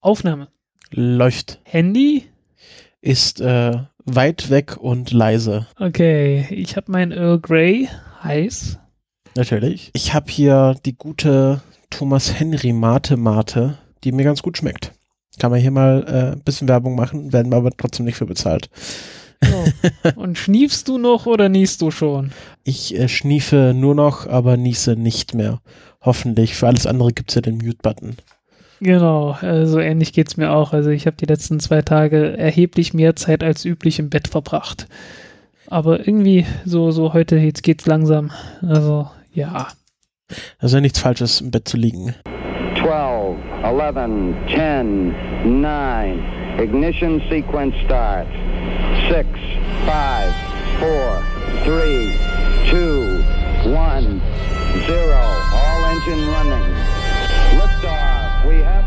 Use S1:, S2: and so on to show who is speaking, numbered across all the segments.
S1: Aufnahme.
S2: Läuft.
S1: Handy?
S2: Ist äh, weit weg und leise.
S1: Okay, ich habe mein Earl Grey heiß.
S2: Natürlich. Ich habe hier die gute Thomas Henry Mate Mate, die mir ganz gut schmeckt. Kann man hier mal äh, ein bisschen Werbung machen, werden wir aber trotzdem nicht für bezahlt.
S1: Oh. Und schniefst du noch oder niest du schon?
S2: Ich äh, schniefe nur noch, aber niese nicht mehr. Hoffentlich. Für alles andere gibt es ja den Mute-Button.
S1: Genau, äh, so ähnlich geht's mir auch. Also ich habe die letzten zwei Tage erheblich mehr Zeit als üblich im Bett verbracht. Aber irgendwie so, so heute, jetzt geht's langsam. Also ja.
S2: Also nichts Falsches im Bett zu liegen.
S3: 12, 11, 10, 9. Ignition sequence start. 6, 5, 4, 3, 2, 1, 0. All engine running. Liftoff. We have.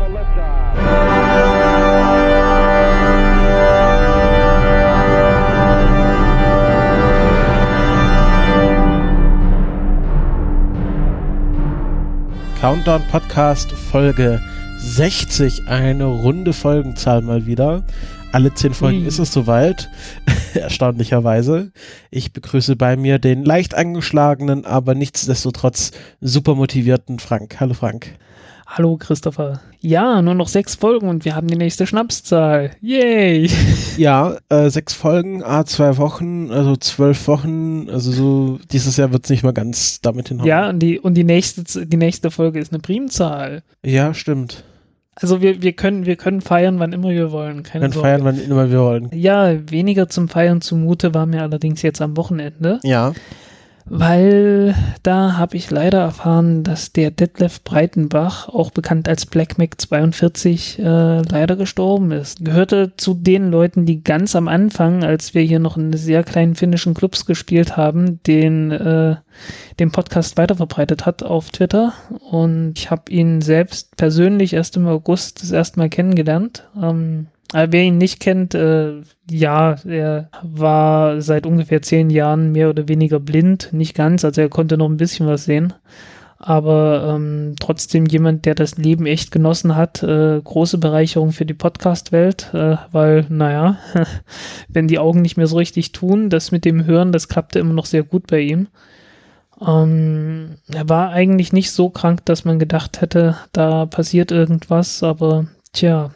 S2: Countdown Podcast Folge 60, eine runde Folgenzahl mal wieder. Alle zehn Folgen
S1: Ui.
S2: ist es soweit, erstaunlicherweise. Ich begrüße bei mir den leicht angeschlagenen, aber nichtsdestotrotz super motivierten Frank. Hallo Frank.
S1: Hallo Christopher. Ja, nur noch sechs Folgen und wir haben die nächste Schnapszahl. Yay!
S2: Ja, äh, sechs Folgen, a zwei Wochen, also zwölf Wochen, also so dieses Jahr wird es nicht mal ganz damit hinhauen.
S1: Ja, und die, und die nächste, die nächste Folge ist eine Primzahl.
S2: Ja, stimmt.
S1: Also wir, wir können, wir können feiern, wann immer wir wollen. Keine
S2: Dann
S1: Sorge.
S2: feiern, wann immer wir wollen.
S1: Ja, weniger zum Feiern zumute war mir allerdings jetzt am Wochenende,
S2: Ja,
S1: weil da habe ich leider erfahren, dass der Detlef Breitenbach, auch bekannt als Black Mac 42, äh, leider gestorben ist. Gehörte zu den Leuten, die ganz am Anfang, als wir hier noch in sehr kleinen finnischen Clubs gespielt haben, den, äh, den Podcast weiterverbreitet hat auf Twitter. Und ich habe ihn selbst persönlich erst im August das erste Mal kennengelernt. Ähm, wer ihn nicht kennt, äh, ja, er war seit ungefähr zehn Jahren mehr oder weniger blind, nicht ganz, also er konnte noch ein bisschen was sehen, aber ähm, trotzdem jemand, der das Leben echt genossen hat, äh, große Bereicherung für die Podcast-Welt, äh, weil, naja, wenn die Augen nicht mehr so richtig tun, das mit dem Hören, das klappte immer noch sehr gut bei ihm. Ähm, er war eigentlich nicht so krank, dass man gedacht hätte, da passiert irgendwas, aber tja,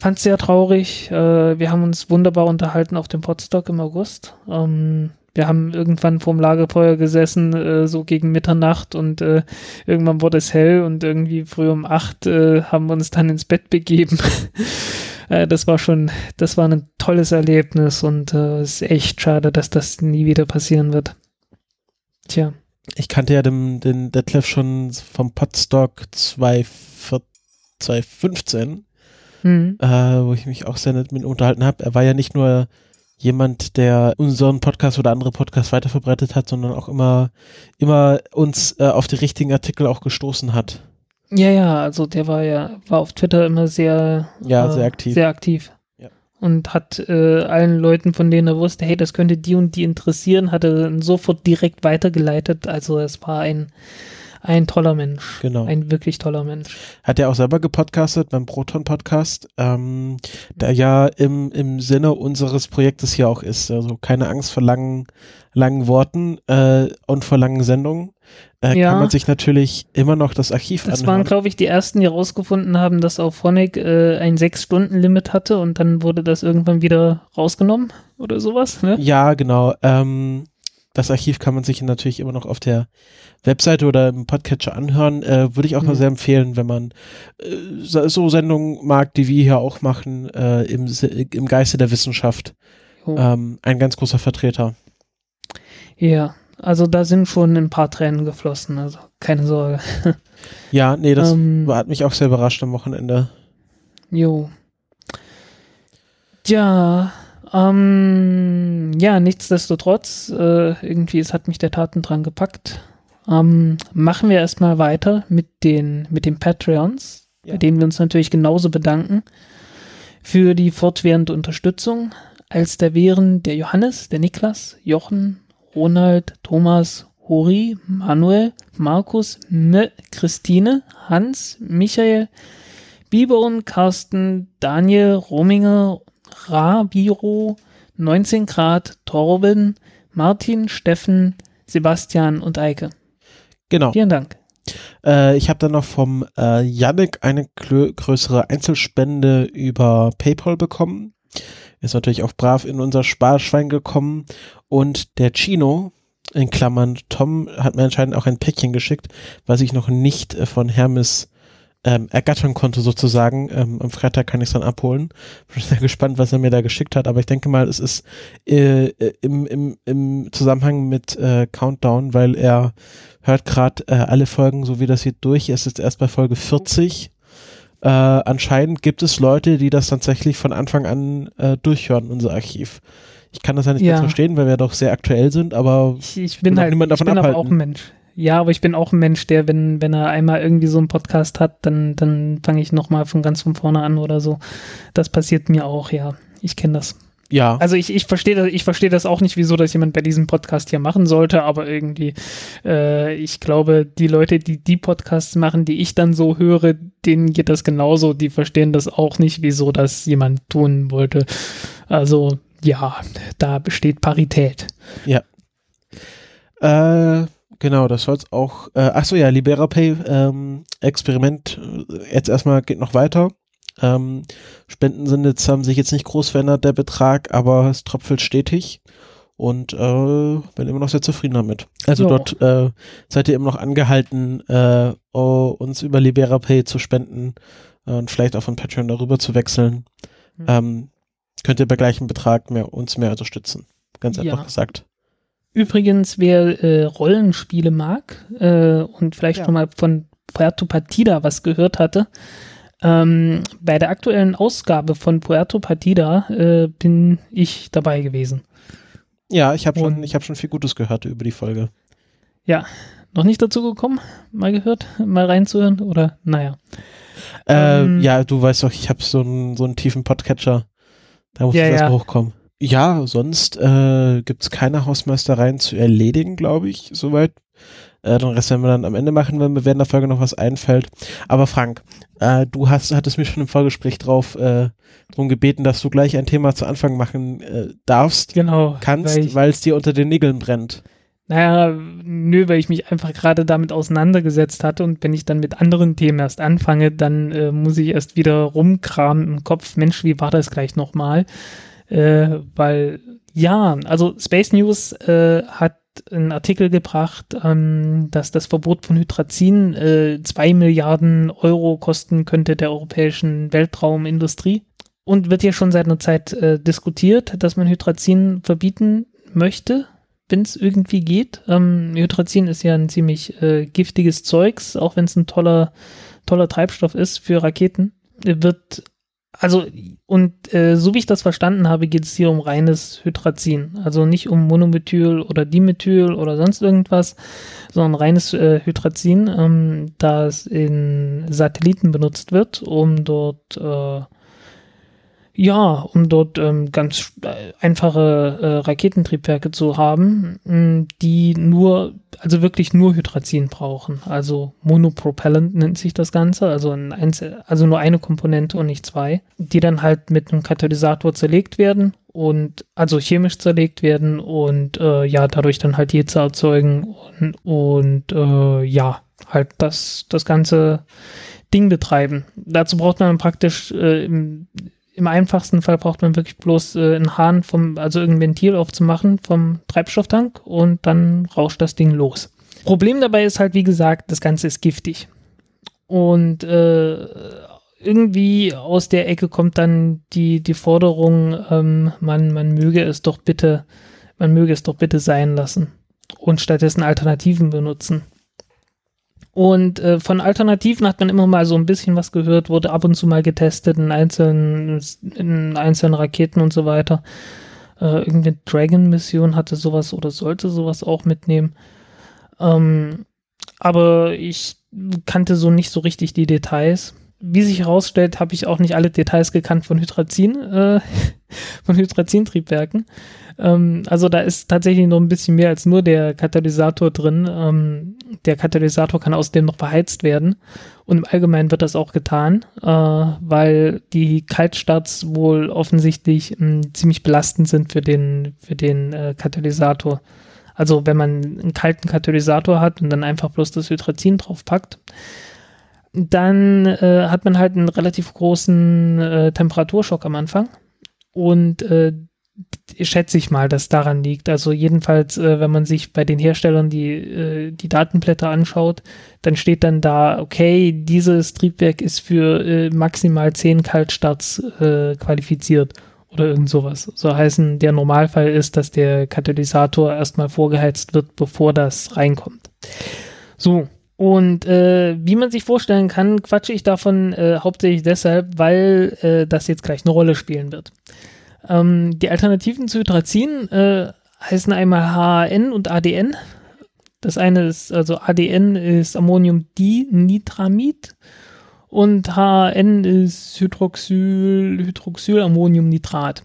S1: fand es sehr traurig. Äh, wir haben uns wunderbar unterhalten auf dem Podstock im August. Ähm, wir haben irgendwann vorm Lagerfeuer gesessen, äh, so gegen Mitternacht und äh, irgendwann wurde es hell und irgendwie früh um acht äh, haben wir uns dann ins Bett begeben. äh, das war schon, das war ein tolles Erlebnis und äh, es ist echt schade, dass das nie wieder passieren wird. Tja.
S2: ich kannte ja den, den Detlef schon vom Podstock 2014 2015,
S1: Hm.
S2: äh, wo ich mich auch sehr nett mit unterhalten habe. Er war ja nicht nur jemand, der unseren Podcast oder andere Podcasts weiterverbreitet hat, sondern auch immer, immer uns äh, auf die richtigen Artikel auch gestoßen hat.
S1: Ja, ja, also der war ja, war auf Twitter immer sehr,
S2: Ja,
S1: äh,
S2: sehr aktiv.
S1: Sehr aktiv.
S2: Ja.
S1: Und hat äh, allen Leuten, von denen er wusste, hey, das könnte die und die interessieren, hat er sofort direkt weitergeleitet. Also es war ein, ein toller Mensch.
S2: Genau.
S1: Ein wirklich toller Mensch.
S2: Hat er auch selber gepodcastet beim Proton-Podcast, ähm, der ja im, im Sinne unseres Projektes hier auch ist. Also keine Angst vor langen, langen Worten äh, und vor langen Sendungen. Äh,
S1: Ja.
S2: Kann man sich natürlich immer noch das Archiv
S1: Das waren,
S2: anhören.
S1: glaube ich, die ersten, die herausgefunden haben, dass auch Phonic äh, ein Sechs-Stunden-Limit hatte und dann wurde das irgendwann wieder rausgenommen oder sowas. Ne?
S2: Ja, genau. Ähm, das Archiv kann man sich natürlich immer noch auf der Webseite oder im Podcatcher anhören. Äh, Würde ich auch mal
S1: Mhm.
S2: sehr empfehlen, wenn man äh, so Sendungen mag, die wir hier auch machen, äh, im, im Geiste der Wissenschaft.
S1: Jo.
S2: Ähm, ein ganz großer Vertreter.
S1: Ja, also da sind schon ein paar Tränen geflossen, also keine Sorge.
S2: Ja, nee, das
S1: Ähm,
S2: hat mich auch sehr überrascht am Wochenende.
S1: Jo. Ja, ähm, ja, nichtsdestotrotz, äh, irgendwie, es hat mich der Tatendrang gepackt. Ähm, machen wir erstmal weiter mit den, mit den Patreons,
S2: Ja.
S1: bei denen wir uns natürlich genauso bedanken für die fortwährende Unterstützung, als da wären der Johannes, der Niklas, Jochen, Ronald, Thomas, Hori, Manuel, Markus, M, Christine, Hans, Michael, Bibon, Carsten, Daniel, Rominger, Rabiro, 19 Grad, Torben, Martin, Steffen, Sebastian und Eike.
S2: Genau.
S1: Vielen Dank.
S2: Äh, ich habe dann noch vom äh, Yannick eine größere Einzelspende über PayPal bekommen. Ist natürlich auch brav in unser Sparschwein gekommen. Und der Chino, in Klammern Tom, hat mir anscheinend auch ein Päckchen geschickt, was ich noch nicht äh, von Hermes ähm, ergattern konnte sozusagen. Ähm, am Freitag kann ich es dann abholen. Bin sehr gespannt, was er mir da geschickt hat, aber ich denke mal, es ist äh, äh im, im, im Zusammenhang mit äh, Countdown, weil er hört gerade äh, alle Folgen, so wie das hier durch ist, jetzt erst bei Folge 40. Äh, anscheinend gibt es Leute, die das tatsächlich von Anfang an äh, durchhören, unser Archiv. Ich kann das ja nicht
S1: Ja.
S2: ganz verstehen, weil wir doch sehr aktuell sind, aber
S1: Ich, ich bin halt
S2: niemand
S1: ich
S2: davon
S1: bin aber
S2: abhalten.
S1: auch ein Mensch. Ja, aber ich bin auch ein Mensch, der, wenn, wenn er einmal irgendwie so einen Podcast hat, dann, dann fange ich nochmal von ganz von vorne an oder so. Das passiert mir auch, ja. Ich kenne das.
S2: ja.
S1: Also ich, ich verstehe das, ich verstehe das auch nicht, wieso das jemand bei diesem Podcast hier machen sollte, aber irgendwie, äh, ich glaube, die Leute, die die Podcasts machen, die ich dann so höre, denen geht das genauso. Die verstehen das auch nicht, wieso das jemand tun wollte. Also ja, da besteht Parität.
S2: Äh, genau, das soll's auch. Äh, achso, ja, LiberaPay ähm, Experiment äh, jetzt erstmal geht noch weiter. Ähm, Spenden sind jetzt, haben sich jetzt nicht groß verändert, der Betrag, aber es tröpfelt stetig. Und äh, bin immer noch sehr zufrieden damit. Also
S1: Ja.
S2: dort äh, seid ihr immer noch angehalten, äh, oh, uns über LiberaPay zu spenden äh, und vielleicht auch von Patreon darüber zu wechseln.
S1: Mhm.
S2: Ähm, könnt ihr bei gleichem Betrag mehr, uns mehr unterstützen. Ganz
S1: Ja.
S2: einfach gesagt.
S1: Übrigens, wer äh, Rollenspiele mag äh, und vielleicht
S2: Ja.
S1: schon mal von Puerto Partida was gehört hatte, ähm, bei der aktuellen Ausgabe von Puerto Partida äh, bin ich dabei gewesen.
S2: Ja, ich habe schon, ich habe schon viel Gutes gehört über die Folge.
S1: Noch nicht dazu gekommen, mal gehört, mal reinzuhören oder naja.
S2: Äh,
S1: Ähm.
S2: ja, du weißt doch, ich habe so einen so einen tiefen Podcatcher. Da muss
S1: Ja,
S2: ich erstmal
S1: ja.
S2: hochkommen. Ja, sonst äh, gibt's keine Hausmeistereien zu erledigen, glaube ich, soweit. Äh, den Rest werden wir dann am Ende machen, wenn mir während der Folge noch was einfällt. Aber Frank, äh, du hast, hattest mich schon im Vorgespräch drauf äh, drum gebeten, dass du gleich ein Thema zu Anfang machen äh, darfst,
S1: Genau.
S2: kannst,
S1: weil
S2: es dir unter den Nägeln brennt.
S1: Naja, nö, weil ich mich einfach gerade damit auseinandergesetzt hatte und wenn ich dann mit anderen Themen erst anfange, dann äh, muss ich erst wieder rumkramen im Kopf, Mensch, wie war das gleich nochmal? Äh, weil, ja, also Space News äh, hat einen Artikel gebracht, ähm, dass das Verbot von Hydrazin äh, zwei Milliarden Euro kosten könnte der europäischen Weltraumindustrie. Und wird ja schon seit einer Zeit äh, diskutiert, dass man Hydrazin verbieten möchte wenn es irgendwie geht. Ähm, Hydrazin ist ja ein ziemlich äh, giftiges Zeugs, auch wenn es ein toller, toller Treibstoff ist für Raketen. Wird, also, und äh, so wie ich das verstanden habe, geht es hier um reines Hydrazin. Also nicht um Monomethyl oder Dimethyl oder sonst irgendwas, sondern reines äh, Hydrazin, ähm, das in Satelliten benutzt wird, um dort äh, ja, um dort ähm, ganz äh, einfache äh, Raketentriebwerke zu haben, mh, die nur, also wirklich nur Hydrazin brauchen. Also Monopropellant nennt sich das Ganze, also, ein Einzel also nur eine Komponente und nicht zwei, die dann halt mit einem Katalysator zerlegt werden und also chemisch zerlegt werden und äh, ja, dadurch dann halt Hitze erzeugen und, und äh, ja, halt das, das ganze Ding betreiben. Dazu braucht man praktisch äh, im, im einfachsten Fall braucht man wirklich bloß äh, einen Hahn vom, also irgendein Ventil aufzumachen vom Treibstofftank und dann rauscht das Ding los. Problem dabei ist halt, wie gesagt, das Ganze ist giftig. Und äh, irgendwie aus der Ecke kommt dann die, die Forderung, ähm, man, man möge es doch bitte, man möge es doch bitte sein lassen und stattdessen Alternativen benutzen. Und äh, von Alternativen hat man immer mal so ein bisschen was gehört, wurde ab und zu mal getestet in einzelnen, in einzelnen Raketen und so weiter. Äh, irgendeine Dragon-Mission hatte sowas oder sollte sowas auch mitnehmen. Ähm, aber ich kannte so nicht so richtig die Details. Wie sich herausstellt, habe ich auch nicht alle Details gekannt von Hydrazin, äh, von Hydrazintriebwerken. Ähm, also da ist tatsächlich noch ein bisschen mehr als nur der Katalysator drin. Ähm, der Katalysator kann außerdem noch beheizt werden. Und im Allgemeinen wird das auch getan, äh, weil die Kaltstarts wohl offensichtlich mh, ähm, ziemlich belastend sind für den, für den äh, Katalysator. Also wenn man einen kalten Katalysator hat und dann einfach bloß das Hydrazin draufpackt, dann äh, hat man halt einen relativ großen äh, Temperaturschock am Anfang. Und äh, schätze ich mal, dass daran liegt. Also jedenfalls, äh, wenn man sich bei den Herstellern die, äh, die Datenblätter anschaut, dann steht dann da, okay, dieses Triebwerk ist für äh, maximal 10 Kaltstarts äh, qualifiziert oder irgend sowas. So heißen, der Normalfall ist, dass der Katalysator erstmal vorgeheizt wird, bevor das reinkommt. So, und äh, wie man sich vorstellen kann, quatsche ich davon äh, hauptsächlich deshalb, weil äh, das jetzt gleich eine Rolle spielen wird. Ähm, die Alternativen zu Hydrazin äh, heißen einmal HAN und ADN. Das eine ist, also ADN ist Ammoniumdinitramid und HAN ist Hydroxyl, Hydroxylammoniumnitrat.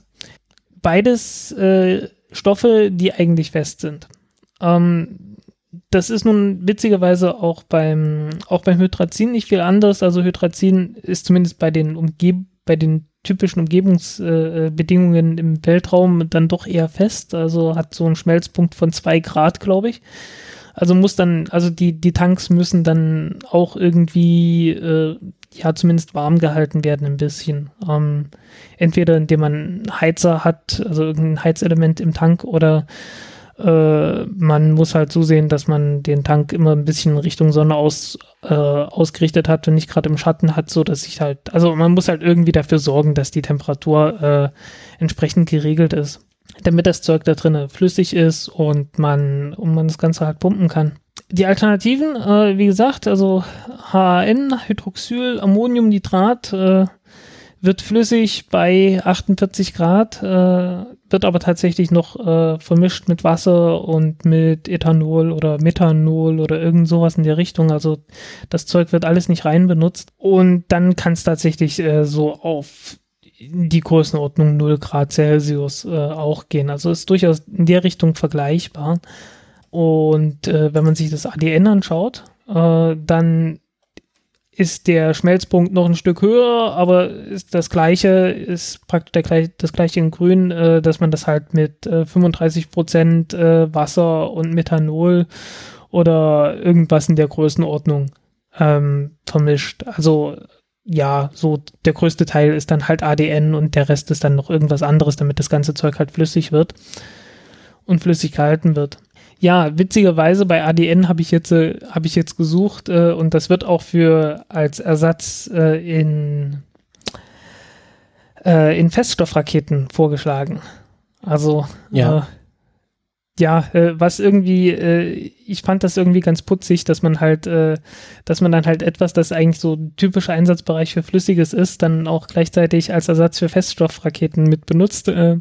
S1: Beides äh, Stoffe, die eigentlich fest sind. Ähm, das ist nun witzigerweise auch beim, auch beim Hydrazin nicht viel anders. Also Hydrazin ist zumindest bei den Umgeb bei den typischen Umgebungsbedingungen äh, im Weltraum dann doch eher fest. Also hat so einen Schmelzpunkt von zwei Grad, glaube ich. Also muss dann, also die, die Tanks müssen dann auch irgendwie, äh, ja, zumindest warm gehalten werden ein bisschen. Ähm, entweder indem man Heizer hat, also irgendein Heizelement im Tank oder äh, man muss halt zusehen, dass man den Tank immer ein bisschen Richtung Sonne aus, äh, ausgerichtet hat und nicht gerade im Schatten hat, so dass ich halt, also man muss halt irgendwie dafür sorgen, dass die Temperatur äh, entsprechend geregelt ist, damit das Zeug da drinnen flüssig ist und man, und man das Ganze halt pumpen kann. Die Alternativen, äh, wie gesagt, also HAN, Hydroxyl, Ammoniumnitrat, äh, wird flüssig bei 48 Grad, äh, wird aber tatsächlich noch äh, vermischt mit Wasser und mit Ethanol oder Methanol oder irgend sowas in der Richtung. Also das Zeug wird alles nicht rein benutzt. Und dann kann es tatsächlich äh, so auf die Größenordnung 0 Grad Celsius äh, auch gehen. Also ist durchaus in der Richtung vergleichbar. Und äh, wenn man sich das ADN anschaut, äh, dann ist der Schmelzpunkt noch ein Stück höher, aber ist das gleiche, ist praktisch der, das gleiche in Grün, äh, dass man das halt mit äh, 35 Prozent äh, Wasser und Methanol oder irgendwas in der Größenordnung ähm, vermischt. Also ja, so der größte Teil ist dann halt ADN und der Rest ist dann noch irgendwas anderes, damit das ganze Zeug halt flüssig wird und flüssig gehalten wird. Ja, witzigerweise bei ADN habe ich jetzt äh, habe ich jetzt gesucht äh, und das wird auch für als Ersatz äh, in äh, in Feststoffraketen vorgeschlagen. Also
S2: ja.
S1: Ja, äh, was irgendwie, äh, ich fand das irgendwie ganz putzig, dass man halt, äh, dass man dann halt etwas, das eigentlich so ein typischer Einsatzbereich für Flüssiges ist, dann auch gleichzeitig als Ersatz für Feststoffraketen mit benutzt, äh,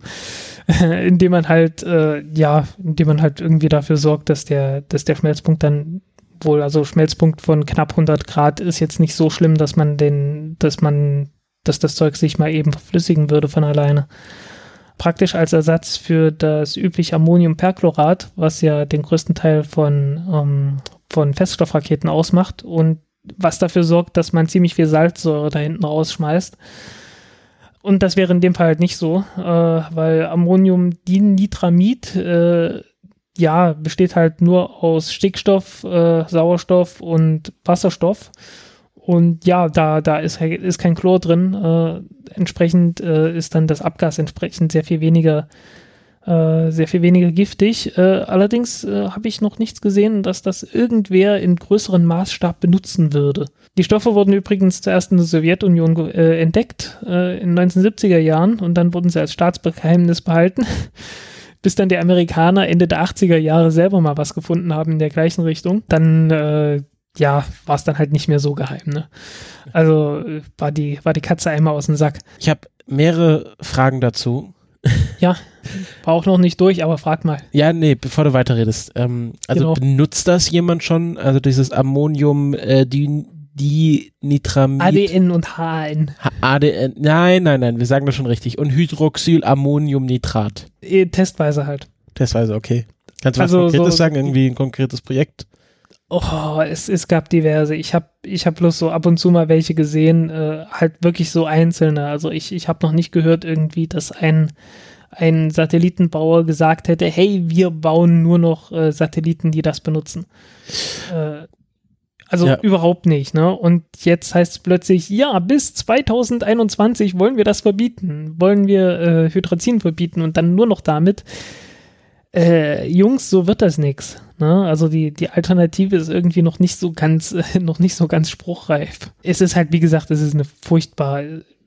S1: indem man halt, äh, ja, indem man halt irgendwie dafür sorgt, dass der, dass der Schmelzpunkt dann wohl, also Schmelzpunkt von knapp 100 Grad ist jetzt nicht so schlimm, dass man den, dass man, dass das Zeug sich mal eben verflüssigen würde von alleine praktisch als Ersatz für das übliche Ammoniumperchlorat, was ja den größten Teil von, ähm, von Feststoffraketen ausmacht und was dafür sorgt, dass man ziemlich viel Salzsäure da hinten rausschmeißt. Und das wäre in dem Fall halt nicht so, äh, weil Ammoniumdinitramid äh, ja besteht halt nur aus Stickstoff, äh, Sauerstoff und Wasserstoff. Und ja, da, da ist, ist kein Chlor drin. Äh, entsprechend äh, ist dann das Abgas entsprechend sehr viel weniger, äh, sehr viel weniger giftig. Äh, allerdings äh, habe ich noch nichts gesehen, dass das irgendwer in größerem Maßstab benutzen würde. Die Stoffe wurden übrigens zuerst in der Sowjetunion äh, entdeckt, in den 1970er Jahren, und dann wurden sie als Staatsgeheimnis behalten. bis dann die Amerikaner Ende der 80er Jahre selber mal was gefunden haben in der gleichen Richtung. Dann ja, war es dann halt nicht mehr so geheim. Ne? Also war die, war die Katze einmal aus dem Sack.
S2: Ich habe mehrere Fragen dazu.
S1: Ja, war auch noch nicht durch, aber frag mal.
S2: Ja, nee, bevor du weiterredest. Ähm, also genau. benutzt das jemand schon? Also dieses Ammonium äh, Dinitramid.
S1: ADN und HAN.
S2: H- ADN. Nein, nein, nein, wir sagen das schon richtig. Und Hydroxylammoniumnitrat.
S1: Eh, Testweise halt.
S2: Testweise, okay. Kannst du
S1: Also
S2: was Konkretes
S1: so-
S2: sagen? Irgendwie ein konkretes Projekt?
S1: Oh, es, es gab diverse. Ich habe ich hab bloß so ab und zu mal welche gesehen, äh, halt wirklich so einzelne. Also ich, ich habe noch nicht gehört irgendwie, dass ein, ein Satellitenbauer gesagt hätte, hey, wir bauen nur noch äh, Satelliten, die das benutzen. Äh, also
S2: Ja.
S1: überhaupt nicht, ne? Und jetzt heißt es plötzlich, ja, bis 2021 wollen wir das verbieten, wollen wir äh, Hydrazin verbieten und dann nur noch damit. Äh, Jungs, so wird das nix. Ne? Also die, die Alternative ist irgendwie noch nicht so ganz, noch nicht so ganz spruchreif. Es ist halt, wie gesagt, es ist eine furchtbar,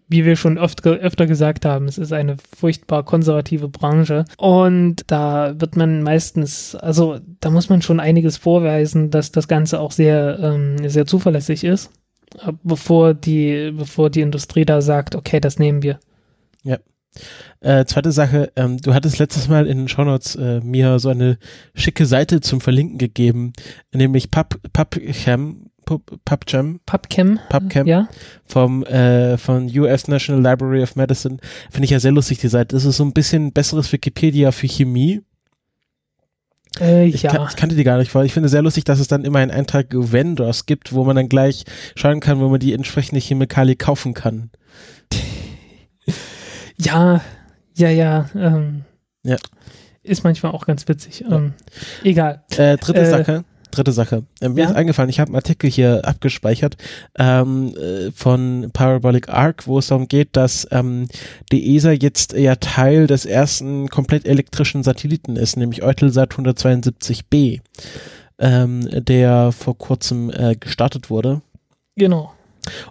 S1: wie wir schon ge- öfter gesagt haben, es ist eine furchtbar konservative Branche. Und da wird man meistens, also da muss man schon einiges vorweisen, dass das Ganze auch sehr, ähm, sehr zuverlässig ist, äh, bevor die, bevor die Industrie da sagt, okay, das nehmen wir.
S2: Äh, zweite Sache, ähm, du hattest letztes Mal in den Shownotes äh, mir so eine schicke Seite zum Verlinken gegeben, nämlich Pub, PubChem, Pub, PubChem,
S1: PubChem,
S2: PubChem
S1: ja?
S2: vom äh, von US National Library of Medicine. Finde ich ja sehr lustig, die Seite. Das ist so ein bisschen besseres Wikipedia für Chemie.
S1: Äh,
S2: Ich,
S1: ja.
S2: kan ich kannte die gar nicht, weil ich finde sehr lustig, dass es dann immer einen Eintrag Vendors gibt, wo man dann gleich schauen kann, wo man die entsprechende Chemikalie kaufen kann.
S1: Ja, ja, ja. Ähm,
S2: Ja.
S1: Ist manchmal auch ganz witzig. Ähm, egal.
S2: Äh, dritte
S1: Äh,
S2: Sache. Dritte Sache. Äh, mir
S1: ja?
S2: ist eingefallen, ich habe einen Artikel hier abgespeichert ähm, äh, von Parabolic Arc, wo es darum geht, dass ähm, die ESA jetzt ja Teil des ersten komplett elektrischen Satelliten ist, nämlich Eutelsat 172b, ähm, der vor kurzem äh, gestartet wurde.
S1: Genau.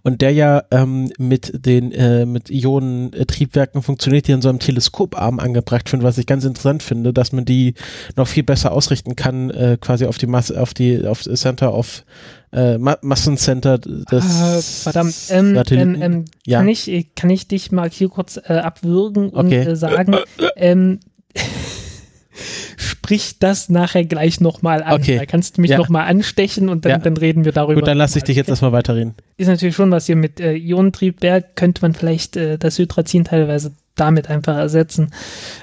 S2: Und der ja ähm, mit den äh, mit Ionentriebwerken funktioniert, die an so einem Teleskoparm angebracht sind, was ich ganz interessant finde, dass man die noch viel besser ausrichten kann, äh, quasi auf die Masse, auf die auf Center of äh, Ma Massencenter des
S1: Äh, verdammt. Ähm, ähm, ähm,
S2: Ja.
S1: kann, ich, kann ich dich mal hier kurz äh, abwürgen und
S2: Okay.
S1: äh, sagen, ähm, sprich das nachher gleich nochmal an.
S2: Okay.
S1: Da kannst du mich
S2: Ja.
S1: nochmal anstechen und dann,
S2: Ja.
S1: dann reden wir darüber.
S2: Gut, dann lasse ich dich jetzt erstmal weiterreden.
S1: ist natürlich schon was hier mit äh, Ionentriebwerk, könnte man vielleicht äh, das Hydrazin teilweise damit einfach ersetzen.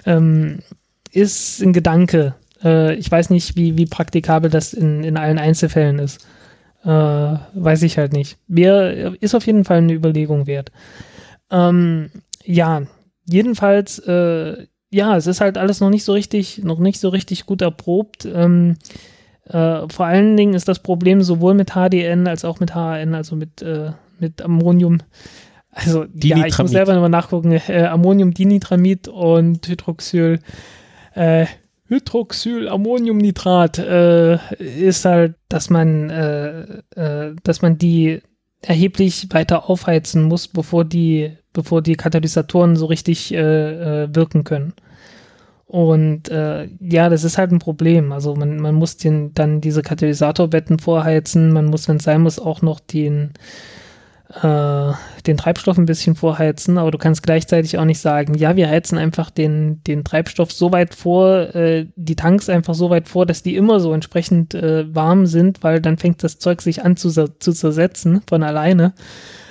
S1: Ähm, ist ein Gedanke. Äh, ich weiß nicht, wie, wie praktikabel das in, in allen Einzelfällen ist. Äh, weiß ich halt nicht. Wär, ist auf jeden Fall eine Überlegung wert. Ähm, ja, jedenfalls, äh, ja, es ist halt alles noch nicht so richtig, noch nicht so richtig gut erprobt. Ähm, äh, vor allen Dingen ist das Problem sowohl mit HDN als auch mit HAN, also mit, äh, mit Ammonium. Also, ja, ich
S2: Dinitramid.
S1: muss selber nochmal nachgucken. Äh, Ammoniumdinitramid und Hydroxyl, äh, Hydroxylammoniumnitrat äh, ist halt, dass man, äh, äh, dass man die erheblich weiter aufheizen muss, bevor die, bevor die Katalysatoren so richtig äh, äh, wirken können. Und äh, ja, das ist halt ein Problem. Also man, man muss den, dann diese Katalysatorbetten vorheizen, man muss, wenn es sein muss, auch noch den, äh, den Treibstoff ein bisschen vorheizen, aber du kannst gleichzeitig auch nicht sagen, ja, wir heizen einfach den, den Treibstoff so weit vor, äh, die Tanks einfach so weit vor, dass die immer so entsprechend äh, warm sind, weil dann fängt das Zeug sich an zu, zu zersetzen von alleine.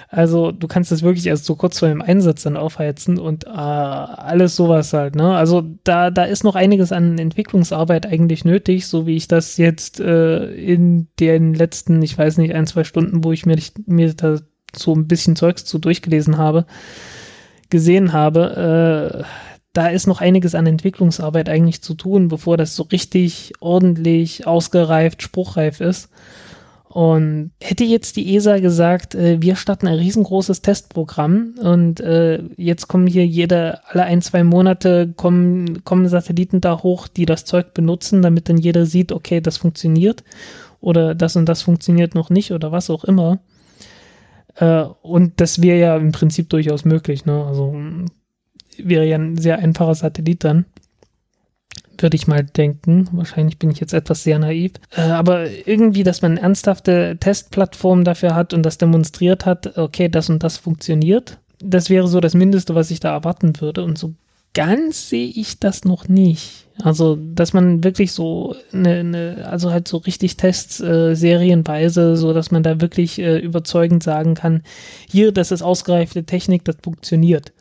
S1: Also du kannst das wirklich erst so kurz vor dem Einsatz dann aufheizen und äh, alles sowas halt, ne? Also da, da ist noch einiges an Entwicklungsarbeit eigentlich nötig, so wie ich das jetzt äh, in den letzten, ich weiß nicht, ein, zwei Stunden, wo ich mir, mir da so ein bisschen Zeugs zu durchgelesen habe, gesehen habe, äh, da ist noch einiges an Entwicklungsarbeit eigentlich zu tun, bevor das so richtig ordentlich ausgereift, spruchreif ist. Und hätte jetzt die ESA gesagt, äh, wir starten ein riesengroßes Testprogramm und äh, jetzt kommen hier jede, alle ein, zwei Monate kommen, kommen Satelliten da hoch, die das Zeug benutzen, damit dann jeder sieht, okay, das funktioniert oder das und das funktioniert noch nicht oder was auch immer. Äh, und das wäre ja im Prinzip durchaus möglich, ne? Also wäre ja ein sehr einfacher Satellit dann würde ich mal denken. Wahrscheinlich bin ich jetzt etwas sehr naiv. Äh, aber irgendwie, dass man ernsthafte Testplattform dafür hat und das demonstriert hat, okay, das und das funktioniert. Das wäre so das Mindeste, was ich da erwarten würde. Und so ganz sehe ich das noch nicht. Also, dass man wirklich so eine, eine also halt so richtig Tests äh, serienweise, so dass man da wirklich äh, überzeugend sagen kann, hier, das ist ausgereifte Technik, das funktioniert.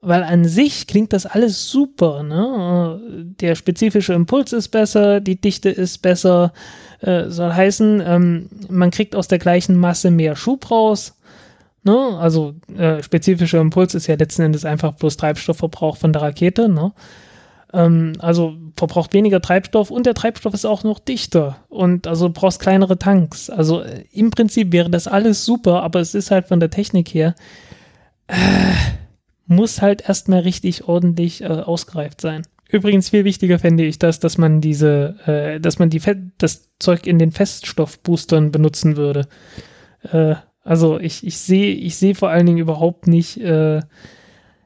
S1: Weil an sich klingt das alles super, ne? Der spezifische Impuls ist besser, die Dichte ist besser, äh, soll heißen, ähm, man kriegt aus der gleichen Masse mehr Schub raus. Ne? Also äh, spezifischer Impuls ist ja letzten Endes einfach bloß Treibstoffverbrauch von der Rakete. Ne? Ähm, also verbraucht weniger Treibstoff und der Treibstoff ist auch noch dichter und also brauchst kleinere Tanks. Also äh, im Prinzip wäre das alles super, aber es ist halt von der Technik her äh, muss halt erstmal richtig ordentlich äh, ausgereift sein. Übrigens viel wichtiger fände ich das, dass man diese, äh, dass man die Fe das Zeug in den Feststoffboostern benutzen würde. Äh, also ich, ich sehe, ich sehe vor allen Dingen überhaupt nicht, äh,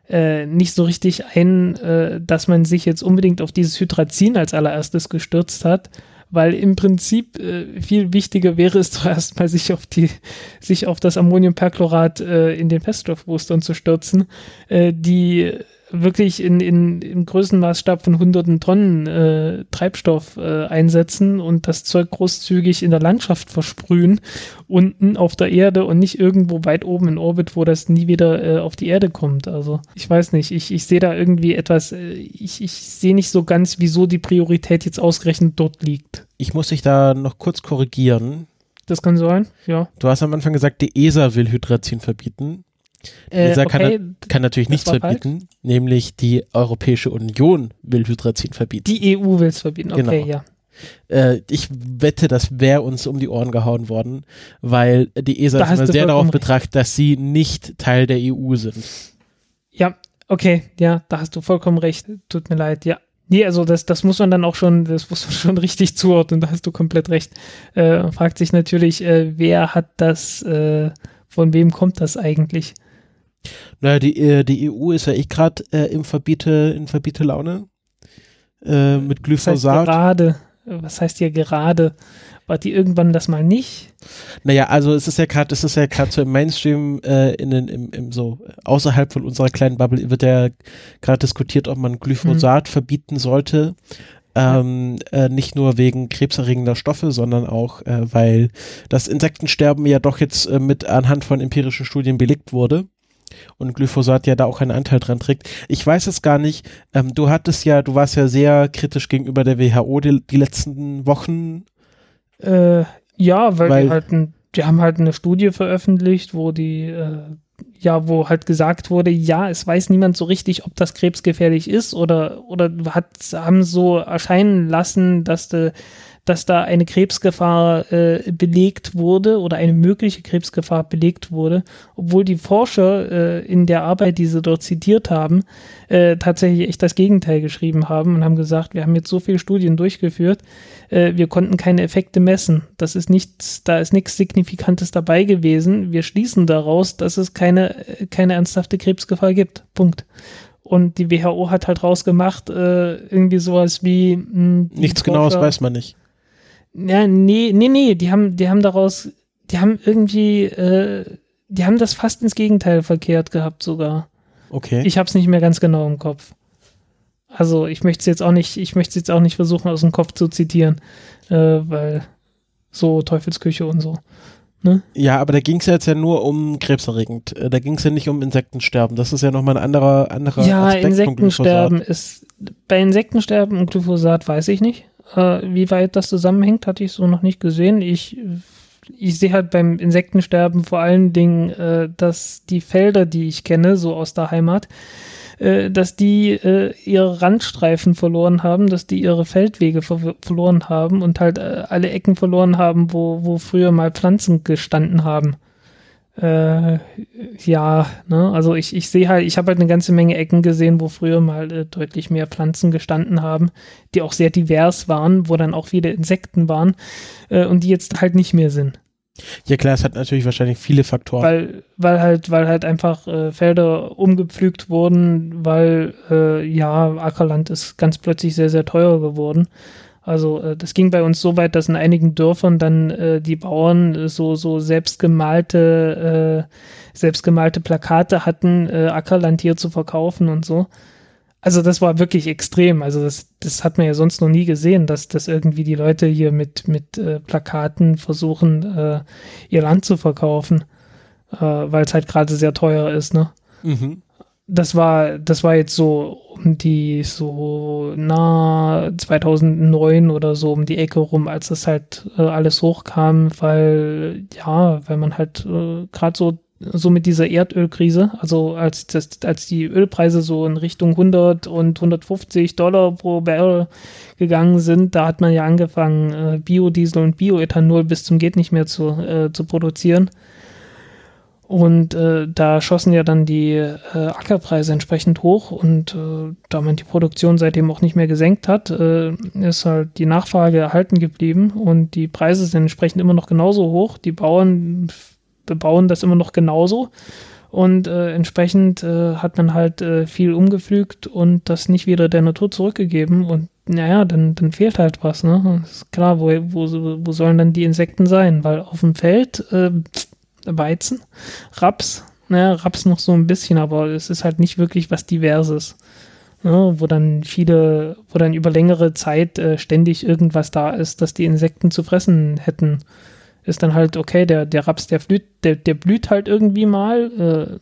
S1: äh, nicht so richtig ein, äh, dass man sich jetzt unbedingt auf dieses Hydrazin als allererstes gestürzt hat, weil im Prinzip äh, viel wichtiger wäre es doch erstmal, sich auf die, sich auf das Ammoniumperchlorat äh, in den Feststoffboostern zu stürzen, äh, die wirklich in, in, im Größenmaßstab von hunderten Tonnen äh, Treibstoff äh, einsetzen und das Zeug großzügig in der Landschaft versprühen, unten auf der Erde und nicht irgendwo weit oben in Orbit, wo das nie wieder äh, auf die Erde kommt. Also ich weiß nicht, ich, ich sehe da irgendwie etwas, äh, ich, ich sehe nicht so ganz, wieso die Priorität jetzt ausgerechnet dort liegt.
S2: Ich muss dich da noch kurz korrigieren.
S1: Das kann sein, ja.
S2: Du hast am Anfang gesagt, die ESA will Hydrazin verbieten. Die
S1: Äh,
S2: ESA
S1: okay,
S2: kann, kann natürlich nichts verbieten, nämlich die Europäische Union will Hydrazin verbieten.
S1: Die EU will es verbieten, okay,
S2: Genau.
S1: ja.
S2: Äh, ich wette, das wäre uns um die Ohren gehauen worden, weil die ESA
S1: Da
S2: ist immer sehr darauf betrachtet, dass sie nicht Teil der EU sind.
S1: Ja, okay, ja, da hast du vollkommen recht. Tut mir leid, ja. Nee, also das, das muss man dann auch schon, das muss man schon richtig zuordnen, da hast du komplett recht. Äh, fragt sich natürlich, äh, wer hat das, äh, von wem kommt das eigentlich?
S2: Naja, die, äh, die EU ist ja eh gerade äh, im Verbiete, in Verbiete-Laune äh, mit
S1: Das heißt
S2: Glyphosat.
S1: gerade, was heißt hier gerade? War die irgendwann das mal nicht?
S2: Naja, also es ist ja gerade, es ist ja gerade so im Mainstream, äh, in den, im, im so außerhalb von unserer kleinen Bubble wird ja gerade diskutiert, ob man Glyphosat verbieten sollte. Ähm, äh, nicht nur wegen krebserregender Stoffe, sondern auch, äh, weil das Insektensterben ja doch jetzt äh, mit anhand von empirischen Studien belegt wurde und Glyphosat ja da auch einen Anteil dran trägt. Ich weiß es gar nicht. Ähm, du hattest ja, du warst ja sehr kritisch gegenüber der WHO die, die letzten Wochen.
S1: Äh, ja, weil,
S2: Weil-
S1: die halt ein, die haben halt eine Studie veröffentlicht, wo die, äh, ja, wo halt gesagt wurde, ja, es weiß niemand so richtig, ob das krebsgefährlich ist oder, oder hat, haben so erscheinen lassen, dass de, dass da eine Krebsgefahr äh, belegt wurde oder eine mögliche Krebsgefahr belegt wurde, obwohl die Forscher äh, in der Arbeit, die sie dort zitiert haben, äh, tatsächlich echt das Gegenteil geschrieben haben und haben gesagt, wir haben jetzt so viele Studien durchgeführt, äh, wir konnten keine Effekte messen. Das ist nichts, da ist nichts Signifikantes dabei gewesen. Wir schließen daraus, dass es keine, äh, keine ernsthafte Krebsgefahr gibt. Punkt. Und die WHO hat halt rausgemacht, äh, irgendwie sowas wie mh, die
S2: Nichts Genaues
S1: Forscher-
S2: weiß man nicht.
S1: Ja, nee, nee, nee, die haben, die haben daraus, die haben irgendwie, äh, die haben das fast ins Gegenteil verkehrt gehabt sogar.
S2: Okay.
S1: Ich hab's nicht mehr ganz genau im Kopf. Also ich möchte es jetzt auch nicht, ich möchte jetzt auch nicht versuchen aus dem Kopf zu zitieren, äh, weil so Teufelsküche und so.
S2: Ja, aber da ging es ja jetzt ja nur um krebserregend. Äh, Da ging es ja nicht um Insektensterben. Das ist ja nochmal ein anderer, anderer
S1: Ja,
S2: Aspekt
S1: Insektensterben ist, bei Insektensterben und Glyphosat weiß ich nicht. Äh, wie weit das zusammenhängt, hatte ich so noch nicht gesehen. Ich, ich sehe halt beim Insektensterben vor allen Dingen, äh, dass die Felder, die ich kenne, so aus der Heimat, äh, dass die äh, ihre Randstreifen verloren haben, dass die ihre Feldwege ver verloren haben und halt äh, alle Ecken verloren haben, wo, wo früher mal Pflanzen gestanden haben. Äh, ja, ne, also ich, ich sehe halt, ich habe halt eine ganze Menge Ecken gesehen, wo früher mal äh, deutlich mehr Pflanzen gestanden haben, die auch sehr divers waren, wo dann auch viele Insekten waren äh, und die jetzt halt nicht mehr sind.
S2: Ja klar, es hat natürlich wahrscheinlich viele Faktoren.
S1: Weil, weil halt, weil halt einfach äh, Felder umgepflügt wurden, weil äh, ja, Ackerland ist ganz plötzlich sehr, sehr teuer geworden. Also äh, das ging bei uns so weit, dass in einigen Dörfern dann äh, die Bauern so, so selbstgemalte, äh, selbstgemalte Plakate hatten, äh, Ackerland hier zu verkaufen und so. also das war wirklich extrem. Also das, das hat man ja sonst noch nie gesehen, dass, dass irgendwie die Leute hier mit, mit äh, Plakaten versuchen, äh, ihr Land zu verkaufen, äh, weil es halt gerade sehr teuer ist, ne? Mhm. Das war, das war jetzt so um die so na 2009 oder so um die Ecke rum, als das halt äh, alles hochkam, weil ja, weil man halt äh, gerade so so mit dieser Erdölkrise, also als, das, als die Ölpreise so in Richtung 100 und 150 Dollar pro Barrel gegangen sind, da hat man ja angefangen, äh, Biodiesel und Bioethanol bis zum geht nicht mehr zu, äh, zu produzieren. Und äh, da schossen ja dann die äh, Ackerpreise entsprechend hoch und äh, da man die Produktion seitdem auch nicht mehr gesenkt hat, äh, ist halt die Nachfrage erhalten geblieben und die Preise sind entsprechend immer noch genauso hoch. Die Bauern bebauen das immer noch genauso. Und äh, entsprechend äh, hat man halt äh, viel umgepflügt und das nicht wieder der Natur zurückgegeben. Und naja, dann, dann fehlt halt was. Ne? Ist klar, wo, wo, wo sollen dann die Insekten sein? Weil auf dem Feld äh, Weizen, Raps, naja, Raps noch so ein bisschen, aber es ist halt nicht wirklich was Diverses. Ne? Wo dann viele, wo dann über längere Zeit äh, ständig irgendwas da ist, das die Insekten zu fressen hätten ist dann halt, okay, der, der Raps, der blüht, der, der blüht halt irgendwie mal.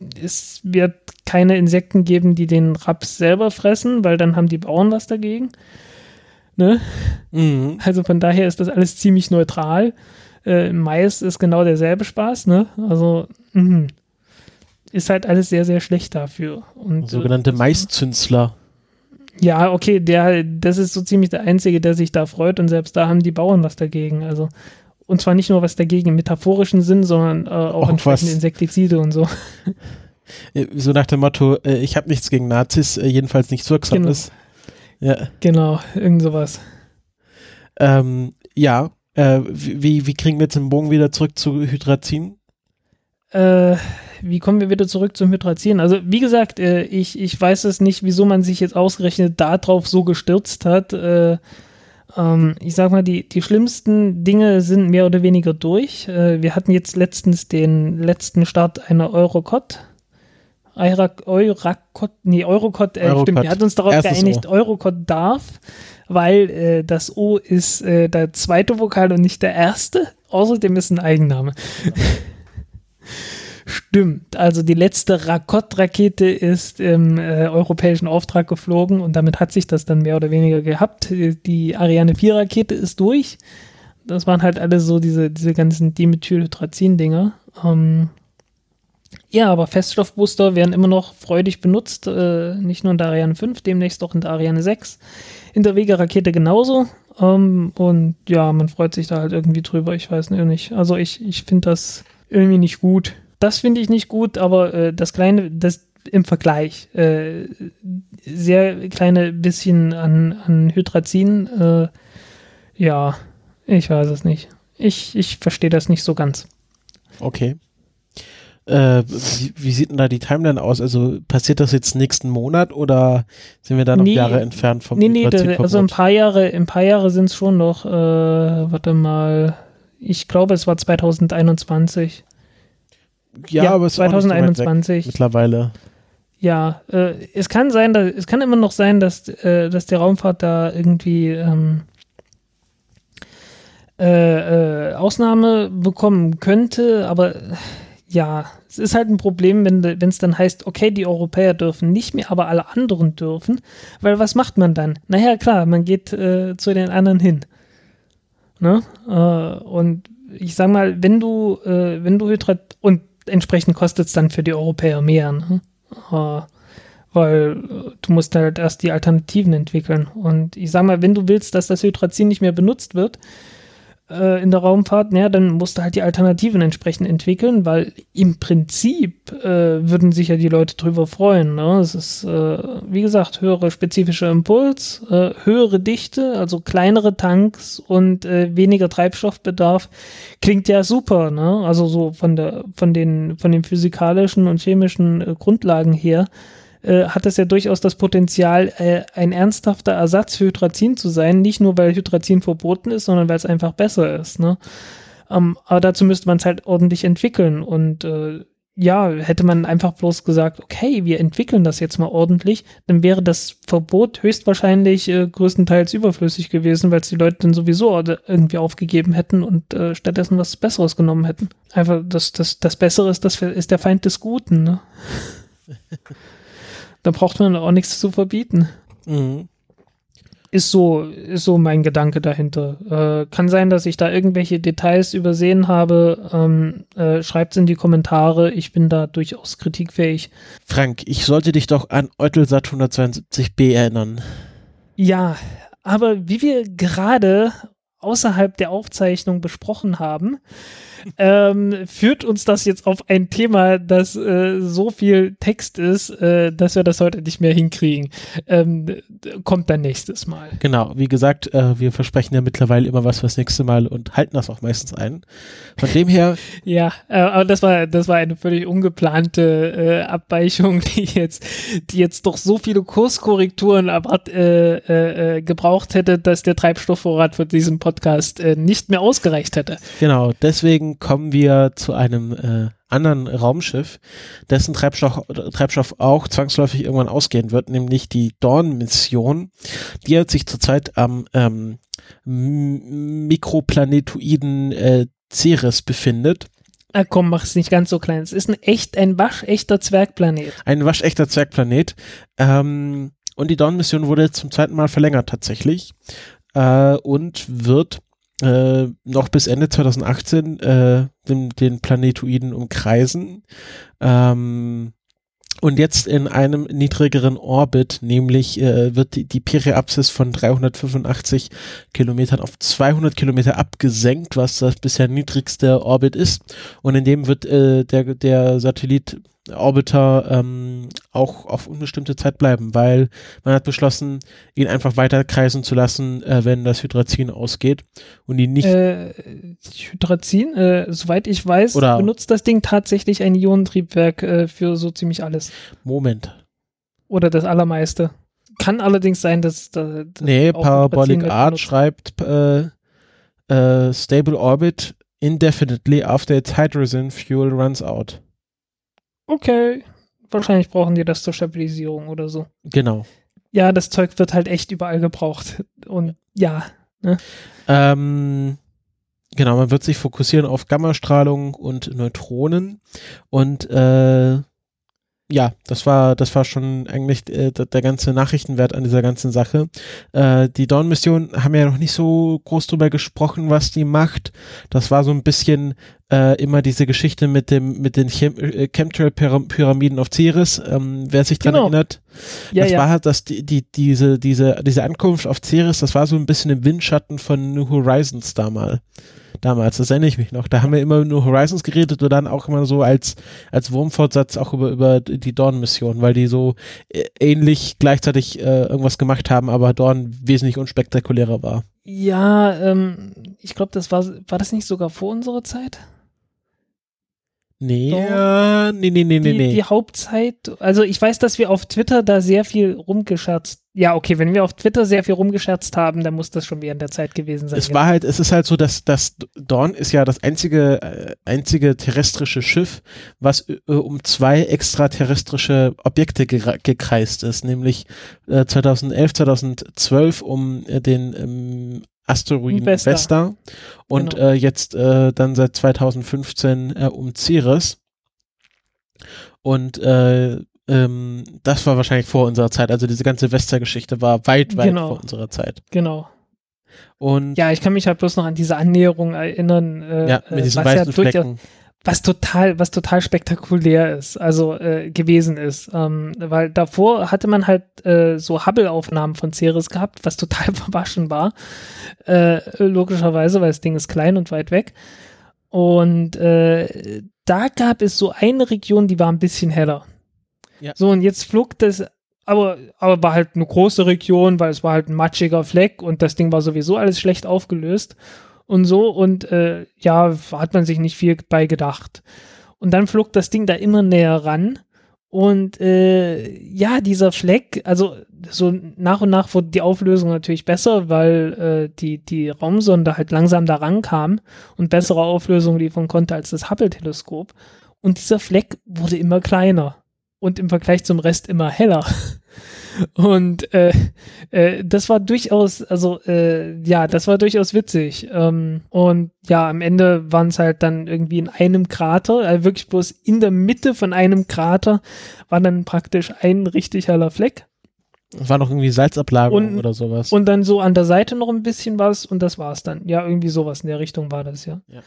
S1: Äh, es wird keine Insekten geben, die den Raps selber fressen, weil dann haben die Bauern was dagegen. Ne? Mhm. Also von daher ist das alles ziemlich neutral. Äh, Mais ist genau derselbe Spaß, ne? Also mh. ist halt alles sehr, sehr schlecht dafür. Und,
S2: Sogenannte äh, Maiszünsler.
S1: Ja, okay, der, das ist so ziemlich der Einzige, der sich da freut und selbst da haben die Bauern was dagegen. Also und zwar nicht nur was dagegen im metaphorischen Sinn, sondern äh, auch, auch entsprechende was. Insektizide und so.
S2: Äh, so nach dem Motto, äh, ich habe nichts gegen Nazis, äh, jedenfalls nichts Wirksames.
S1: Genau. Ja. Genau, irgend sowas.
S2: Ähm, ja, äh, wie, wie kriegen wir jetzt den Bogen wieder zurück zu Hydrazin?
S1: Äh, wie kommen wir wieder zurück zum Hydrazin? Also, wie gesagt, äh, ich, ich weiß es nicht, wieso man sich jetzt ausgerechnet darauf so gestürzt hat. Äh, ähm, ich sag mal, die, die schlimmsten Dinge sind mehr oder weniger durch. Äh, wir hatten jetzt letztens den letzten Start einer Eurocod. Euracod, nee, Eurocod, äh, Eurocod. stimmt, wir hatten uns darauf Erstes geeinigt. Eurocod darf, weil äh, das O ist äh, der zweite Vokal und nicht der erste. Außerdem ist ein Eigenname. Stimmt. Also die letzte Rakott-Rakete ist im äh, europäischen Auftrag geflogen und damit hat sich das dann mehr oder weniger gehabt. Die Ariane 4-Rakete ist durch. Das waren halt alle so diese, diese ganzen Dimethylhydrazin-Dinger. Ähm, ja, aber Feststoffbooster werden immer noch freudig benutzt, äh, nicht nur in der Ariane 5, demnächst auch in der Ariane 6. In der Vega-Rakete genauso. Ähm, und ja, man freut sich da halt irgendwie drüber, ich weiß nicht. Also ich, ich finde das irgendwie nicht gut das finde ich nicht gut, aber äh, das kleine, das im Vergleich, äh, sehr kleine bisschen an, an Hydrazin, äh, ja, ich weiß es nicht. Ich, ich verstehe das nicht so ganz.
S2: Okay. Äh, wie, wie, sieht denn da die Timeline aus? Also passiert das jetzt nächsten Monat oder sind wir da noch nee, Jahre entfernt vom
S1: Nee, nee, da, also ein paar Jahre, ein paar Jahre sind es schon noch, äh, warte mal, ich glaube, es war 2021.
S2: Ja, ja aber es
S1: 2021
S2: mittlerweile.
S1: Ja, äh, es kann sein, dass, es kann immer noch sein, dass, äh, dass die Raumfahrt da irgendwie ähm, äh, äh Ausnahme bekommen könnte, aber ja, es ist halt ein Problem, wenn es dann heißt, okay, die Europäer dürfen nicht mehr, aber alle anderen dürfen, weil was macht man dann? Naja, klar, man geht äh, zu den anderen hin. Ne? Äh, und ich sag mal, wenn du, wenn du Hydrat und entsprechend kostet es dann für die Europäer mehr. Ne? Äh, weil äh, du musst halt erst die Alternativen entwickeln. Und ich sag mal, wenn du willst, dass das Hydrazin nicht mehr benutzt wird, äh, in der Raumfahrt, naja, dann musst du halt die Alternativen entsprechend entwickeln, weil im Prinzip äh, würden sich ja die Leute drüber freuen. Ne? Es ist, äh, wie gesagt, höhere spezifischer Impuls, äh, höhere Dichte, also kleinere Tanks und äh, weniger Treibstoffbedarf. Klingt ja super, ne? Also so von der, von den, von den physikalischen und chemischen äh, Grundlagen her äh, hat es ja durchaus das Potenzial, äh, ein ernsthafter Ersatz für Hydrazin zu sein. Nicht nur, weil Hydrazin verboten ist, sondern weil es einfach besser ist. Ne? Ähm, aber dazu müsste man es halt ordentlich entwickeln. Und äh, ja, hätte man einfach bloß gesagt, okay, wir entwickeln das jetzt mal ordentlich, dann wäre das Verbot höchstwahrscheinlich äh, größtenteils überflüssig gewesen, weil es die Leute dann sowieso irgendwie aufgegeben hätten und äh, stattdessen was Besseres genommen hätten. Einfach das, das, das Bessere ist, das ist der Feind des Guten. Ne? da braucht man auch nichts zu verbieten. Mhm ist so, ist so mein Gedanke dahinter. Äh, kann sein, dass ich da irgendwelche Details übersehen habe. Ähm, äh, Schreibt es in die Kommentare. Ich bin da durchaus kritikfähig.
S2: Frank, ich sollte dich doch an Eutelsat 172b erinnern.
S1: Ja, aber wie wir gerade außerhalb der Aufzeichnung besprochen haben, ähm, führt uns das jetzt auf ein Thema, das äh, so viel Text ist, äh, dass wir das heute nicht mehr hinkriegen. Ähm, kommt dann nächstes Mal.
S2: Genau, wie gesagt, äh, wir versprechen ja mittlerweile immer was fürs nächste Mal und halten das auch meistens ein. Von dem her.
S1: ja, äh, aber das war, das war eine völlig ungeplante äh, Abweichung, die jetzt, die jetzt doch so viele Kurskorrekturen erwart, äh, gebraucht hätte, dass der Treibstoffvorrat für diesen Podcast nicht mehr ausgereicht hätte.
S2: Genau, deswegen kommen wir zu einem äh, anderen Raumschiff, dessen Treibstoff, Treibstoff auch zwangsläufig irgendwann ausgehen wird, nämlich die Dawn-Mission, die hat sich zurzeit am ähm, Mikroplanetoiden äh, Ceres befindet.
S1: Ah, komm, mach es nicht ganz so klein. Es ist ein echt, ein waschechter Zwergplanet.
S2: Ein waschechter Zwergplanet. Ähm, und die Dawn-Mission wurde zum zweiten Mal verlängert tatsächlich äh, und wird äh, noch bis Ende 2018 äh, den, den Planetoiden umkreisen. Ähm, und jetzt in einem niedrigeren Orbit, nämlich äh, wird die, die Periapsis von 385 Kilometern auf 200 Kilometer abgesenkt, was das bisher niedrigste Orbit ist. Und in dem wird äh, der, der Satellit Orbiter ähm, auch auf unbestimmte Zeit bleiben, weil man hat beschlossen, ihn einfach weiter kreisen zu lassen, äh, wenn das Hydrazin ausgeht und ihn nicht.
S1: Äh, Hydrazin, äh, soweit ich weiß, Oder benutzt das Ding tatsächlich ein Ionentriebwerk äh, für so ziemlich alles.
S2: Moment.
S1: Oder das Allermeiste. Kann allerdings sein, dass. dass
S2: nee, Parabolic Art schreibt äh, äh, Stable Orbit indefinitely after its hydrogen fuel runs out
S1: okay, wahrscheinlich brauchen die das zur Stabilisierung oder so.
S2: Genau.
S1: Ja, das Zeug wird halt echt überall gebraucht. Und ja. Ne?
S2: Ähm, genau, man wird sich fokussieren auf Gammastrahlung und Neutronen und äh, ja, das war, das war schon eigentlich äh, der ganze Nachrichtenwert an dieser ganzen Sache. Äh, die Dawn-Mission haben ja noch nicht so groß drüber gesprochen, was die macht. Das war so ein bisschen äh, immer diese Geschichte mit dem, mit den Chem äh, Chemtrail-Pyramiden auf Ceres. Ähm, wer sich daran genau. erinnert, ja, das ja. war halt, dass die, die, diese, diese, diese Ankunft auf Ceres, das war so ein bisschen im Windschatten von New Horizons damals damals, das erinnere ich mich noch. Da haben wir immer nur Horizons geredet und dann auch immer so als, als Wurmfortsatz auch über, über die Dawn-Mission, weil die so äh, ähnlich gleichzeitig äh, irgendwas gemacht haben, aber Dawn wesentlich unspektakulärer war.
S1: Ja, ähm, ich glaube, das war, war das nicht sogar vor unserer Zeit?
S2: Nee, äh, nee, nee, nee,
S1: die,
S2: nee.
S1: Die Hauptzeit, also ich weiß, dass wir auf Twitter da sehr viel rumgescherzt. Ja, okay, wenn wir auf Twitter sehr viel rumgescherzt haben, dann muss das schon während der Zeit gewesen sein.
S2: Es ja. war halt, es ist halt so, dass das Dawn ist ja das einzige, äh, einzige terrestrische Schiff, was äh, um zwei extraterrestrische Objekte gekreist ist, nämlich äh, 2011, 2012 um äh, den ähm, Asteroiden Vesta, Vesta und genau. äh, jetzt äh, dann seit 2015 äh, um Ceres. Und äh, ähm, das war wahrscheinlich vor unserer Zeit. Also diese ganze Vesta-Geschichte war weit, weit genau. vor unserer Zeit.
S1: Genau. Und ja, ich kann mich halt bloß noch an diese Annäherung erinnern.
S2: Äh, ja, mit diesen weißen ja Flecken
S1: was total, was total spektakulär ist, also äh, gewesen ist. Ähm, weil davor hatte man halt äh, so Hubble-Aufnahmen von Ceres gehabt, was total verwaschen war. Äh, logischerweise, weil das Ding ist klein und weit weg. Und äh, da gab es so eine Region, die war ein bisschen heller. Ja. So, und jetzt flog das, aber, aber war halt eine große Region, weil es war halt ein matschiger Fleck und das Ding war sowieso alles schlecht aufgelöst und so und äh, ja, hat man sich nicht viel bei gedacht. Und dann flog das Ding da immer näher ran und äh, ja, dieser Fleck, also so nach und nach wurde die Auflösung natürlich besser, weil äh, die, die Raumsonde halt langsam da rankam und bessere Auflösung liefern konnte als das Hubble-Teleskop. Und dieser Fleck wurde immer kleiner und im Vergleich zum Rest immer heller. Und äh, äh, das war durchaus, also äh, ja, das war durchaus witzig. Ähm, und ja, am Ende waren es halt dann irgendwie in einem Krater, also wirklich bloß in der Mitte von einem Krater war dann praktisch ein richtig heller Fleck.
S2: Es war noch irgendwie Salzablagerung
S1: Und-
S2: oder sowas.
S1: Und dann so an der Seite noch ein bisschen was und das war's dann. Ja, irgendwie sowas in der Richtung war das, ja.
S2: Ja.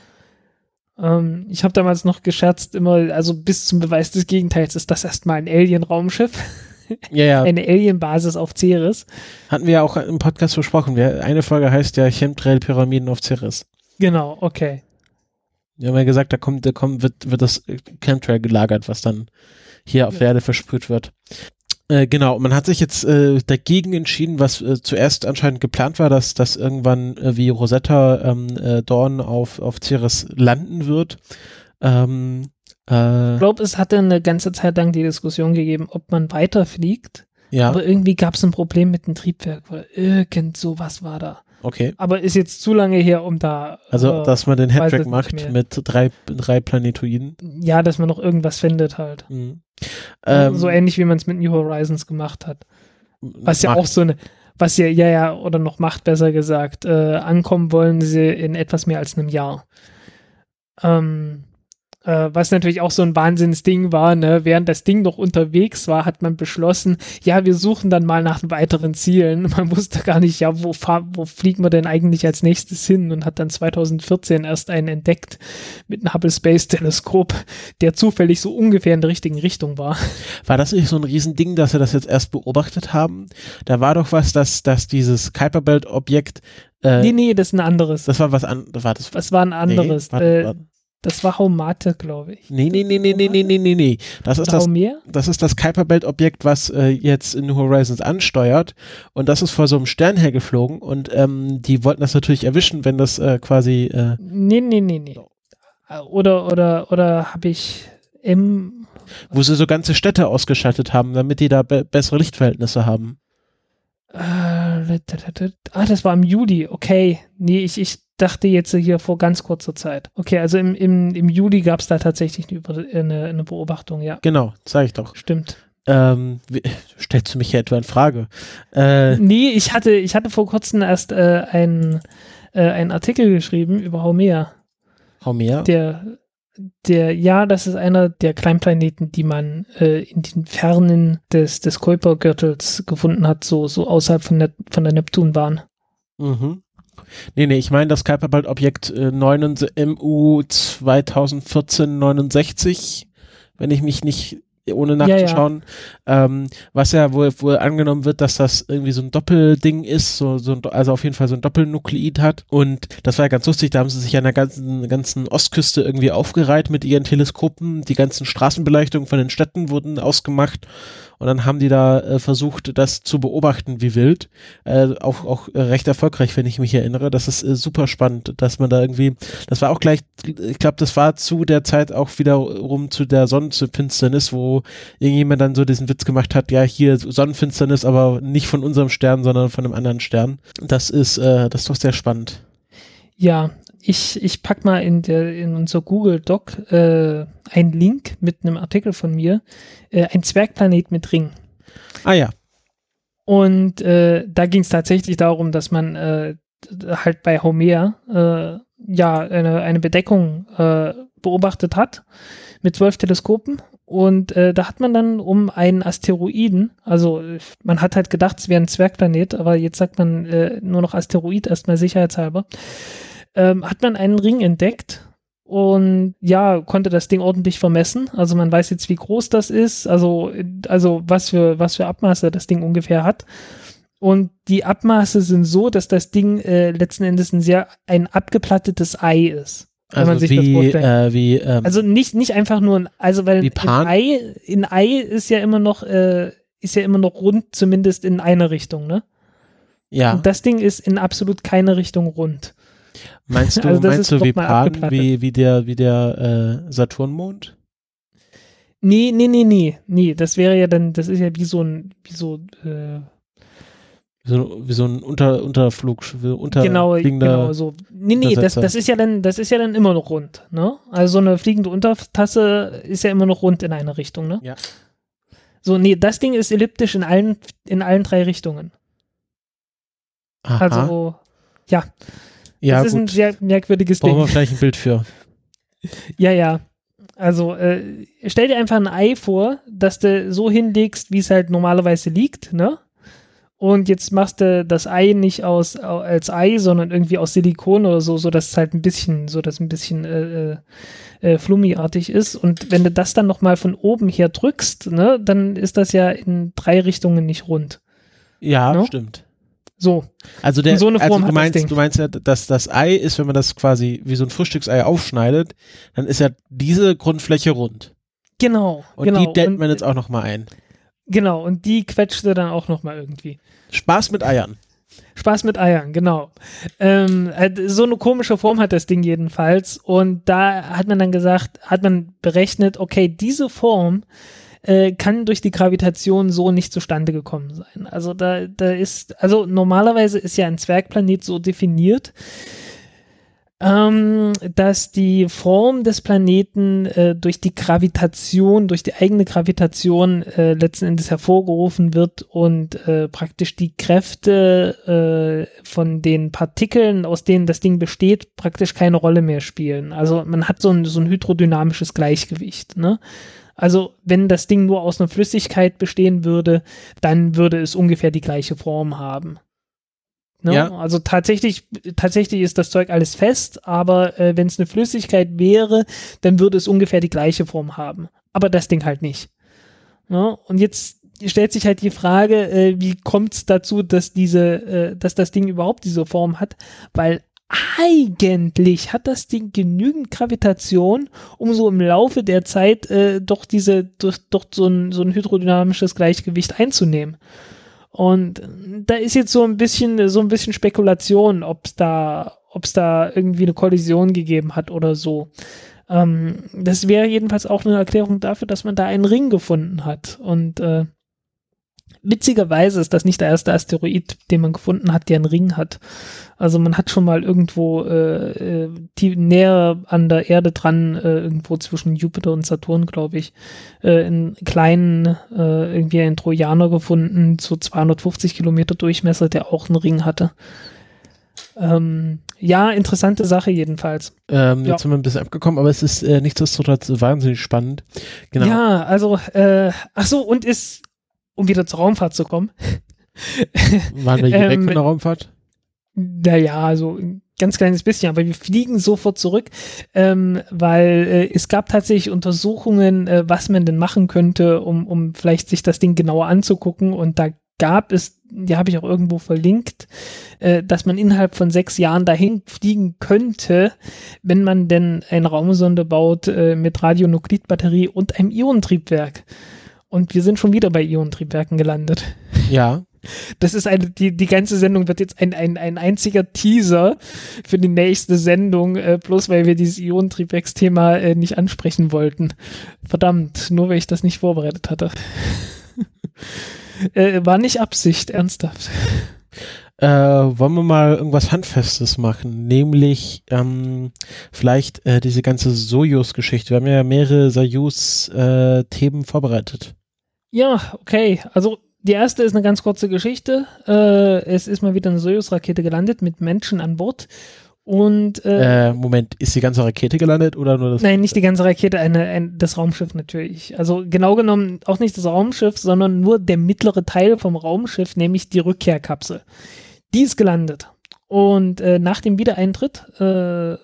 S1: Ähm, ich habe damals noch gescherzt, immer, also bis zum Beweis des Gegenteils ist das erstmal ein Alien-Raumschiff,
S2: ja, ja,
S1: eine Alien-Basis auf Ceres.
S2: hatten wir ja auch im Podcast besprochen. Eine Folge heißt ja Chemtrail-Pyramiden auf Ceres.
S1: Genau, okay.
S2: Wir haben ja gesagt, da kommt, da kommt, wird, wird das Chemtrail gelagert, was dann hier auf
S1: Ja.
S2: der Erde versprüht wird. Äh, genau, man hat sich jetzt äh, dagegen entschieden, was äh, zuerst anscheinend geplant war, dass, dass irgendwann äh, wie Rosetta ähm, äh, Dawn auf, auf Ceres landen wird. Ähm, äh,
S1: Ich glaube, es hatte eine ganze Zeit lang die Diskussion gegeben, ob man weiterfliegt.
S2: ja,
S1: Aber irgendwie gab es ein Problem mit dem Triebwerk oder irgend sowas war da.
S2: Okay.
S1: Aber ist jetzt zu lange her, um da.
S2: Also,
S1: äh,
S2: dass man den Hattrick macht mit drei, drei Planetoiden.
S1: ja, dass man noch irgendwas findet halt.
S2: Mhm. Ähm,
S1: so ähnlich wie man es mit New Horizons gemacht hat. Was ja
S2: macht-
S1: auch so eine, was ja, ja, ja, oder noch macht, besser gesagt, äh, ankommen wollen sie in etwas mehr als einem Jahr. Ähm, äh, was natürlich auch so ein Wahnsinnsding war, ne? Während das Ding noch unterwegs war, hat man beschlossen, ja, wir suchen dann mal nach weiteren Zielen. Man wusste gar nicht, ja, wo, wo fliegen wir denn eigentlich als nächstes hin und hat dann 2014 erst einen entdeckt mit einem Hubble Space Teleskop, der zufällig so ungefähr in der richtigen Richtung war.
S2: War das nicht so ein Riesending, dass sie das jetzt erst beobachtet haben? Da war doch was, dass, dass dieses Kuiperbelt-Objekt, äh,
S1: nee, nee, das ist ein anderes.
S2: das war was anderes. War das
S1: Das war ein anderes.
S2: Nee, warte,
S1: äh,
S2: warte.
S1: Das war Haumate, glaube ich.
S2: nee, nee, nee, nee, nee, nee, nee, nee, nee. Das ist das, das ist das Kuiperbelt-Objekt, was äh, jetzt in New Horizons ansteuert. Und das ist vor so einem Stern hergeflogen. Und ähm, die wollten das natürlich erwischen, wenn das äh, quasi, äh,
S1: Nee, nee, nee, nee. Oder, oder, oder habe ich im.
S2: wo sie so ganze Städte ausgeschaltet haben, damit die da be bessere Lichtverhältnisse haben.
S1: Äh, ah, das war im Juli. Okay. Nee, ich, ich dachte jetzt hier vor ganz kurzer Zeit. Okay, also im, im, im Juli gab es da tatsächlich eine, Über- eine, eine Beobachtung, ja.
S2: Genau, sag ich doch.
S1: Stimmt.
S2: Ähm, wie, stellst du mich hier etwa in Frage? Äh,
S1: Nee, ich hatte, ich hatte vor kurzem erst äh, einen, äh, einen Artikel geschrieben über Haumea.
S2: hau mehr.
S1: Der, der, ja, das ist einer der Kleinplaneten, die man äh, in den Fernen des, des Kuipergürtels gefunden hat, so, so außerhalb von der, von der Neptunbahn.
S2: Mhm. Nee, nee, ich meine das Kuiperbelt-Objekt äh, 9 MU 2014-69, wenn ich mich nicht ohne
S1: Ja, ja.
S2: nachzuschauen, Ähm, was ja wohl, wohl angenommen wird, dass das irgendwie so ein Doppelding ist, so, so ein, also auf jeden Fall so ein Doppelnukleid hat. Und das war ja ganz lustig, da haben sie sich an der ganzen, ganzen Ostküste irgendwie aufgereiht mit ihren Teleskopen. Die ganzen Straßenbeleuchtungen von den Städten wurden ausgemacht. Und dann haben die da äh, versucht, das zu beobachten, wie wild. Äh, auch auch äh, recht erfolgreich, wenn ich mich erinnere. Das ist äh, super spannend, dass man da irgendwie, das war auch gleich, ich glaube, das war zu der Zeit auch wiederum zu der Sonnenfinsternis, wo irgendjemand dann so diesen Witz gemacht hat, ja, hier Sonnenfinsternis, aber nicht von unserem Stern, sondern von einem anderen Stern. Das ist, äh, das ist doch sehr spannend.
S1: Ja, ich, ich pack mal in der in unser Google Doc äh, einen Link mit einem Artikel von mir, äh, ein Zwergplanet mit Ring.
S2: Ah ja,
S1: Und äh, da ging es tatsächlich darum, dass man äh, halt bei Homer äh, ja eine, eine Bedeckung äh, beobachtet hat mit zwölf Teleskopen. Und äh, da hat man dann um einen Asteroiden, also man hat halt gedacht, es wäre ein Zwergplanet, aber jetzt sagt man äh, nur noch Asteroid, erstmal sicherheitshalber, ähm, hat man einen Ring entdeckt und ja, konnte das Ding ordentlich vermessen. Also man weiß jetzt, wie groß das ist, also, also was für, was für Abmaße das Ding ungefähr hat. Und die Abmaße sind so, dass das Ding äh, letzten Endes ein sehr ein abgeplattetes Ei ist. Wenn
S2: also
S1: man sich das
S2: wie,
S1: vorstellt.
S2: äh, wie, ähm,
S1: Also nicht, nicht einfach nur ein, also weil ein? Ei, ein Ei ist ja immer noch, äh, ist ja immer noch rund, zumindest in eine Richtung, ne?
S2: ja,
S1: Und das Ding ist in absolut keine Richtung rund.
S2: Meinst du,
S1: also das
S2: meinst
S1: ist
S2: du wie Pan, wie, wie der, wie der äh, Saturnmond?
S1: Nee, nee, nee, nee, nee, das wäre ja dann, das ist ja wie so ein, wie so, äh,
S2: Wie so, wie so ein Unter, Unterflug, unter
S1: genau, genau so. Nee, nee, das, das ist ja dann, das ist ja dann immer noch rund, ne? Also so eine fliegende Untertasse ist ja immer noch rund in eine Richtung, ne?
S2: Ja.
S1: So, nee, das Ding ist elliptisch in allen, in allen drei Richtungen.
S2: Aha.
S1: Also, ja.
S2: Ja,
S1: das ist
S2: gut.
S1: ein sehr merkwürdiges
S2: Brauchen wir
S1: Ding.
S2: vielleicht ein Bild für.
S1: Ja, ja. Also, äh, stell dir einfach ein Ei vor, dass du so hinlegst, wie es halt normalerweise liegt, ne? Und jetzt machst du das Ei nicht aus au- als Ei, sondern irgendwie aus Silikon oder so, so dass es halt ein bisschen, so dass ein bisschen äh, äh, äh, flummiartig ist. Und wenn du das dann noch mal von oben her drückst, ne, dann ist das ja in drei Richtungen nicht rund.
S2: Ja,
S1: No?
S2: stimmt.
S1: So,
S2: Also, der,
S1: so eine Form
S2: also du meinst, du meinst ja, dass das Ei ist, wenn man das quasi wie so ein Frühstücksei aufschneidet, dann ist ja diese Grundfläche rund.
S1: genau,
S2: Und
S1: genau.
S2: die dämmt man jetzt auch noch mal ein.
S1: genau, und die quetscht du dann auch noch mal irgendwie.
S2: Spaß mit Eiern.
S1: Spaß mit Eiern, genau. Ähm, halt so eine komische Form hat das Ding jedenfalls. Und da hat man dann gesagt, hat man berechnet, okay, diese Form äh, kann durch die Gravitation so nicht zustande gekommen sein. Also da, da ist, also normalerweise ist ja ein Zwergplanet so definiert, ähm, dass die Form des Planeten äh, durch die Gravitation, durch die eigene Gravitation äh, letzten Endes hervorgerufen wird und äh, praktisch die Kräfte äh, von den Partikeln, aus denen das Ding besteht, praktisch keine Rolle mehr spielen. Also man hat so ein, so ein hydrodynamisches Gleichgewicht. Ne? Also wenn das Ding nur aus einer Flüssigkeit bestehen würde, dann würde es ungefähr die gleiche Form haben. Ne?
S2: Ja.
S1: Also tatsächlich, tatsächlich ist das Zeug alles fest, aber äh, wenn es eine Flüssigkeit wäre, dann würde es ungefähr die gleiche Form haben. Aber das Ding halt nicht. Ne? Und jetzt stellt sich halt die Frage, äh, wie kommt es dazu, dass diese, äh, dass das Ding überhaupt diese Form hat? Weil eigentlich hat das Ding genügend Gravitation, um so im Laufe der Zeit äh, doch diese, doch, doch so ein, so ein hydrodynamisches Gleichgewicht einzunehmen. Und da ist jetzt so ein bisschen, so ein bisschen Spekulation, ob es da, ob es da irgendwie eine Kollision gegeben hat oder so. Ähm, das wäre jedenfalls auch eine Erklärung dafür, dass man da einen Ring gefunden hat. Und äh, witzigerweise ist das nicht der erste Asteroid, den man gefunden hat, der einen Ring hat. Also man hat schon mal irgendwo äh, äh, die, näher an der Erde dran, äh, irgendwo zwischen Jupiter und Saturn, glaube ich, äh, einen kleinen, äh, irgendwie einen Trojaner gefunden, so 250 Kilometer Durchmesser, der auch einen Ring hatte. Ähm, ja, interessante Sache jedenfalls.
S2: Ähm,
S1: Ja.
S2: Jetzt sind wir ein bisschen abgekommen, aber es ist äh, nichtsdestotrotz wahnsinnig spannend. Genau.
S1: Ja, also, äh, ach so, und ist, um wieder zur Raumfahrt zu kommen,
S2: Waren wir hier weg
S1: Ähm,
S2: von der Raumfahrt?
S1: Naja, so ein ganz kleines bisschen, aber wir fliegen sofort zurück, ähm, weil äh, es gab tatsächlich Untersuchungen, äh, was man denn machen könnte, um, um vielleicht sich das Ding genauer anzugucken. Und da gab es, die habe ich auch irgendwo verlinkt, äh, dass man innerhalb von sechs Jahren dahin fliegen könnte, wenn man denn eine Raumsonde baut äh, mit Radionuklidbatterie und einem Ionentriebwerk. Und wir sind schon wieder bei Ionentriebwerken gelandet.
S2: Ja.
S1: Das ist eine, die, die ganze Sendung wird jetzt ein, ein, ein einziger Teaser für die nächste Sendung, äh, bloß weil wir dieses Ionentriebwerksthema äh, nicht ansprechen wollten. Verdammt, nur weil ich das nicht vorbereitet hatte. äh, war nicht Absicht, ernsthaft.
S2: Äh, wollen wir mal irgendwas Handfestes machen, nämlich ähm, vielleicht äh, diese ganze Sojus-Geschichte. Wir haben ja mehrere Soyuz-Themen vorbereitet.
S1: Ja, okay. Also die erste ist eine ganz kurze Geschichte. Äh, es ist mal wieder eine Soyuz-Rakete gelandet mit Menschen an Bord. Und äh,
S2: Äh, Moment, ist die ganze Rakete gelandet oder nur das?
S1: Nein, nicht die ganze Rakete, eine, ein, das Raumschiff natürlich. Also genau genommen auch nicht das Raumschiff, sondern nur der mittlere Teil vom Raumschiff, nämlich die Rückkehrkapsel. Die ist gelandet. Und äh, nach dem Wiedereintritt, äh,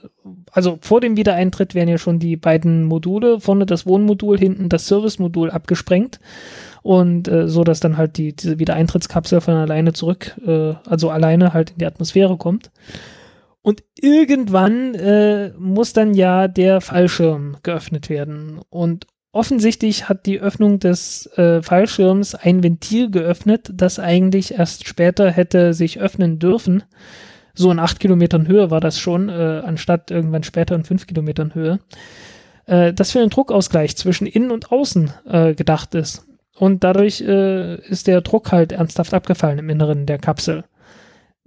S1: also vor dem Wiedereintritt werden ja schon die beiden Module, vorne das Wohnmodul, hinten das Servicemodul abgesprengt. Und äh, so, dass dann halt die, diese Wiedereintrittskapsel von alleine zurück, äh, also alleine halt in die Atmosphäre kommt. Und irgendwann äh, muss dann ja der Fallschirm geöffnet werden. Und offensichtlich hat die Öffnung des äh, Fallschirms ein Ventil geöffnet, das eigentlich erst später hätte sich öffnen dürfen. So in acht Kilometern Höhe war das schon, äh, anstatt irgendwann später in fünf Kilometern Höhe. Äh, das für einen Druckausgleich zwischen innen und außen äh, gedacht ist. und dadurch äh, ist der Druck halt ernsthaft abgefallen im Inneren der Kapsel.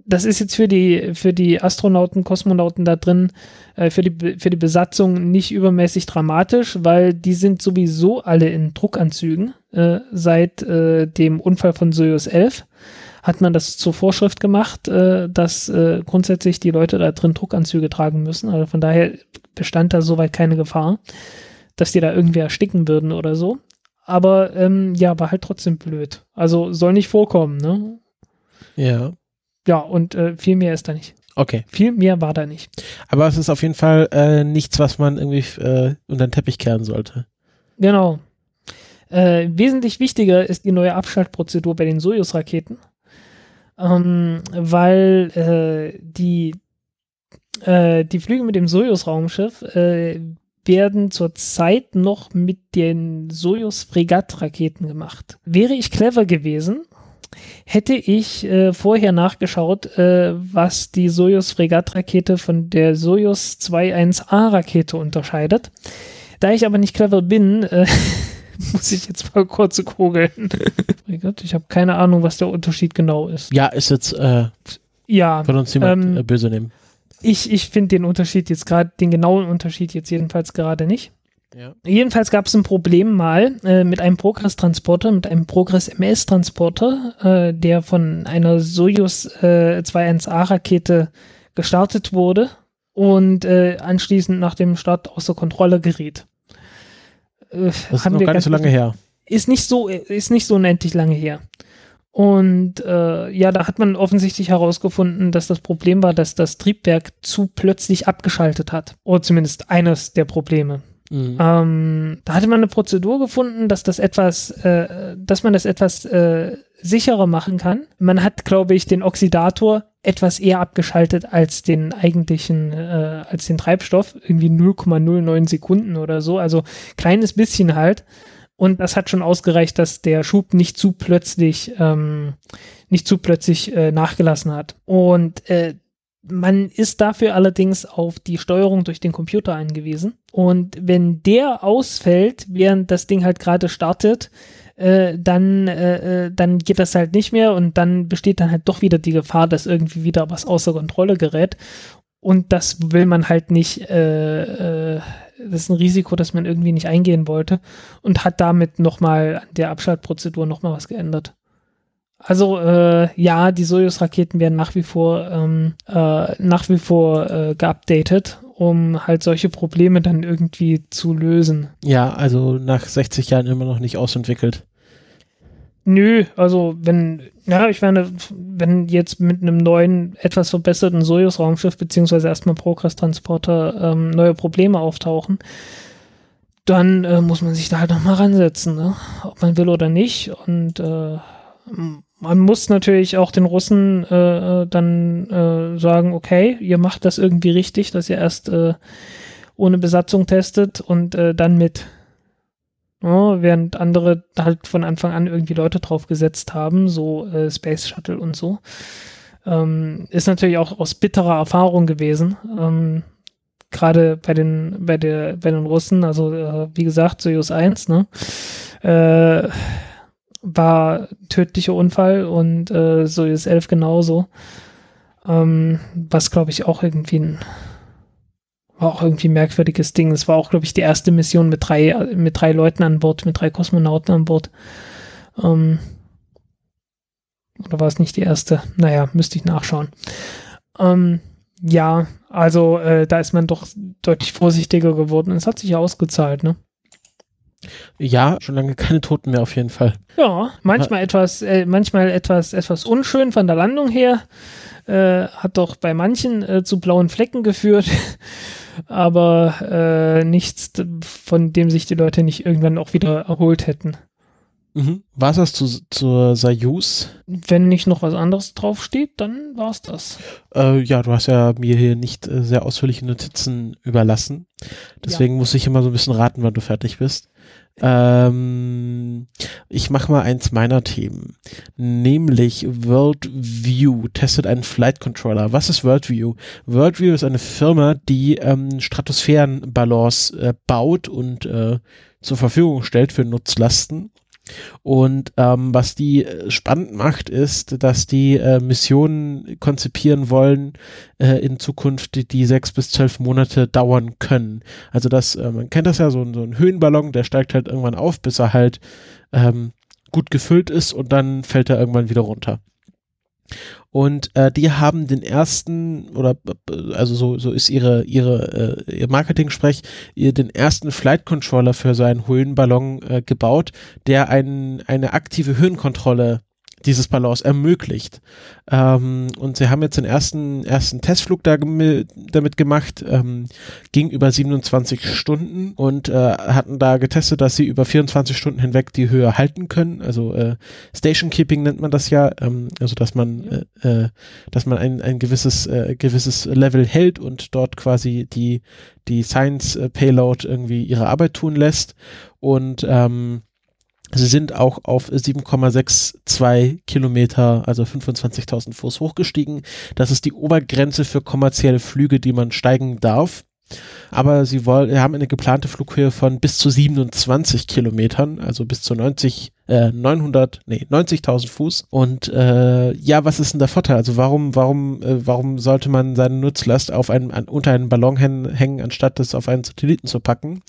S1: Das ist jetzt für die, für die Astronauten, Kosmonauten da drin, äh, für, die, für die Besatzung nicht übermäßig dramatisch, weil die sind sowieso alle in Druckanzügen äh, seit dem Unfall von Soyuz 11 hat man das zur Vorschrift gemacht, äh, dass äh, grundsätzlich die Leute da drin Druckanzüge tragen müssen. Also von daher bestand da soweit keine Gefahr, dass die da irgendwie ersticken würden oder so. Aber ähm, ja, war halt trotzdem blöd. Also soll nicht vorkommen, ne?
S2: Ja.
S1: Ja, und äh, viel mehr ist da nicht.
S2: Okay.
S1: Viel mehr war da nicht.
S2: Aber es ist auf jeden Fall äh, nichts, was man irgendwie äh, unter den Teppich kehren sollte.
S1: Genau. Äh, wesentlich wichtiger ist die neue Abschaltprozedur bei den Soyuz-Raketen ähm, weil äh, die, äh, die Flüge mit dem Soyuz-Raumschiff äh, werden zurzeit noch mit den Soyuz-Fregatt-Raketen gemacht. Wäre ich clever gewesen, hätte ich äh, vorher nachgeschaut, äh, was die Soyuz-Fregatt-Rakete von der Soyuz 21A-Rakete unterscheidet. Da ich aber nicht clever bin, äh, muss ich jetzt mal kurz googeln. mein Gott, ich habe keine Ahnung, was der Unterschied genau ist.
S2: Ja, ist jetzt äh,
S1: Ja,
S2: von uns jemand
S1: ähm,
S2: äh, böse nehmen.
S1: ich, ich finde den Unterschied jetzt gerade, den genauen Unterschied jetzt jedenfalls gerade nicht.
S2: Ja.
S1: Jedenfalls gab es ein Problem mal äh, mit einem Progress-Transporter, mit einem Progress-MS-Transporter, äh, der von einer Soyuz äh, 21A-Rakete gestartet wurde und äh, anschließend nach dem Start außer Kontrolle geriet. Äh,
S2: Das ist noch gar nicht so lange her.
S1: ist nicht so, ist nicht so unendlich lange her. Und äh, ja, da hat man offensichtlich herausgefunden, dass das Problem war, dass das Triebwerk zu plötzlich abgeschaltet hat. Oder zumindest eines der Probleme.
S2: Mhm.
S1: Ähm, da hatte man eine Prozedur gefunden, dass das etwas, äh, dass man das etwas äh, sicherer machen kann. Man hat, glaube ich, den Oxidator etwas eher abgeschaltet als den eigentlichen, äh, als den Treibstoff, irgendwie 0,09 Sekunden oder so, also kleines bisschen halt. Und das hat schon ausgereicht, dass der Schub nicht zu plötzlich, ähm, nicht zu plötzlich äh, nachgelassen hat. Und äh, man ist dafür allerdings auf die Steuerung durch den Computer angewiesen. Und wenn der ausfällt, während das Ding halt gerade startet, äh, dann, äh, äh, dann geht das halt nicht mehr und dann besteht dann halt doch wieder die Gefahr, dass irgendwie wieder was außer Kontrolle gerät. Und das will man halt nicht, äh, äh, das ist ein Risiko, das man irgendwie nicht eingehen wollte und hat damit nochmal an der Abschaltprozedur nochmal was geändert. Also äh, ja, die Soyuz-Raketen werden nach wie vor ähm, äh, nach wie vor äh, geupdatet, um halt solche Probleme dann irgendwie zu lösen.
S2: Ja, also nach 60 Jahren immer noch nicht ausentwickelt.
S1: Nö, also wenn, ja, ich meine, wenn jetzt mit einem neuen, etwas verbesserten Soyuz-Raumschiff beziehungsweise erstmal Progress-Transporter ähm, neue Probleme auftauchen, dann äh, muss man sich da halt nochmal ransetzen, ne? ob man will oder nicht. Und äh, man muss natürlich auch den Russen äh, äh, dann äh, sagen, okay, ihr macht das irgendwie richtig, dass ihr erst äh, ohne Besatzung testet und äh, dann mit. Ja, während andere halt von Anfang an irgendwie Leute drauf gesetzt haben, so äh, Space Shuttle und so. Ähm, ist natürlich auch aus bitterer Erfahrung gewesen. Ähm, Gerade bei den, bei der, bei den Russen, also äh, wie gesagt, Soyuz 1, ne? War tödlicher Unfall und äh, Soyuz 11 genauso. Ähm, was glaube ich auch irgendwie ein war auch irgendwie ein merkwürdiges Ding. Es war auch, glaube ich, die erste Mission mit drei, mit drei Leuten an Bord, mit drei Kosmonauten an Bord. Ähm, oder war es nicht die erste? Naja, müsste ich nachschauen. Ähm, ja, also äh, da ist man doch deutlich vorsichtiger geworden. Es hat sich ausgezahlt, ne?
S2: Ja, schon lange keine Toten mehr auf jeden Fall.
S1: Ja, manchmal etwas, äh, manchmal etwas, etwas unschön von der Landung her. Äh, hat doch bei manchen äh, zu blauen Flecken geführt, aber äh, nichts, von dem sich die Leute nicht irgendwann auch wieder erholt hätten.
S2: Mhm. War es das zu, zur Soyuz?
S1: Wenn nicht noch was anderes draufsteht, dann war's das.
S2: Äh, ja, du hast ja mir hier nicht äh, sehr ausführliche Notizen überlassen. Deswegen muss ich immer so ein bisschen raten, wann du fertig bist. Ähm, ich mache mal eins meiner Themen, nämlich Worldview testet einen Flight Controller. Was ist Worldview? Worldview ist eine Firma, die ähm, Stratosphärenbalance äh, baut und äh, zur Verfügung stellt für Nutzlasten. Und ähm, was die äh, spannend macht, ist, dass die äh, Missionen konzipieren wollen äh, in Zukunft, die, die sechs bis zwölf Monate dauern können. Also das, äh, man kennt das ja, so, so ein Höhenballon, der steigt halt irgendwann auf, bis er halt ähm, gut gefüllt ist und dann fällt er irgendwann wieder runter. Und äh, die haben den ersten, oder also so, so ist ihre, ihre, äh, ihr Marketing-Sprech, ihr den ersten Flight Controller für seinen Höhenballon äh, gebaut, der ein, eine aktive Höhenkontrolle dieses Ballons ermöglicht. Ähm, und sie haben jetzt den ersten, ersten Testflug da damit gemacht, ähm, ging über 27 Stunden und äh, hatten da getestet, dass sie über 24 Stunden hinweg die Höhe halten können. Also äh, Station Keeping nennt man das ja, ähm, also dass man, äh, äh, dass man ein, ein gewisses, äh, gewisses Level hält und dort quasi die, die Science Payload irgendwie ihre Arbeit tun lässt. Und ähm, Sie sind auch auf 7,62 Kilometer, also 25.000 Fuß hochgestiegen. Das ist die Obergrenze für kommerzielle Flüge, die man steigen darf. Aber sie wollen, haben eine geplante Flughöhe von bis zu 27 Kilometern, also bis zu 90 äh, 900, nee, 90.000 Fuß. Und äh, ja, was ist denn der Vorteil? Also warum, warum, äh, warum sollte man seine Nutzlast auf einen, an, unter einen Ballon hängen, anstatt das auf einen Satelliten zu packen?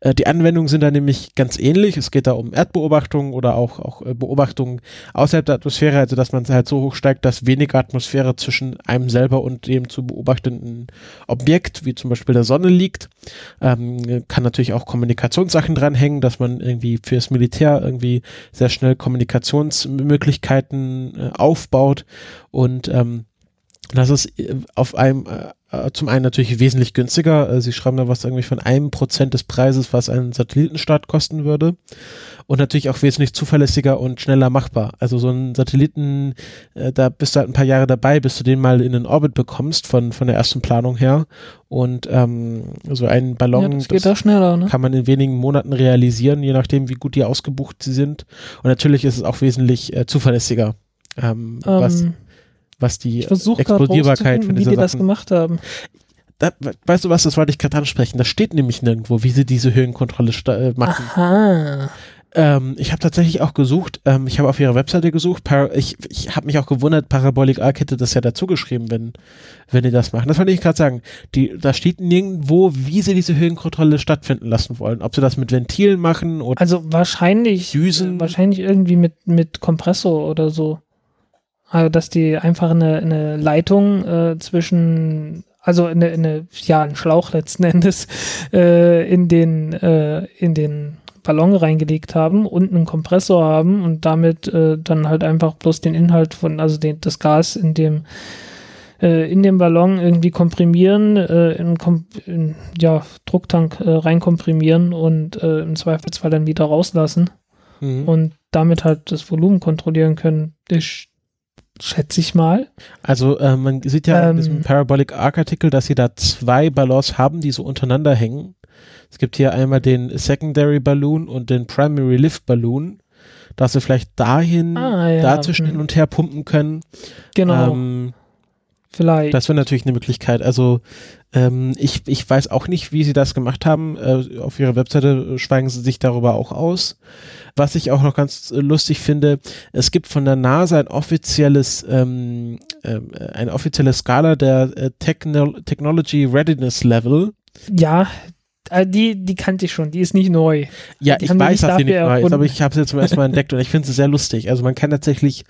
S2: Äh, die Anwendungen sind da nämlich ganz ähnlich. Es geht da um Erdbeobachtungen oder auch, auch äh, Beobachtungen außerhalb der Atmosphäre, also dass man halt so hoch steigt, dass weniger Atmosphäre zwischen einem selber und dem zu beobachtenden Objekt, wie zum Beispiel der Sonne liegt. Ähm, kann natürlich auch Kommunikationssachen dranhängen, dass man irgendwie fürs Militär irgendwie sehr schnell Kommunikationsmöglichkeiten äh, aufbaut. Und ähm, das ist äh, auf einem äh, zum einen natürlich wesentlich günstiger. Äh, sie schreiben da was irgendwie von einem Prozent des Preises, was ein Satellitenstart kosten würde. Und natürlich auch wesentlich zuverlässiger und schneller machbar. Also so ein Satelliten, äh, da bist du halt ein paar Jahre dabei, bis du den mal in den Orbit bekommst von, von der ersten Planung her. Und ähm, so ein Ballon,
S1: ja, das geht das schneller, ne?
S2: kann man in wenigen Monaten realisieren, je nachdem, wie gut die ausgebucht sie sind. Und natürlich ist es auch wesentlich äh, zuverlässiger. Ähm, um. was ähm, was die
S1: Explodierbarkeit von dieser wie die Sachen, das gemacht haben.
S2: Da, weißt du was, das wollte ich gerade ansprechen. Das steht nämlich nirgendwo, wie sie diese Höhenkontrolle äh, machen.
S1: Aha.
S2: Ähm, ich habe tatsächlich auch gesucht, ähm, ich habe auf ihrer Webseite gesucht, Par ich, ich habe mich auch gewundert, Parabolic Arc hätte das ja dazu geschrieben, wenn, wenn die das machen. Das wollte ich gerade sagen. Die, da steht nirgendwo, wie sie diese Höhenkontrolle stattfinden lassen wollen. Ob sie das mit Ventilen machen oder
S1: Also wahrscheinlich,
S2: Düsen.
S1: wahrscheinlich irgendwie mit, mit Kompressor oder so. Also, dass die einfach eine, eine Leitung äh, zwischen, also eine, eine, ja, ein Schlauch letzten Endes äh, in den, äh, in den Ballon reingelegt haben und einen Kompressor haben und damit äh, dann halt einfach bloß den Inhalt von, also den, das Gas in dem äh, in dem Ballon irgendwie komprimieren, äh, in, in ja, Drucktank äh, reinkomprimieren und äh, im Zweifelsfall dann wieder rauslassen mhm. und damit halt das Volumen kontrollieren können. Ich schätze ich mal.
S2: Also äh, man sieht ja ähm, in diesem Parabolic Arc Artikel, dass sie da zwei Ballons haben, die so untereinander hängen. Es gibt hier einmal den Secondary Balloon und den Primary Lift Balloon, dass sie vielleicht dahin, ah, ja. dazwischen hm. hin und her pumpen können.
S1: Genau. Ähm, vielleicht.
S2: Das wäre natürlich eine Möglichkeit. Also ähm, ich, ich weiß auch nicht, wie sie das gemacht haben. Äh, auf ihrer Webseite schweigen sie sich darüber auch aus. Was ich auch noch ganz äh, lustig finde, es gibt von der NASA ein offizielles, ähm, äh, eine offizielle Skala der äh, Techno Technology Readiness Level.
S1: Ja, äh, die, die kannte ich schon, die ist nicht neu.
S2: Ja, die ich weiß, dass sie nicht neu ist, aber ich habe sie zum ersten Mal entdeckt und ich finde sie sehr lustig. Also man kann tatsächlich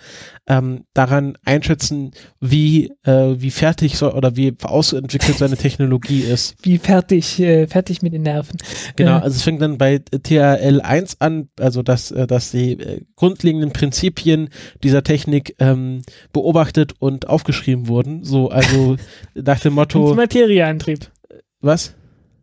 S2: ähm, daran einschätzen, wie, äh, wie fertig so, oder wie ausentwickelt seine Technologie ist.
S1: Wie fertig, äh, fertig mit den Nerven.
S2: Genau, also es fängt dann bei TRL 1 an, also dass, äh, dass die äh, grundlegenden Prinzipien dieser Technik ähm, beobachtet und aufgeschrieben wurden. So, also nach dem Motto.
S1: Materieantrieb.
S2: Was?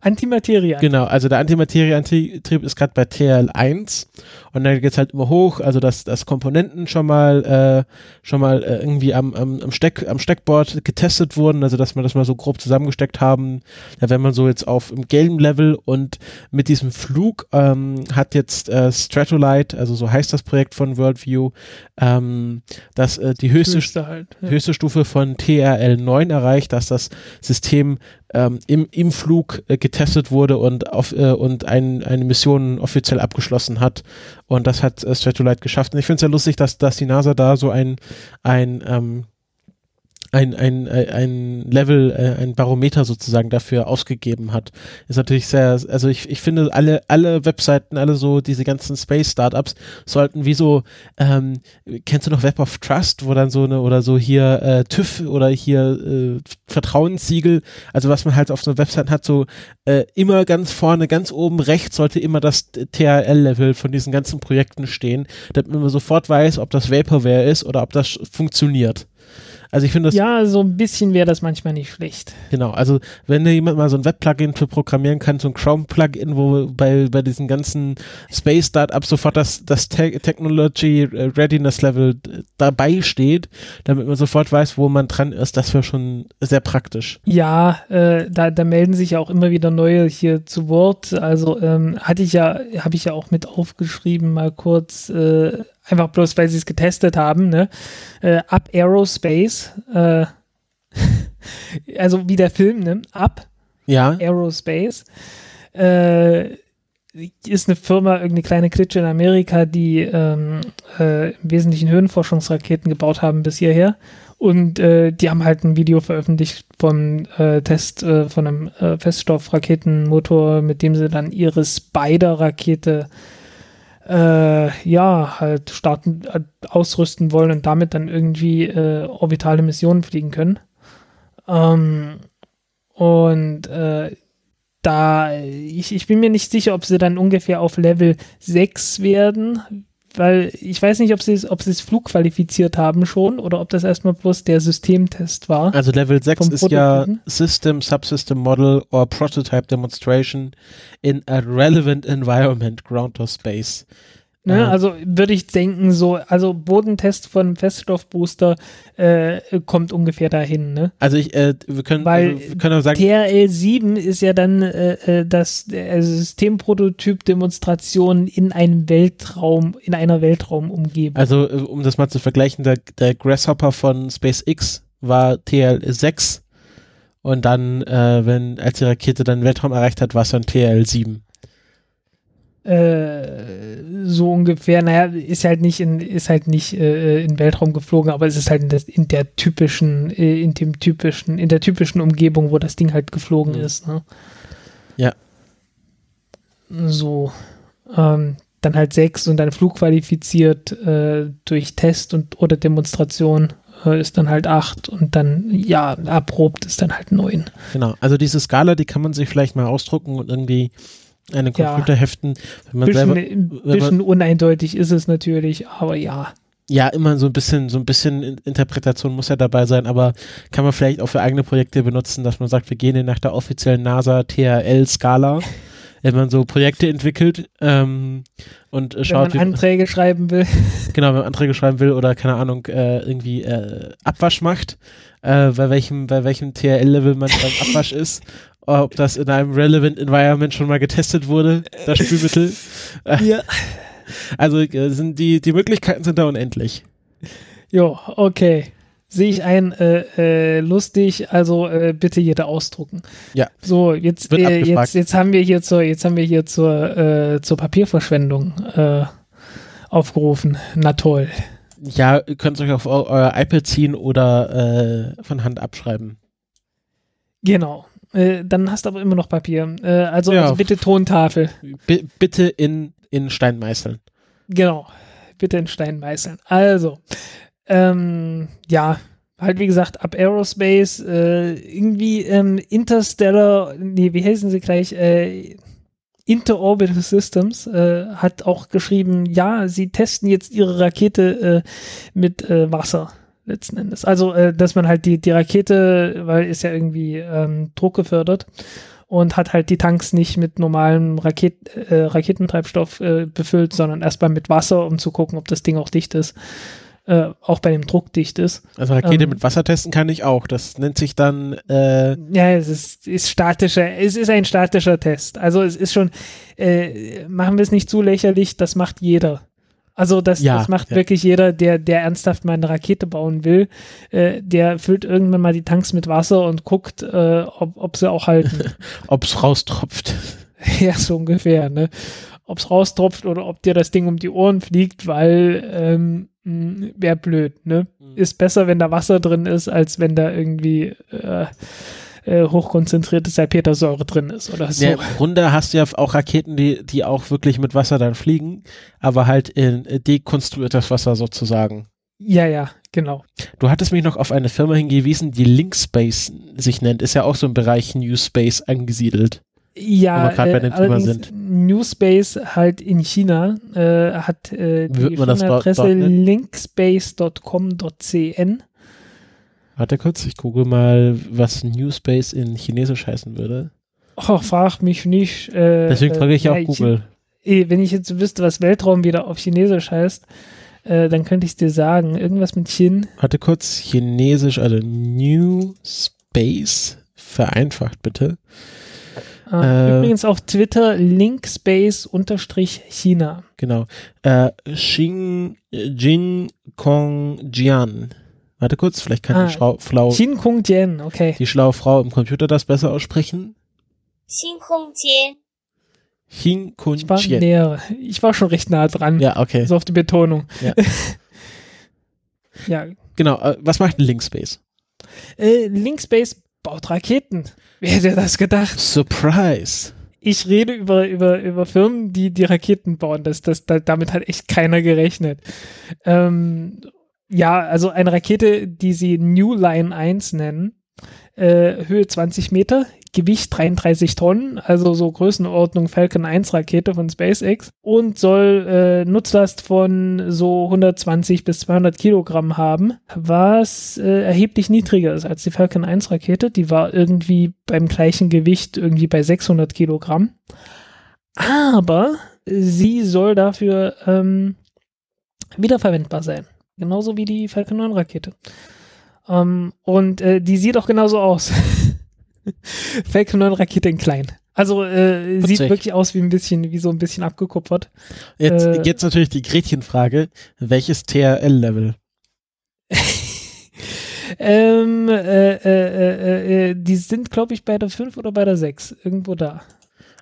S1: Antimaterie.
S2: Genau, also der Antimaterieantrieb ist gerade bei TL1 und dann geht's halt immer hoch, also dass, dass Komponenten schon mal äh, schon mal äh, irgendwie am, am, am, Steck, am Steckboard getestet wurden, also dass wir das mal so grob zusammengesteckt haben. Da wäre man so jetzt auf im gelben Level und mit diesem Flug ähm, hat jetzt äh, Stratolite, also so heißt das Projekt von Worldview, ähm, dass äh, die höchste,
S1: höchste, halt,
S2: ja. höchste Stufe von TRL 9 erreicht, dass das System ähm, im, im Flug äh, getestet wurde und auf äh, und ein, eine Mission offiziell abgeschlossen hat. Und das hat äh, Stratolite geschafft. Und ich finde es ja lustig, dass, dass die NASA da so ein, ein ähm, ein, ein, ein Level, äh, ein Barometer sozusagen dafür ausgegeben hat. Ist natürlich sehr, also ich, ich finde, alle, alle Webseiten, alle so diese ganzen Space-Startups sollten wie so, ähm, kennst du noch Web of Trust, wo dann so eine, oder so hier äh, TÜV oder hier äh, Vertrauenssiegel, also was man halt auf so einer Website hat, so äh, immer ganz vorne, ganz oben rechts sollte immer das THL-Level von diesen ganzen Projekten stehen, damit man sofort weiß, ob das Vaporware ist oder ob das funktioniert. Also ich finde das.
S1: Ja, so ein bisschen wäre das manchmal nicht schlecht.
S2: Genau, also wenn da jemand mal so ein Web-Plugin für programmieren kann, so ein Chrome-Plugin, wo bei, bei diesen ganzen Space-Startups sofort das, das Te Technology Readiness Level dabei steht, damit man sofort weiß, wo man dran ist, das wäre schon sehr praktisch.
S1: Ja, äh, da, da melden sich ja auch immer wieder neue hier zu Wort. Also ähm, hatte ich ja, habe ich ja auch mit aufgeschrieben, mal kurz. Äh, einfach bloß, weil sie es getestet haben, ne? Äh, Up Aerospace, äh, also wie der Film, ne? Up
S2: ja.
S1: Aerospace, äh, ist eine Firma, irgendeine kleine Klitsche in Amerika, die ähm, äh, im Wesentlichen Höhenforschungsraketen gebaut haben bis hierher. Und äh, die haben halt ein Video veröffentlicht vom äh, Test äh, von einem äh, Feststoffraketenmotor, mit dem sie dann ihre Spider-Rakete äh, ja, halt starten, äh, ausrüsten wollen und damit dann irgendwie äh, orbitale Missionen fliegen können. Ähm, und äh, da, ich, ich bin mir nicht sicher, ob sie dann ungefähr auf Level 6 werden, weil ich weiß nicht, ob sie es, ob sie es flugqualifiziert haben schon oder ob das erstmal bloß der Systemtest war.
S2: Also Level 6 ist ja System, Subsystem Model or Prototype Demonstration in a relevant environment, ground or space.
S1: Ne, ja. Also würde ich denken, so, also Bodentest von Feststoffbooster äh, kommt ungefähr dahin, ne?
S2: Also ich, äh, wir können,
S1: Weil
S2: also wir können auch sagen.
S1: TRL7 ist ja dann äh, äh das äh, Systemprototyp-Demonstration in einem Weltraum, in einer Weltraumumgebung.
S2: Also, äh, um das mal zu vergleichen, der, der Grasshopper von SpaceX war TL6 und dann, äh, wenn, als die Rakete dann den Weltraum erreicht hat, war es dann TL7.
S1: Äh, so ungefähr, naja, ist halt nicht in, ist halt nicht äh, in Weltraum geflogen, aber es ist halt in, das, in der typischen, äh, in dem typischen, in der typischen Umgebung, wo das Ding halt geflogen mhm. ist. Ne?
S2: Ja.
S1: So. Ähm, dann halt sechs und dann flugqualifiziert äh, durch Test und oder Demonstration äh, ist dann halt acht und dann, ja, erprobt ist dann halt neun.
S2: Genau, also diese Skala, die kann man sich vielleicht mal ausdrucken und irgendwie eine Computer ja. heften.
S1: Wenn man bisschen, selber, ein bisschen uneindeutig ist es natürlich, aber ja.
S2: Ja, immer so ein bisschen, so ein bisschen Interpretation muss ja dabei sein, aber kann man vielleicht auch für eigene Projekte benutzen, dass man sagt, wir gehen nach der offiziellen NASA THL-Skala. wenn man so Projekte entwickelt ähm, und äh, schaut.
S1: Wenn man Anträge schreiben will.
S2: Genau, wenn man Anträge schreiben will oder keine Ahnung, äh, irgendwie äh, Abwasch macht, äh, bei welchem, bei welchem THL-Level man beim Abwasch ist ob das in einem relevant environment schon mal getestet wurde, das Spülmittel.
S1: ja.
S2: Also äh, sind die, die Möglichkeiten sind da unendlich.
S1: Jo, okay. Sehe ich ein, äh, äh, lustig, also äh, bitte jeder ausdrucken.
S2: Ja.
S1: So, jetzt, äh, jetzt, jetzt haben wir hier zur, jetzt haben wir hier zur, äh, zur Papierverschwendung aufgerufen. Na toll.
S2: Ja, ihr könnt es euch auf euer iPad ziehen oder von Hand abschreiben.
S1: Genau. Äh, dann hast du aber immer noch Papier. Äh, also, ja. also, bitte Tontafel.
S2: B bitte in, in Stein meißeln.
S1: Genau. Bitte in Stein meißeln. Also, ähm, ja, halt wie gesagt, ab Aerospace, äh, irgendwie ähm, Interstellar, nee, wie heißen sie gleich? Äh, Interorbital Systems äh, hat auch geschrieben, ja, sie testen jetzt ihre Rakete äh, mit äh, Wasser letzten Endes. Also, äh, dass man halt die, die Rakete, weil ist ja irgendwie ähm, Druck gefördert und hat halt die Tanks nicht mit normalem Raket, äh, Raketentreibstoff äh, befüllt, sondern erstmal mit Wasser, um zu gucken, ob das Ding auch dicht ist. Äh, auch bei dem Druck dicht ist.
S2: Also Rakete ähm, mit Wasser testen kann ich auch. Das nennt sich dann äh
S1: Ja, es ist, ist statischer, es ist ein statischer Test. Also es ist schon, äh, machen wir es nicht zu lächerlich, das macht jeder. Also das,
S2: Ja,
S1: das macht
S2: ja.
S1: wirklich jeder, der, der ernsthaft mal eine Rakete bauen will. Äh, der füllt irgendwann mal die Tanks mit Wasser und guckt, äh, ob, ob sie auch halten.
S2: Ob's raustropft.
S1: ja, so ungefähr, ne? Ob es raustropft oder ob dir das Ding um die Ohren fliegt, weil ähm, wäre blöd, ne?
S2: Mhm.
S1: Ist besser, wenn da Wasser drin ist, als wenn da irgendwie äh, äh, hochkonzentrierte Salpetersäure drin ist oder so.
S2: Ja, Im Grunde hast du ja auch Raketen, die, die auch wirklich mit Wasser dann fliegen, aber halt in äh, dekonstruiertes Wasser sozusagen.
S1: Ja, ja, genau.
S2: Du hattest mich noch auf eine Firma hingewiesen, die Linkspace sich nennt. Ist ja auch so im Bereich New Space angesiedelt.
S1: Ja, äh. New Space halt in China äh, hat äh, die
S2: Wird man das nennen?
S1: linkspace.com.cn.
S2: Warte kurz, ich google mal, was New Space in Chinesisch heißen würde.
S1: Oh, frag mich nicht. Äh,
S2: Deswegen frage ich
S1: äh,
S2: auch Google.
S1: eh, wenn ich jetzt wüsste, was Weltraum wieder auf Chinesisch heißt, äh, dann könnte ich es dir sagen. Irgendwas mit Chin.
S2: Warte kurz, Chinesisch, also New Space, vereinfacht bitte.
S1: Äh,
S2: Äh.
S1: Übrigens auf Twitter linkspace-china.
S2: Genau. Äh, Xing Jin Kong Jian. Warte kurz, vielleicht kann
S1: ah,
S2: die Schlau Flau
S1: Xin Kung Jian, okay.
S2: Die schlaue Frau im Computer das besser aussprechen.
S4: Xin Kung Jian.
S2: Xin Kung Jian.
S1: Ich war, näher. ich war schon recht nah dran.
S2: Ja, okay.
S1: So auf die Betonung.
S2: Ja.
S1: ja.
S2: Genau, äh, was macht ein Linkspace?
S1: Äh, Linkspace baut Raketen. Wer hätte das gedacht?
S2: Surprise.
S1: Ich rede über, über, über Firmen, die die Raketen bauen. Das, das, da, damit hat echt keiner gerechnet. Ähm, ja, also eine Rakete, die sie New Line 1 nennen, äh, Höhe 20 Meter, Gewicht 33 Tonnen, also so Größenordnung Falcon 1 Rakete von SpaceX und soll äh, Nutzlast von so 120 bis 200 Kilogramm haben, was äh, erheblich niedriger ist als die Falcon 1 Rakete. Die war irgendwie beim gleichen Gewicht irgendwie bei 600 Kilogramm. Aber sie soll dafür ähm, wiederverwendbar sein. Genauso wie die Falcon 9 Rakete. Ähm, und äh, die sieht auch genauso aus. Falcon 9 Rakete in klein. Also äh, sieht wirklich aus wie ein bisschen, wie so ein bisschen abgekupfert.
S2: Jetzt,
S1: Äh.
S2: jetzt natürlich die Gretchenfrage. Welches TRL-Level?
S1: ähm, äh, äh, äh, äh, die sind, glaube ich, bei der 5 oder bei der 6. Irgendwo da.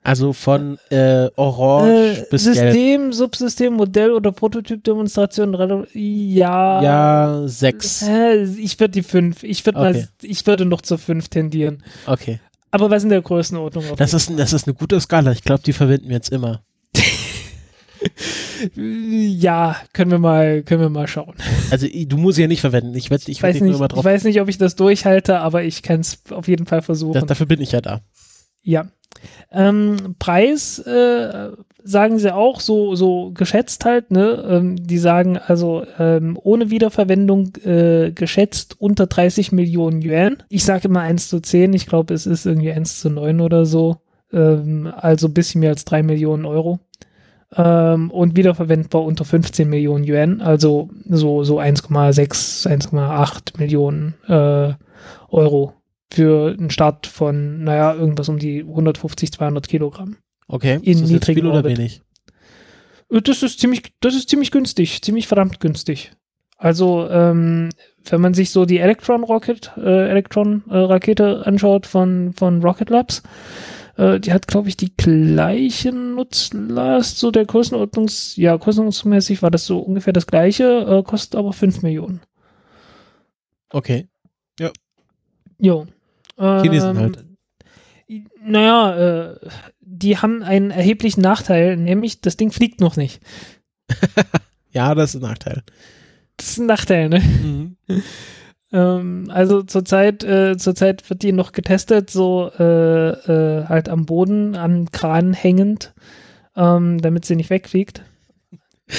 S2: Also von äh, Orange
S1: Äh,
S2: bis Gelb.
S1: System, Subsystem, Modell oder Prototyp-Demonstration. Ja.
S2: Ja, sechs.
S1: Äh, ich würde die 5. Ich würde
S2: Okay.
S1: mal, ich würde noch zur 5 tendieren.
S2: Okay.
S1: Aber was in der Größenordnung?
S2: Das ist, das ist eine gute Skala. Ich glaube, die verwenden wir jetzt immer.
S1: Ja, können wir mal, können wir mal schauen.
S2: Also du musst sie ja nicht verwenden. Ich werde ich
S1: Ich
S2: werd
S1: weiß, nicht, ich weiß nicht, ob ich das durchhalte, aber ich kann es auf jeden Fall versuchen.
S2: Das, dafür bin ich ja da.
S1: ja. Ähm, Preis äh, sagen sie auch so, so geschätzt halt, ne? Ähm, die sagen also ähm, ohne Wiederverwendung äh, geschätzt unter 30 Millionen Yuan. Ich sage immer 1 zu 10, ich glaube, es ist irgendwie 1 zu 9 oder so. Ähm, also ein bisschen mehr als 3 Millionen Euro. Ähm, und wiederverwendbar unter 15 Millionen Yuan, also so, so 1,6, 1,8 Millionen äh, Euro für einen Start von, naja, irgendwas um die 150, 200 Kilogramm.
S2: Okay.
S1: In
S2: ist das
S1: niedrigen
S2: viel oder
S1: Orbit.
S2: wenig?
S1: Äh, Das ist ziemlich, das ist ziemlich günstig, ziemlich verdammt günstig. Also, ähm, wenn man sich so die Electron Rocket, äh, Electron äh, Rakete anschaut von, von Rocket Labs, äh, die hat, glaube ich, die gleiche Nutzlast, so der Größenordnungs, ja, größenordnungsmäßig war das so ungefähr das gleiche, äh, kostet aber 5 Millionen.
S2: Okay.
S1: Jo.
S2: Chinesen
S1: Ähm,
S2: halt.
S1: Naja, äh, die haben einen erheblichen Nachteil, nämlich das Ding fliegt noch nicht.
S2: Ja, das ist ein Nachteil.
S1: Das ist ein Nachteil, ne?
S2: Mhm.
S1: Ähm, also zurzeit, äh, zurzeit wird die noch getestet, so äh, äh, halt am Boden, an Kran hängend, ähm, damit sie nicht wegfliegt.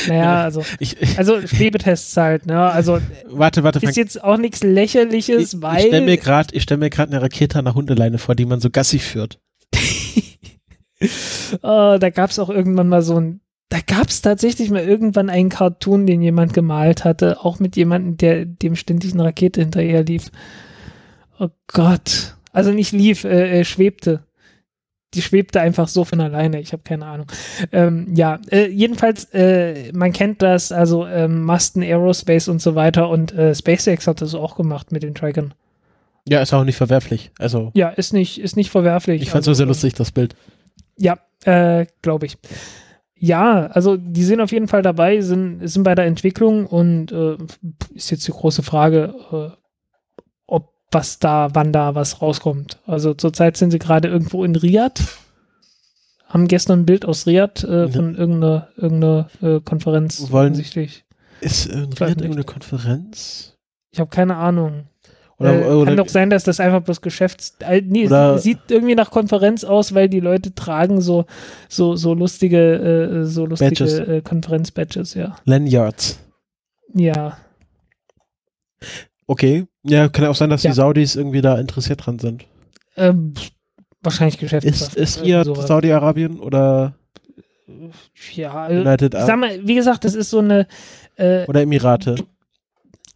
S1: Naja, also,
S2: Ich,
S1: also Schwebetests halt, ne? Also
S2: warte, warte, Frank.
S1: ist jetzt auch nichts lächerliches,
S2: Ich,
S1: weil
S2: ich stelle mir gerade, ich stelle mir gerade eine Rakete an der Hundeleine vor, die man so Gassi führt.
S1: äh, da gab es auch irgendwann mal so ein, da gab es tatsächlich mal irgendwann einen Cartoon, den jemand gemalt hatte, auch mit jemandem, der dem ständig eine Rakete hinterher lief. Oh Gott. Also nicht lief, äh, äh, schwebte. Die schwebte einfach so von alleine. Ich habe keine Ahnung. Ähm, ja, äh, jedenfalls, äh, man kennt das, also ähm, Masten Aerospace und so weiter und äh, SpaceX hat das auch gemacht mit den Tricon.
S2: Ja, ist auch nicht verwerflich. Also,
S1: Ja, ist nicht, ist nicht verwerflich.
S2: ich fand es
S1: also,
S2: sehr lustig, das Bild.
S1: Ja, äh, glaube ich. Ja, also die sind auf jeden Fall dabei, sind, sind bei der Entwicklung und äh, ist jetzt die große Frage, äh, was da, wann da was rauskommt. Also zurzeit sind sie gerade irgendwo in Riyadh, haben gestern ein Bild aus Riyadh äh,
S2: Ja.
S1: von irgendeiner, irgendeiner äh, Konferenz
S2: Wollen-
S1: offensichtlich.
S2: Ist in Riyadh irgendeine Konferenz?
S1: Ich habe keine Ahnung.
S2: Oder,
S1: äh,
S2: oder,
S1: kann doch sein, dass das einfach bloß Geschäfts... Äh, nee,
S2: Oder-
S1: es sieht irgendwie nach Konferenz aus, weil die Leute tragen so, so, so lustige, äh, so lustige
S2: Badges.
S1: äh, Konferenz-Badges, ja.
S2: Lanyards.
S1: Ja,
S2: Okay. Ja, kann auch sein, dass
S1: Ja.
S2: die Saudis irgendwie da interessiert dran sind.
S1: ähm, wahrscheinlich Geschäfte.
S2: Ist, ist hier Saudi-Arabien oder
S1: Ja, also,
S2: United
S1: ich sag mal, wie gesagt, das ist so eine, äh,
S2: oder Emirate?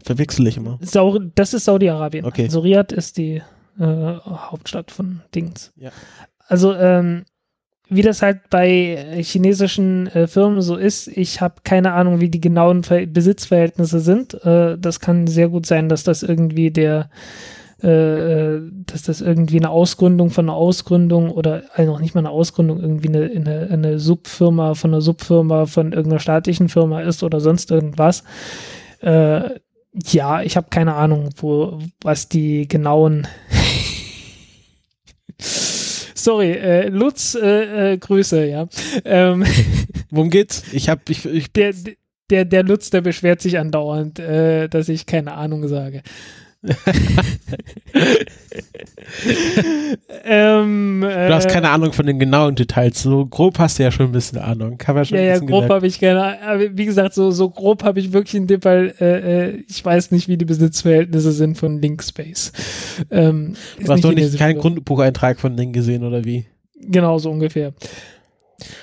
S2: Verwechsel ich immer.
S1: Sau das ist Saudi-Arabien.
S2: Okay.
S1: Also Riyadh ist die äh, Hauptstadt von Dings.
S2: Ja.
S1: Also, ähm, wie das halt bei äh, chinesischen äh, Firmen so ist, ich habe keine Ahnung, wie die genauen Ver Besitzverhältnisse sind. Äh, das kann sehr gut sein, dass das irgendwie der, äh, äh, dass das irgendwie eine Ausgründung von einer Ausgründung oder äh, noch nicht mal eine Ausgründung, irgendwie eine, eine, eine Subfirma von einer Subfirma von irgendeiner staatlichen Firma ist oder sonst irgendwas. Äh, ja, ich habe keine Ahnung, wo, was die genauen. Sorry, äh, Lutz, äh, äh, Grüße, ja. Ähm,
S2: Worum geht's? Ich hab, ich, ich,
S1: der, der, der Lutz, der beschwert sich andauernd, äh, dass ich keine Ahnung sage. Ähm, äh,
S2: du hast keine Ahnung von den genauen Details. So grob hast du ja schon ein bisschen Ahnung. Kann man schon
S1: Ja, ja, grob habe ich keine Ahnung. Wie gesagt, so, so grob habe ich wirklich einen Tipp, weil äh, äh, ich weiß nicht, wie die Besitzverhältnisse sind von Linkspace. Ähm,
S2: Du hast doch nicht keinen. Grundbucheintrag von denen gesehen, oder wie?
S1: Genau, so ungefähr.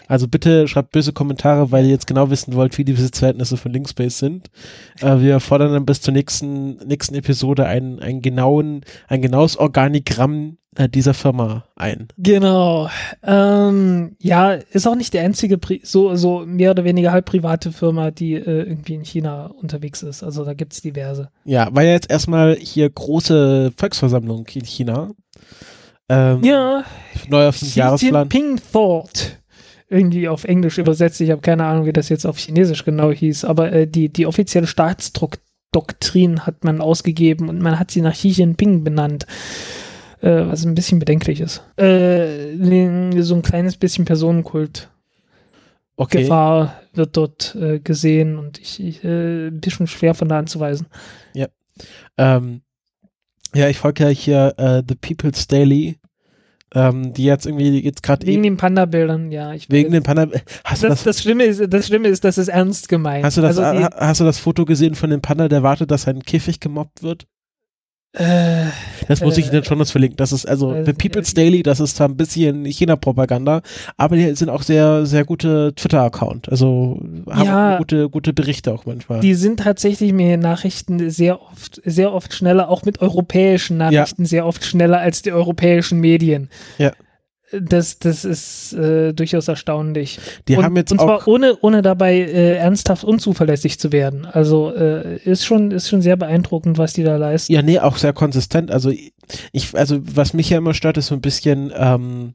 S2: Also bitte schreibt böse Kommentare, weil ihr jetzt genau wissen wollt, wie die Besitzverhältnisse von Linkspace sind. Äh, wir fordern dann bis zur nächsten, nächsten Episode einen, einen genauen, ein genaues Organigramm äh, dieser Firma ein.
S1: Genau. Ähm, ja, ist auch nicht die einzige, Pri so, so mehr oder weniger halb private Firma, die äh, irgendwie in China unterwegs ist. Also da gibt's diverse.
S2: Ja, war ja jetzt erstmal hier große Volksversammlung in China. Ähm,
S1: Ja,
S2: Neuer
S1: Xi
S2: Jahresplan.
S1: Jinping Thought. Irgendwie auf Englisch übersetzt. Ich habe keine Ahnung, wie das jetzt auf Chinesisch genau hieß. Aber äh, die, die offizielle Staatsdoktrin hat man ausgegeben und man hat sie nach Xi Jinping benannt. Äh, was ein bisschen bedenklich ist. Äh, so ein kleines bisschen Personenkult.
S2: Okay.
S1: Gefahr wird dort äh, gesehen und ich, ich äh, ein bisschen schwer von da anzuweisen.
S2: Ähm, ja, ich folge ja hier äh, The People's Daily, ähm, die jetzt irgendwie jetzt gerade
S1: Wegen
S2: eben
S1: den Panda-Bildern, ja. Ich
S2: wegen den Panda. Hast du
S1: das,
S2: das,
S1: das, Schlimme ist, das Schlimme ist, das ist ernst gemeint.
S2: hast du das,
S1: also die,
S2: ha- hast du das Foto gesehen von dem Panda, der wartet, dass sein Käfig gemobbt wird?
S1: Äh,
S2: Das muss ich
S1: Äh,
S2: dann schon das verlinken. Das ist also The People's
S1: äh,
S2: Daily, das ist zwar ein bisschen China-Propaganda, aber die sind auch sehr, sehr gute Twitter-Account. Also haben
S1: Ja.
S2: gute, gute Berichte auch manchmal.
S1: die sind tatsächlich mir Nachrichten sehr oft, sehr oft schneller, auch mit europäischen Nachrichten sehr oft schneller als die europäischen Medien.
S2: Ja.
S1: Das, das ist äh, durchaus erstaunlich.
S2: die
S1: und,
S2: haben jetzt
S1: und
S2: auch.
S1: zwar ohne, ohne dabei äh, ernsthaft unzuverlässig zu werden. Also äh, ist schon, ist schon sehr beeindruckend, was die da leisten.
S2: Ja, nee, auch sehr konsistent. Also ich, also was mich ja immer stört, ist so ein bisschen, ähm,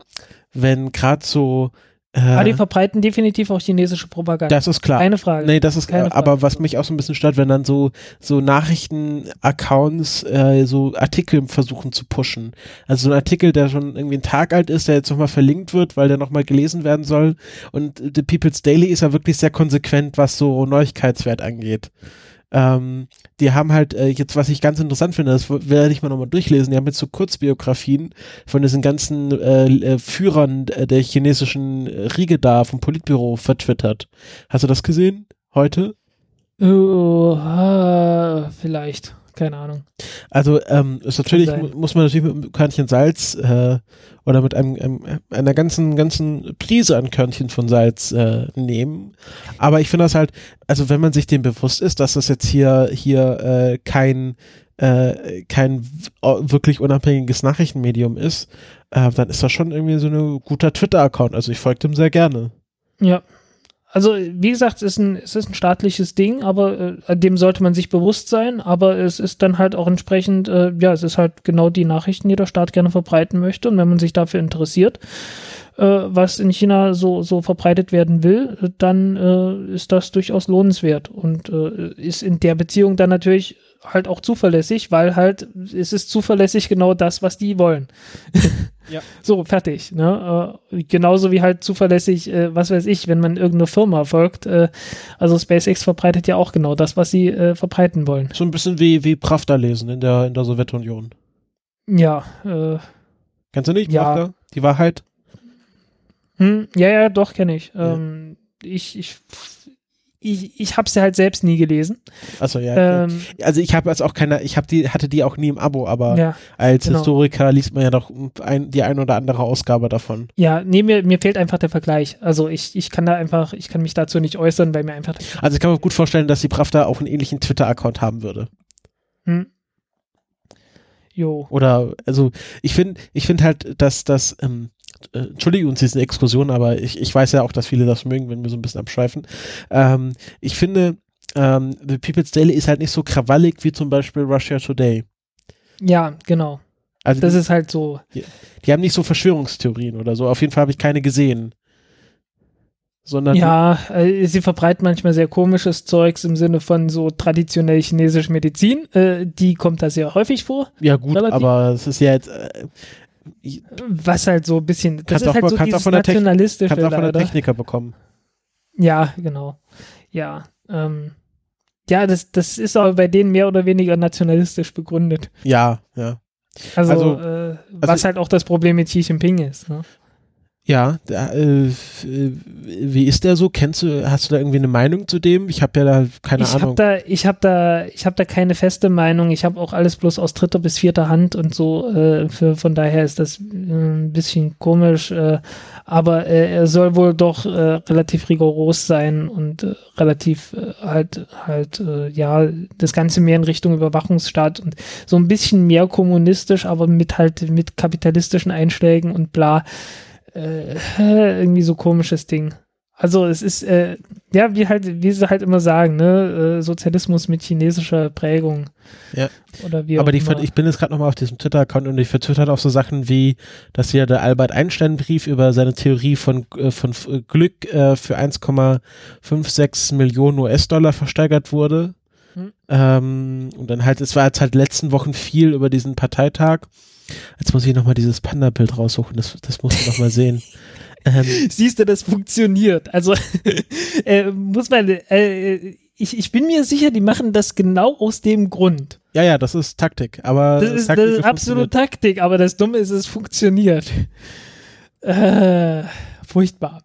S2: wenn gerade so
S1: Aber die
S2: äh,
S1: verbreiten definitiv auch chinesische Propaganda.
S2: das ist klar.
S1: Keine Frage.
S2: Nee, das ist
S1: Keine
S2: klar. Aber
S1: Frage.
S2: was mich auch so ein bisschen stört, wenn dann so, so Nachrichten-Accounts äh, so Artikel versuchen zu pushen. Also so ein Artikel, der schon irgendwie einen Tag alt ist, der jetzt nochmal verlinkt wird, weil der nochmal gelesen werden soll. Und The People's Daily ist ja wirklich sehr konsequent, was so Neuigkeitswert angeht. Ähm, die haben halt äh, jetzt, was ich ganz interessant finde, das werde ich mal nochmal durchlesen, die haben jetzt so Kurzbiografien von diesen ganzen äh, äh, Führern äh, der chinesischen Riege da vom Politbüro vertwittert. Hast du das gesehen? Heute?
S1: Ah, vielleicht. Keine Ahnung.
S2: Also ähm, ist natürlich muss man natürlich mit einem Körnchen Salz äh, oder mit einem, einem einer ganzen ganzen Prise an Körnchen von Salz äh, nehmen. Aber ich finde das halt, also wenn man sich dem bewusst ist, dass das jetzt hier hier äh, kein äh, kein wirklich unabhängiges Nachrichtenmedium ist, äh, dann ist das schon irgendwie so ein guter Twitter-Account. Also ich folge dem sehr gerne.
S1: Ja. Also, wie gesagt, es ist ein, es ist ein staatliches Ding, aber äh, dem sollte man sich bewusst sein, aber es ist dann halt auch entsprechend, äh, ja, es ist halt genau die Nachrichten, die der Staat gerne verbreiten möchte. Und wenn man sich dafür interessiert, äh, was in China so, so verbreitet werden will, dann äh, ist das durchaus lohnenswert und äh, ist in der Beziehung dann natürlich halt auch zuverlässig, weil halt es ist zuverlässig genau das, was die wollen.
S2: Ja.
S1: So, fertig. Ne? Äh, genauso wie halt zuverlässig, äh, was weiß ich, wenn man irgendeine Firma folgt. Äh, also SpaceX verbreitet ja auch genau das, was sie äh, verbreiten wollen.
S2: So ein bisschen wie, wie Pravda lesen in der, in der Sowjetunion.
S1: Ja. Äh,
S2: Kennst du nicht,
S1: Ja.
S2: Pravda? Die Wahrheit?
S1: hm, ja, ja, doch, kenne ich. Ähm, ich. Ich, ich, ich habe sie halt selbst nie gelesen.
S2: Also ja.
S1: Ähm,
S2: also ich habe jetzt auch keine, ich habe die, hatte die auch nie im Abo, aber
S1: ja.
S2: als
S1: genau.
S2: Historiker liest man ja doch ein, die ein oder andere Ausgabe davon.
S1: Ja, nee, mir, mir fehlt einfach der Vergleich. Also ich, ich kann da einfach, ich kann mich dazu nicht äußern, weil mir einfach.
S2: Also ich kann mir gut vorstellen, dass die Pravda auch einen ähnlichen Twitter-Account haben würde.
S1: Hm. Jo.
S2: Oder, also ich finde, ich finde halt, dass das, ähm, äh, entschuldige uns diese Exkursion, aber ich, ich weiß ja auch, dass viele das mögen, wenn wir so ein bisschen abschweifen. Ähm, ich finde, ähm, The People's Daily ist halt nicht so krawallig wie zum Beispiel Russia Today.
S1: Ja, genau.
S2: Also
S1: Das
S2: die,
S1: ist halt so.
S2: die haben nicht so Verschwörungstheorien oder so. Auf jeden Fall habe ich keine gesehen. Sondern
S1: Ja, äh, sie verbreiten manchmal sehr komisches Zeugs im Sinne von so traditionell chinesische Medizin. Äh, die kommt da sehr häufig vor.
S2: ja gut,
S1: relativ-
S2: aber es ist ja jetzt, äh,
S1: Was halt so ein bisschen, das
S2: Kannst
S1: ist
S2: auch
S1: halt so
S2: kannst auch
S1: dieses
S2: von
S1: nationalistische
S2: kannst auch von der. Techniker bekommen.
S1: Ja, genau. Ja, ähm, ja, das, das ist aber bei denen mehr oder weniger nationalistisch begründet.
S2: Ja, ja.
S1: Also,
S2: Also-
S1: äh, was halt auch das Problem mit Xi Jinping ist. Ne?
S2: Ja, da, äh, wie ist der so? Kennst du, hast du da irgendwie eine Meinung zu dem? Ich habe ja da keine
S1: ich
S2: Ahnung.
S1: da, ich habe da, ich habe da keine feste Meinung. Ich habe auch alles bloß aus dritter bis vierter Hand und so. Äh, für, von daher ist das äh, ein bisschen komisch. Äh, aber äh, er soll wohl doch relativ rigoros sein und relativ halt halt ja das Ganze mehr in Richtung Überwachungsstaat und so ein bisschen mehr kommunistisch, aber mit halt mit kapitalistischen Einschlägen und bla. Äh, irgendwie so komisches Ding. Also es ist, äh, ja, wie halt, wie sie halt immer sagen, ne, äh, Sozialismus mit chinesischer Prägung.
S2: Ja.
S1: Oder wie
S2: Aber die,
S1: immer.
S2: ich bin jetzt gerade nochmal auf diesem Twitter-Account und ich vertwittert auch so Sachen wie, dass hier der Albert Einstein-Brief über seine Theorie von, äh, von äh, Glück äh, für 1,56 Millionen US-Dollar versteigert wurde.
S1: Hm.
S2: Ähm, und dann halt, es war jetzt halt letzten Wochen viel über diesen Parteitag. Jetzt muss ich nochmal dieses Panda-Bild raussuchen, das, das musst du nochmal sehen. Ähm,
S1: Siehst du, das funktioniert. Also äh, muss man, äh, ich, ich bin mir sicher, die machen das genau aus dem Grund.
S2: ja, ja, das ist Taktik, aber
S1: Das ist, das
S2: Taktik
S1: ist absolut Taktik, aber das Dumme ist, es funktioniert. Äh, furchtbar.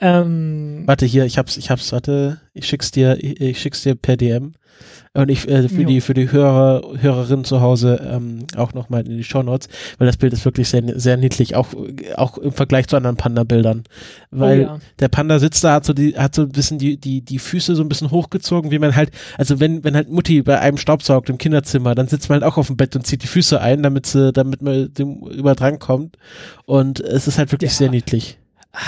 S1: Ähm,
S2: Warte hier, ich hab's, ich hab's, warte, ich schick's dir, ich, ich schick's dir per DM. Und ich äh, für
S1: Jo.
S2: die für die Hörer Hörerinnen zu Hause ähm, auch nochmal in die Shownotes, weil das Bild ist wirklich sehr sehr niedlich, auch auch im Vergleich zu anderen Panda-Bildern, weil
S1: oh ja.
S2: der Panda sitzt da, hat so die hat so ein bisschen die die die Füße so ein bisschen hochgezogen, wie man halt, also wenn wenn halt Mutti bei einem staubsaugt im Kinderzimmer, dann sitzt man halt auch auf dem Bett und zieht die Füße ein, damit sie damit man dem über dran kommt und es ist halt wirklich
S1: Ja.
S2: sehr niedlich.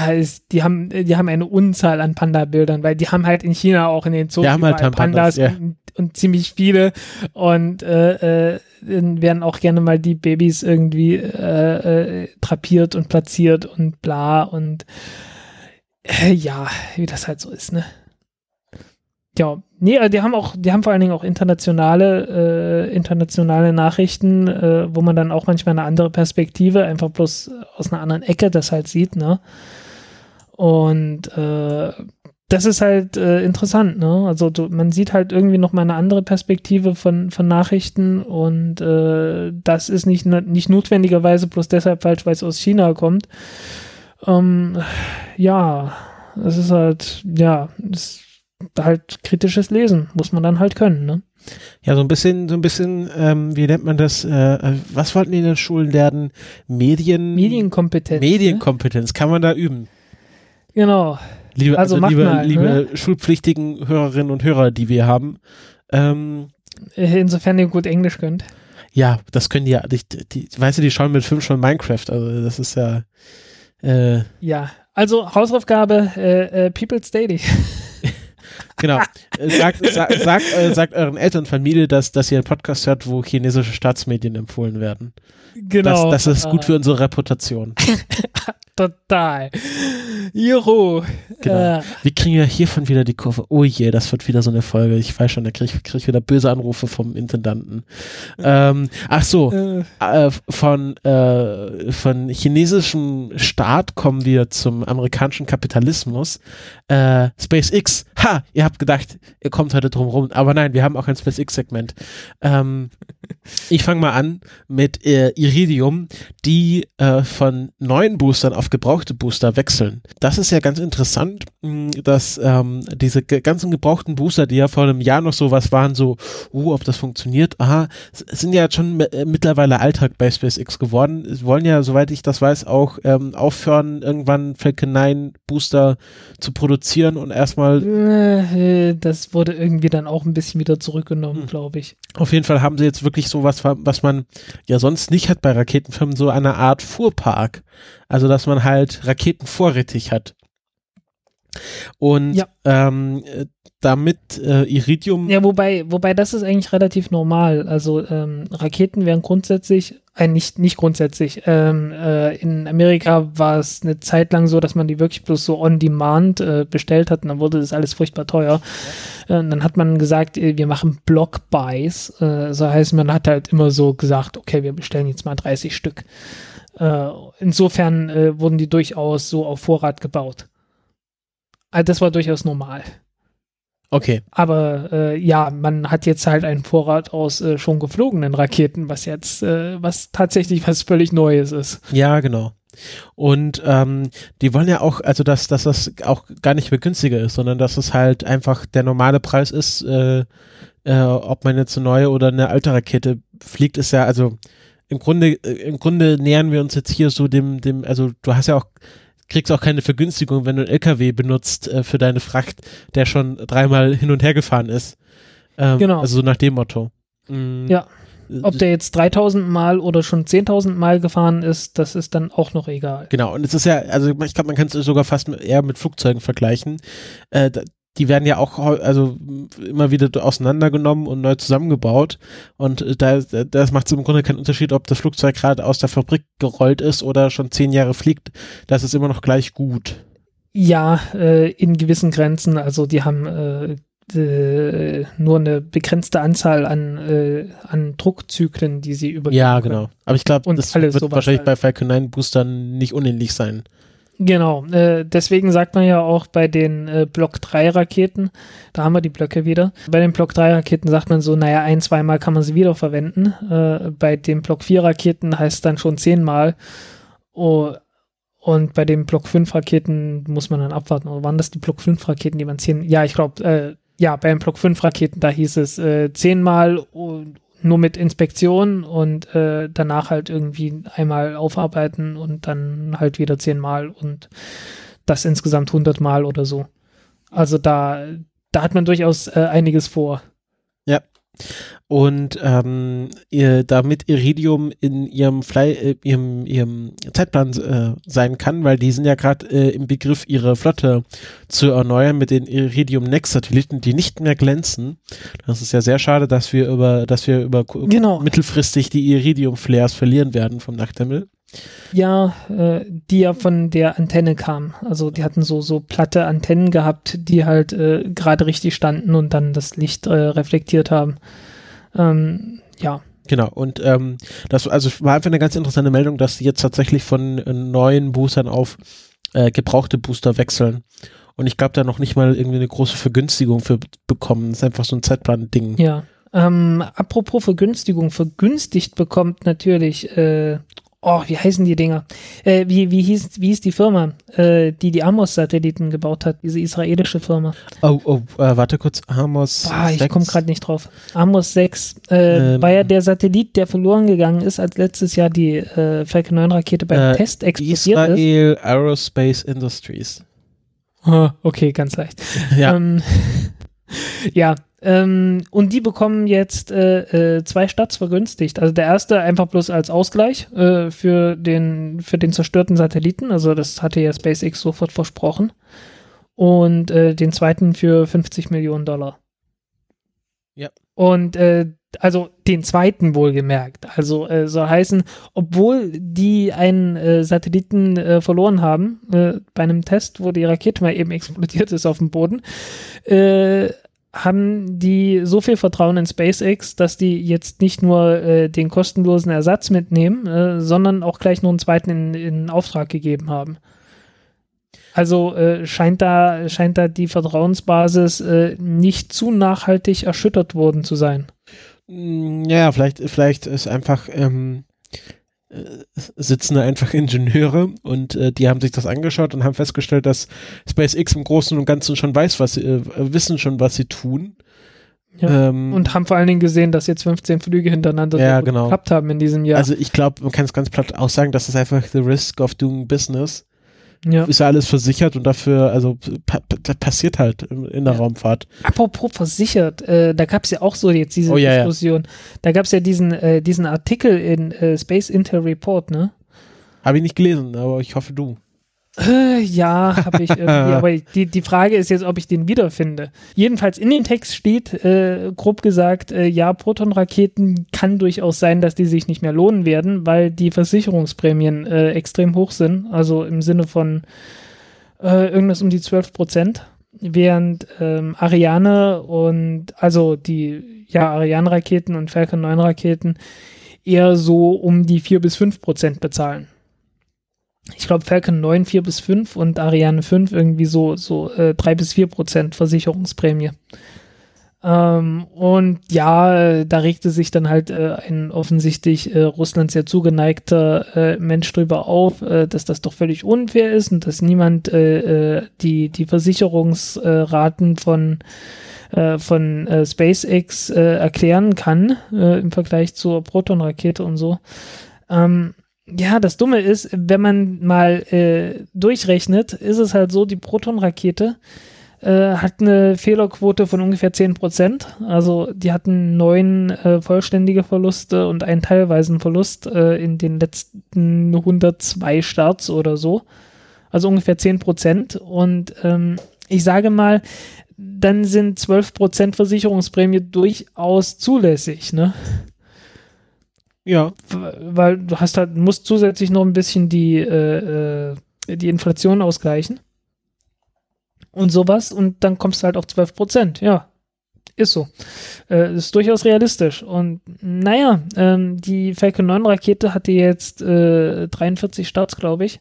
S1: Es- die haben, die haben eine Unzahl an Panda-Bildern, weil die haben halt in China auch in den Zoos
S2: Die haben halt
S1: überall
S2: Pandas, ja.
S1: Und, ziemlich viele und äh, äh, werden auch gerne mal die Babys irgendwie äh, äh, drapiert und platziert und bla und äh, ja, wie das halt so ist, ne? Ja, nee, äh, die haben auch, die haben vor allen Dingen auch internationale, äh, internationale Nachrichten, äh, wo man dann auch manchmal eine andere Perspektive, einfach bloß aus einer anderen Ecke das halt sieht, ne? Und äh, das ist halt äh, interessant, ne? Also du, man sieht halt irgendwie noch mal eine andere Perspektive von, von Nachrichten und äh, das ist nicht, ne- nicht notwendigerweise bloß deshalb falsch, weil es aus China kommt. Ähm, ja, es ist halt, ja, es ist halt kritisches Lesen, muss man dann halt können, ne?
S2: Ja, so ein bisschen, so ein bisschen, ähm, wie nennt man das? Äh, was wollten die in den Schulen lernen? Medien.
S1: Medienkompetenz. ne?
S2: Medienkompetenz. Kann man da üben?
S1: Genau.
S2: Liebe,
S1: Also
S2: also, liebe,
S1: mal,
S2: liebe
S1: ne?
S2: schulpflichtigen Hörerinnen und Hörer, die wir haben. Ähm,
S1: Äh, Insofern ihr gut Englisch könnt.
S2: Ja, das können die ja, die, die, weißt du, die schauen mit Film schon Minecraft, also das ist ja, äh,
S1: Ja, also Hausaufgabe, äh, äh, People's Daily.
S2: genau. Äh, sagt, sagt, sagt, äh, sagt euren Eltern und Familie, dass, dass ihr einen Podcast hört, wo chinesische Staatsmedien empfohlen werden.
S1: genau.
S2: Das, das ist gut für unsere Reputation.
S1: Total. Juhu.
S2: Genau.
S1: Äh,
S2: Wir kriegen ja hiervon wieder die Kurve. Oh je, das wird wieder so eine Folge. Ich weiß schon, da kriege ich, krieg ich wieder böse Anrufe vom Intendanten. Ähm, ach so,
S1: äh,
S2: äh, von, äh, von chinesischem Staat kommen wir zum amerikanischen Kapitalismus. Äh, SpaceX, ha, ihr habt gedacht, ihr kommt heute drum rum, aber nein, wir haben auch ein SpaceX-Segment. Ähm, ich fange mal an mit äh, Iridium, die äh, von neuen Boostern auf gebrauchte Booster wechseln. Das ist ja ganz interessant, mh, dass ähm, diese ganzen gebrauchten Booster, die ja vor einem Jahr noch so was waren, so, uh, ob das funktioniert, aha, sind ja schon äh, mittlerweile Alltag bei SpaceX geworden. Sie wollen ja, soweit ich das weiß, auch ähm, aufhören, irgendwann Falcon 9 Booster zu produzieren und erstmal
S1: äh, das wurde irgendwie dann auch ein bisschen wieder zurückgenommen,
S2: Hm.
S1: glaube ich.
S2: Auf jeden Fall haben sie jetzt wirklich so was, was man ja sonst nicht hat bei Raketenfirmen, so eine Art Fuhrpark. Also, dass man halt Raketen vorrätig hat. Und
S1: Ja.
S2: ähm, äh, damit äh, Iridium,
S1: Ja, wobei, wobei das ist eigentlich relativ normal. Also ähm, Raketen werden grundsätzlich, äh, nicht, nicht grundsätzlich, ähm, äh, in Amerika war es eine Zeit lang so, dass man die wirklich bloß so on demand äh, bestellt hat und dann wurde das alles furchtbar teuer. Äh, und dann hat man gesagt, äh, wir machen Block Buys. Äh, so heißt, man hat halt immer so gesagt, okay, wir bestellen jetzt mal 30 Stück. Äh, insofern äh, wurden die durchaus so auf Vorrat gebaut. Also das war durchaus normal.
S2: okay,
S1: Aber äh, ja, man hat jetzt halt einen Vorrat aus äh, schon geflogenen Raketen, was jetzt, äh, was tatsächlich was völlig Neues ist.
S2: ja, genau. Und ähm, die wollen ja auch, also dass, dass das auch gar nicht mehr günstiger ist, sondern dass es halt einfach der normale Preis ist, äh, äh, ob man jetzt eine neue oder eine alte Rakete fliegt, ist ja, also im Grunde, äh, im Grunde nähern wir uns jetzt hier so dem, dem, also du hast ja auch, kriegst auch keine Vergünstigung, wenn du einen LKW benutzt äh, für deine Fracht, der schon dreimal hin und her gefahren ist. Ähm,
S1: Genau.
S2: Also so nach dem Motto. Mm,
S1: Ja.
S2: äh,
S1: Ob der jetzt 3000 Mal oder schon 10.000 Mal gefahren ist, das ist dann auch noch egal.
S2: Genau, und es ist ja, also ich glaube, man kann es sogar fast mit, eher mit Flugzeugen vergleichen. Äh, die werden ja auch also immer wieder auseinandergenommen und neu zusammengebaut. Und äh, da, das macht im Grunde keinen Unterschied, ob das Flugzeug gerade aus der Fabrik gerollt ist oder schon zehn Jahre fliegt. Das ist immer noch gleich gut.
S1: Ja, äh, in gewissen Grenzen, also die haben äh, äh, nur eine begrenzte Anzahl an, äh, an Druckzyklen, die sie über
S2: Ja, genau. Aber ich glaube,
S1: Und
S2: das wird wahrscheinlich
S1: halt.
S2: bei Falcon 9 Boostern nicht unähnlich sein.
S1: Genau, äh, deswegen sagt man ja auch bei den äh, Block 3 Raketen, da haben wir die Blöcke wieder. Bei den Block 3 Raketen sagt man so, naja, ein, zweimal kann man sie wiederverwenden. Äh, bei den Block 4 Raketen heißt es dann schon zehnmal. Oh, und bei den Block 5 Raketen muss man dann abwarten. Oder waren das die Block 5 Raketen, die man zehn, ja, ich glaube, äh, ja, bei den Block 5 Raketen, da hieß es äh, zehnmal und nur mit Inspektion und äh, danach halt irgendwie einmal aufarbeiten und dann halt wieder zehnmal und das insgesamt hundertmal oder so. Also da, da hat man durchaus äh, einiges vor.
S2: Und ähm, ihr, damit Iridium in ihrem, Fly, äh, ihrem, ihrem Zeitplan äh, sein kann, weil die sind ja gerade äh, im Begriff, ihre Flotte zu erneuern mit den Iridium Next Satelliten, die nicht mehr glänzen. Das ist ja sehr schade, dass wir über, dass wir über
S1: Genau.
S2: mittelfristig die Iridium Flares verlieren werden vom Nachthimmel.
S1: Ja, äh, die ja von der Antenne kam. Also die hatten so, so platte Antennen gehabt, die halt äh, gerade richtig standen und dann das Licht äh, reflektiert haben. Ähm, ja,
S2: Genau, und ähm, das also war einfach eine ganz interessante Meldung, dass die jetzt tatsächlich von äh, neuen Boostern auf äh, gebrauchte Booster wechseln. Und ich glaube, da noch nicht mal irgendwie eine große Vergünstigung für bekommen. Das ist einfach so ein Zeitplan-Ding.
S1: ja. Ähm, apropos Vergünstigung, vergünstigt bekommt natürlich, äh, oh, wie heißen die Dinger? Äh, wie, wie, hieß, wie hieß die Firma, äh, die die Amos-Satelliten gebaut hat, diese israelische Firma?
S2: Oh, oh, äh, warte kurz, Amos.
S1: Boah, ich
S2: 6?
S1: komme gerade nicht drauf. Amos 6 äh,
S2: Ähm.
S1: war ja der Satellit, der verloren gegangen ist, als letztes Jahr die äh, Falcon 9 Rakete beim
S2: Äh,
S1: Test explodiert ist.
S2: Israel Aerospace Industries.
S1: Ah, okay, ganz leicht.
S2: Ja,
S1: Ähm, ja, Ähm, und die bekommen jetzt äh, äh, zwei Starts vergünstigt. Also der erste einfach bloß als Ausgleich äh, für, den, für den zerstörten Satelliten. Also das hatte ja SpaceX sofort versprochen. Und äh, den zweiten für 50 Millionen Dollar.
S2: Ja.
S1: Und äh, also den zweiten wohlgemerkt. Also äh, soll heißen, obwohl die einen äh, Satelliten äh, verloren haben, äh, bei einem Test, wo die Rakete mal eben explodiert ist auf dem Boden, äh, haben die so viel Vertrauen in SpaceX, dass die jetzt nicht nur äh, den kostenlosen Ersatz mitnehmen, äh, sondern auch gleich noch einen zweiten in, in Auftrag gegeben haben. Also äh, scheint da scheint da die Vertrauensbasis äh, nicht zu nachhaltig erschüttert worden zu sein.
S2: Mm, Ja, vielleicht, vielleicht ist einfach, ähm, äh, sitzen da einfach Ingenieure und äh, die haben sich das angeschaut und haben festgestellt, dass SpaceX im Großen und Ganzen schon weiß, was sie, äh, wissen schon, was sie tun.
S1: Ja.
S2: Ähm,
S1: Und haben vor allen Dingen gesehen, dass jetzt 15 Flüge hintereinander
S2: Ja, genau.
S1: geklappt haben in diesem Jahr.
S2: Also ich glaube, man kann es ganz platt aussagen, das ist einfach the risk of doing business.
S1: Ja.
S2: Ist ja alles versichert und dafür, also pa pa passiert halt in, der
S1: Ja.
S2: Raumfahrt.
S1: Apropos versichert, äh, da gab es ja auch so jetzt diese
S2: Oh, ja, ja.
S1: Diskussion. Da gab es ja diesen, äh, diesen Artikel in äh, Space Intel Report, ne?
S2: Habe ich nicht gelesen, aber ich hoffe du.
S1: Äh, ja, habe ich irgendwie, aber die, die Frage ist jetzt, ob ich den wiederfinde. Jedenfalls in dem Text steht, äh, grob gesagt, äh, ja, Protonraketen kann durchaus sein, dass die sich nicht mehr lohnen werden, weil die Versicherungsprämien äh, extrem hoch sind, also im Sinne von äh, irgendwas um die 12 Prozent, während ähm, Ariane und, also die, ja, Ariane-Raketen und Falcon 9 Raketen eher so um die 4 bis 5 Prozent bezahlen ich glaube Falcon 9 4 bis 5 und Ariane 5 irgendwie so, so äh, 3 bis 4 Prozent Versicherungsprämie. Ähm, und ja, äh, da regte sich dann halt äh, ein offensichtlich äh, Russland sehr zugeneigter äh, Mensch drüber auf, äh, dass das doch völlig unfair ist und dass niemand äh, äh, die, die Versicherungsraten von äh, von äh, SpaceX äh, erklären kann äh, im Vergleich zur Proton-Rakete und so. Ähm, ja, das Dumme ist, wenn man mal äh, durchrechnet, ist es halt so, die Proton-Rakete äh, hat eine Fehlerquote von ungefähr 10%. Also die hatten neun äh, vollständige Verluste und einen teilweisen Verlust äh, in den letzten 102 Starts oder so. Also ungefähr 10%. Und ähm, ich sage mal, dann sind 12% Versicherungsprämie durchaus zulässig, ne?
S2: Ja.
S1: weil du hast halt, musst zusätzlich noch ein bisschen die, äh, äh, die Inflation ausgleichen. Und sowas, und dann kommst du halt auf 12 Prozent, ja. Ist so. Äh, ist durchaus realistisch. Und naja, ähm, die Falcon 9 Rakete hatte jetzt äh, 43 Starts, glaube ich.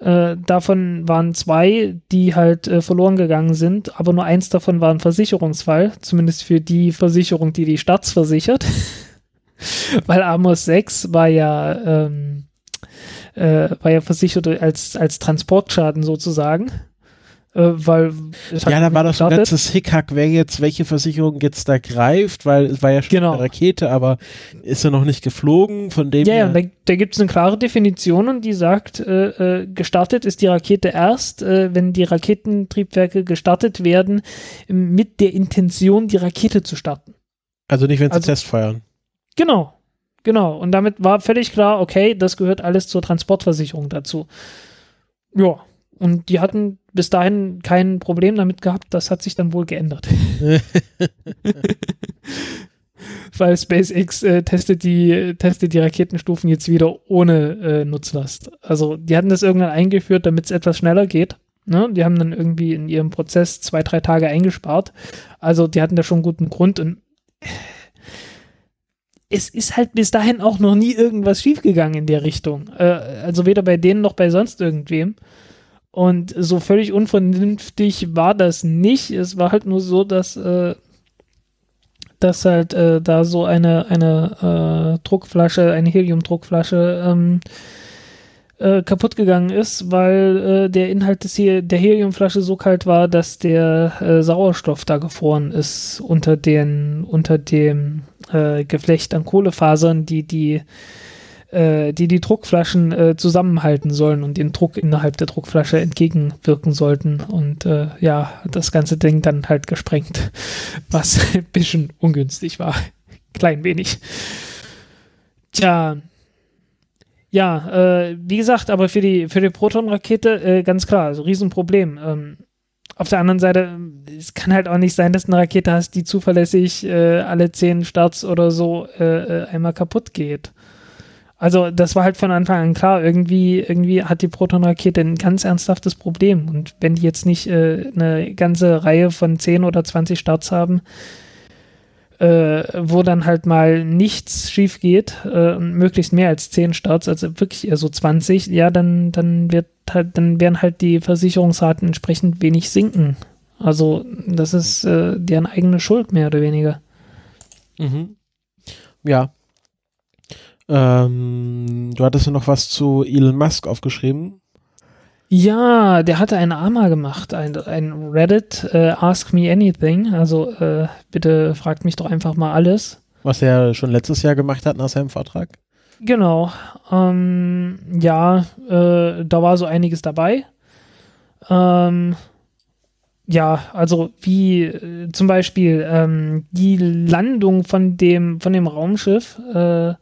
S1: Äh, davon waren zwei, die halt äh, verloren gegangen sind, aber nur eins davon war ein Versicherungsfall, zumindest für die Versicherung, die die Starts versichert. Weil Amos 6 war ja, ähm, äh, war ja versichert als, als Transportschaden sozusagen. Äh, weil
S2: Ja, da war doch ein ganzes Hickhack, wer jetzt, welche Versicherung jetzt da greift, weil es war ja schon
S1: Genau.
S2: eine Rakete, aber ist ja noch nicht geflogen, von dem
S1: Ja, ja, da, da gibt es eine klare Definition und die sagt, äh, äh, gestartet ist die Rakete erst, äh, wenn die Raketentriebwerke gestartet werden, mit der Intention, die Rakete zu starten.
S2: also nicht, wenn sie
S1: also-
S2: Test feuern.
S1: Genau, genau. Und damit war völlig klar, okay, das gehört alles zur Transportversicherung dazu. Ja, und die hatten bis dahin kein Problem damit gehabt, das hat sich dann wohl geändert. Weil SpaceX äh, testet, die, testet die Raketenstufen jetzt wieder ohne äh, Nutzlast. Also die hatten das irgendwann eingeführt, damit es etwas schneller geht. Ne? Die haben dann irgendwie in ihrem Prozess zwei, drei Tage eingespart. Also die hatten da schon einen guten Grund und es ist halt bis dahin auch noch nie irgendwas schiefgegangen in der Richtung. Äh, also weder bei denen noch bei sonst irgendwem. Und so völlig unvernünftig war das nicht. Es war halt nur so, dass, äh, dass halt äh, da so eine, eine äh, Druckflasche, eine Heliumdruckflasche ähm, äh, kaputt gegangen ist, weil äh, der Inhalt des He der Heliumflasche so kalt war, dass der Sauerstoff da gefroren ist unter den unter dem äh, Geflecht an Kohlefasern, die die äh, die die Druckflaschen äh, zusammenhalten sollen und den Druck innerhalb der Druckflasche entgegenwirken sollten. Und äh, ja, das ganze Ding dann halt gesprengt, was ein bisschen ungünstig war. Klein wenig. Tja, ja, äh, wie gesagt, aber für die, für die Proton-Rakete äh, ganz klar, also Riesenproblem. Ähm, auf der anderen Seite, es kann halt auch nicht sein, dass du eine Rakete hast, die zuverlässig äh, alle zehn Starts oder so äh, äh, einmal kaputt geht. Also das war halt von Anfang an klar, irgendwie, irgendwie hat die Proton-Rakete ein ganz ernsthaftes Problem. Und wenn die jetzt nicht äh, eine ganze Reihe von 10 oder 20 Starts haben, äh, wo dann halt mal nichts schief geht äh, möglichst mehr als 10 Starts, also wirklich eher so 20, ja, dann, dann wird halt, dann werden halt die Versicherungsraten entsprechend wenig sinken. Also das ist äh, deren eigene Schuld, mehr oder weniger.
S2: Mhm. Ja. Ähm, du hattest ja noch was zu Elon Musk aufgeschrieben.
S1: Ja, der hatte ein AMA gemacht, ein, ein Reddit, äh, Ask Me Anything. Also äh, bitte fragt mich doch einfach mal alles.
S2: Was er schon letztes Jahr gemacht hat nach seinem Vortrag.
S1: Genau. Ähm, ja, äh, da war so einiges dabei. Ähm, ja, also wie äh, zum Beispiel ähm, die Landung von dem, von dem Raumschiff äh,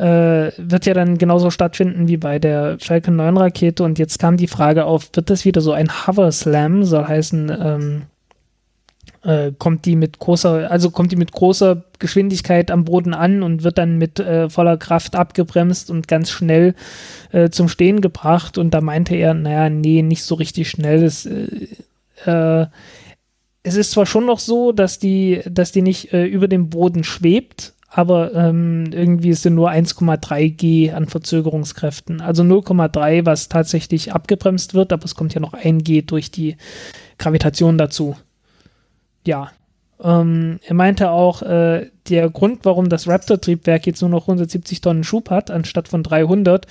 S1: äh, wird ja dann genauso stattfinden wie bei der Falcon 9 Rakete. Und jetzt kam die Frage auf, wird das wieder so ein Hover Slam, soll heißen, ähm, äh, kommt die mit großer, also kommt die mit großer Geschwindigkeit am Boden an und wird dann mit äh, voller Kraft abgebremst und ganz schnell äh, zum Stehen gebracht. Und da meinte er, naja, nee, nicht so richtig schnell. Das, äh, äh, es ist zwar schon noch so, dass die, dass die nicht äh, über dem Boden schwebt, aber ähm, irgendwie ist es nur 1,3 G an Verzögerungskräften. Also 0,3, was tatsächlich abgebremst wird, aber es kommt ja noch 1 G durch die Gravitation dazu. Ja. Ähm, er meinte auch, äh, der Grund, warum das Raptor-Triebwerk jetzt nur noch 170 Tonnen Schub hat, anstatt von 300,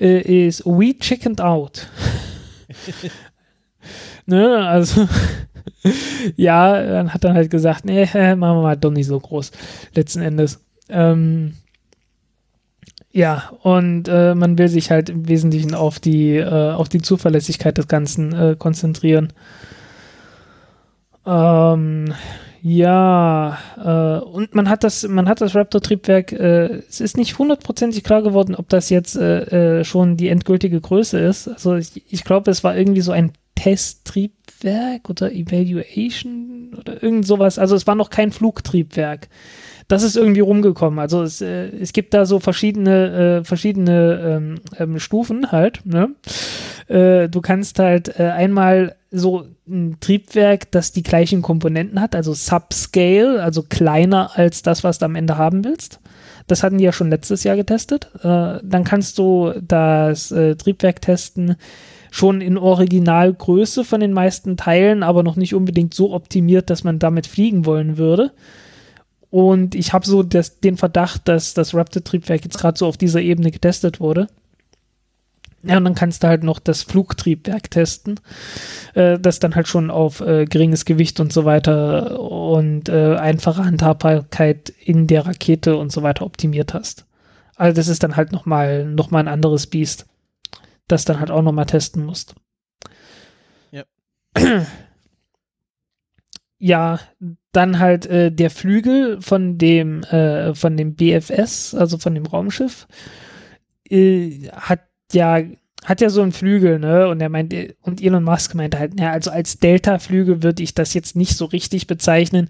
S1: äh, ist we chickened out. ne, also ja, dann hat er halt gesagt, nee, machen wir mal doch nicht so groß, letzten Endes. Ähm, ja, und äh, man will sich halt im Wesentlichen auf die, äh, auf die Zuverlässigkeit des Ganzen äh, konzentrieren. Ähm, ja, äh, und man hat das, man hat das Raptor-Triebwerk, äh, es ist nicht hundertprozentig klar geworden, ob das jetzt äh, äh schon die endgültige Größe ist. Also ich, ich glaube, es war irgendwie so ein Testtriebwerk oder Evaluation oder irgend sowas. Also es war noch kein Flugtriebwerk. Das ist irgendwie rumgekommen. Also es, äh, es gibt da so verschiedene, äh, verschiedene ähm, ähm, Stufen halt. Ne? Äh, du kannst halt äh, einmal so ein Triebwerk, das die gleichen Komponenten hat, also Subscale, also kleiner als das, was du am Ende haben willst. Das hatten die ja schon letztes Jahr getestet. Äh, dann kannst du das äh, Triebwerk testen, schon in Originalgröße von den meisten Teilen, aber noch nicht unbedingt so optimiert, dass man damit fliegen wollen würde. Und ich habe so das, den Verdacht, dass das Raptor-Triebwerk jetzt gerade so auf dieser Ebene getestet wurde. Ja, und dann kannst du halt noch das Flugtriebwerk testen, äh, das dann halt schon auf äh, geringes Gewicht und so weiter und äh, einfache Handhabbarkeit in der Rakete und so weiter optimiert hast. Also das ist dann halt nochmal noch mal ein anderes Biest das dann halt auch nochmal testen musst.
S2: Ja.
S1: Ja, dann halt äh, der Flügel von dem, äh, von dem BFS, also von dem Raumschiff, äh, hat ja hat ja so einen Flügel, ne? Und er meinte, und Elon Musk meinte halt, ja, also als Delta-Flügel würde ich das jetzt nicht so richtig bezeichnen.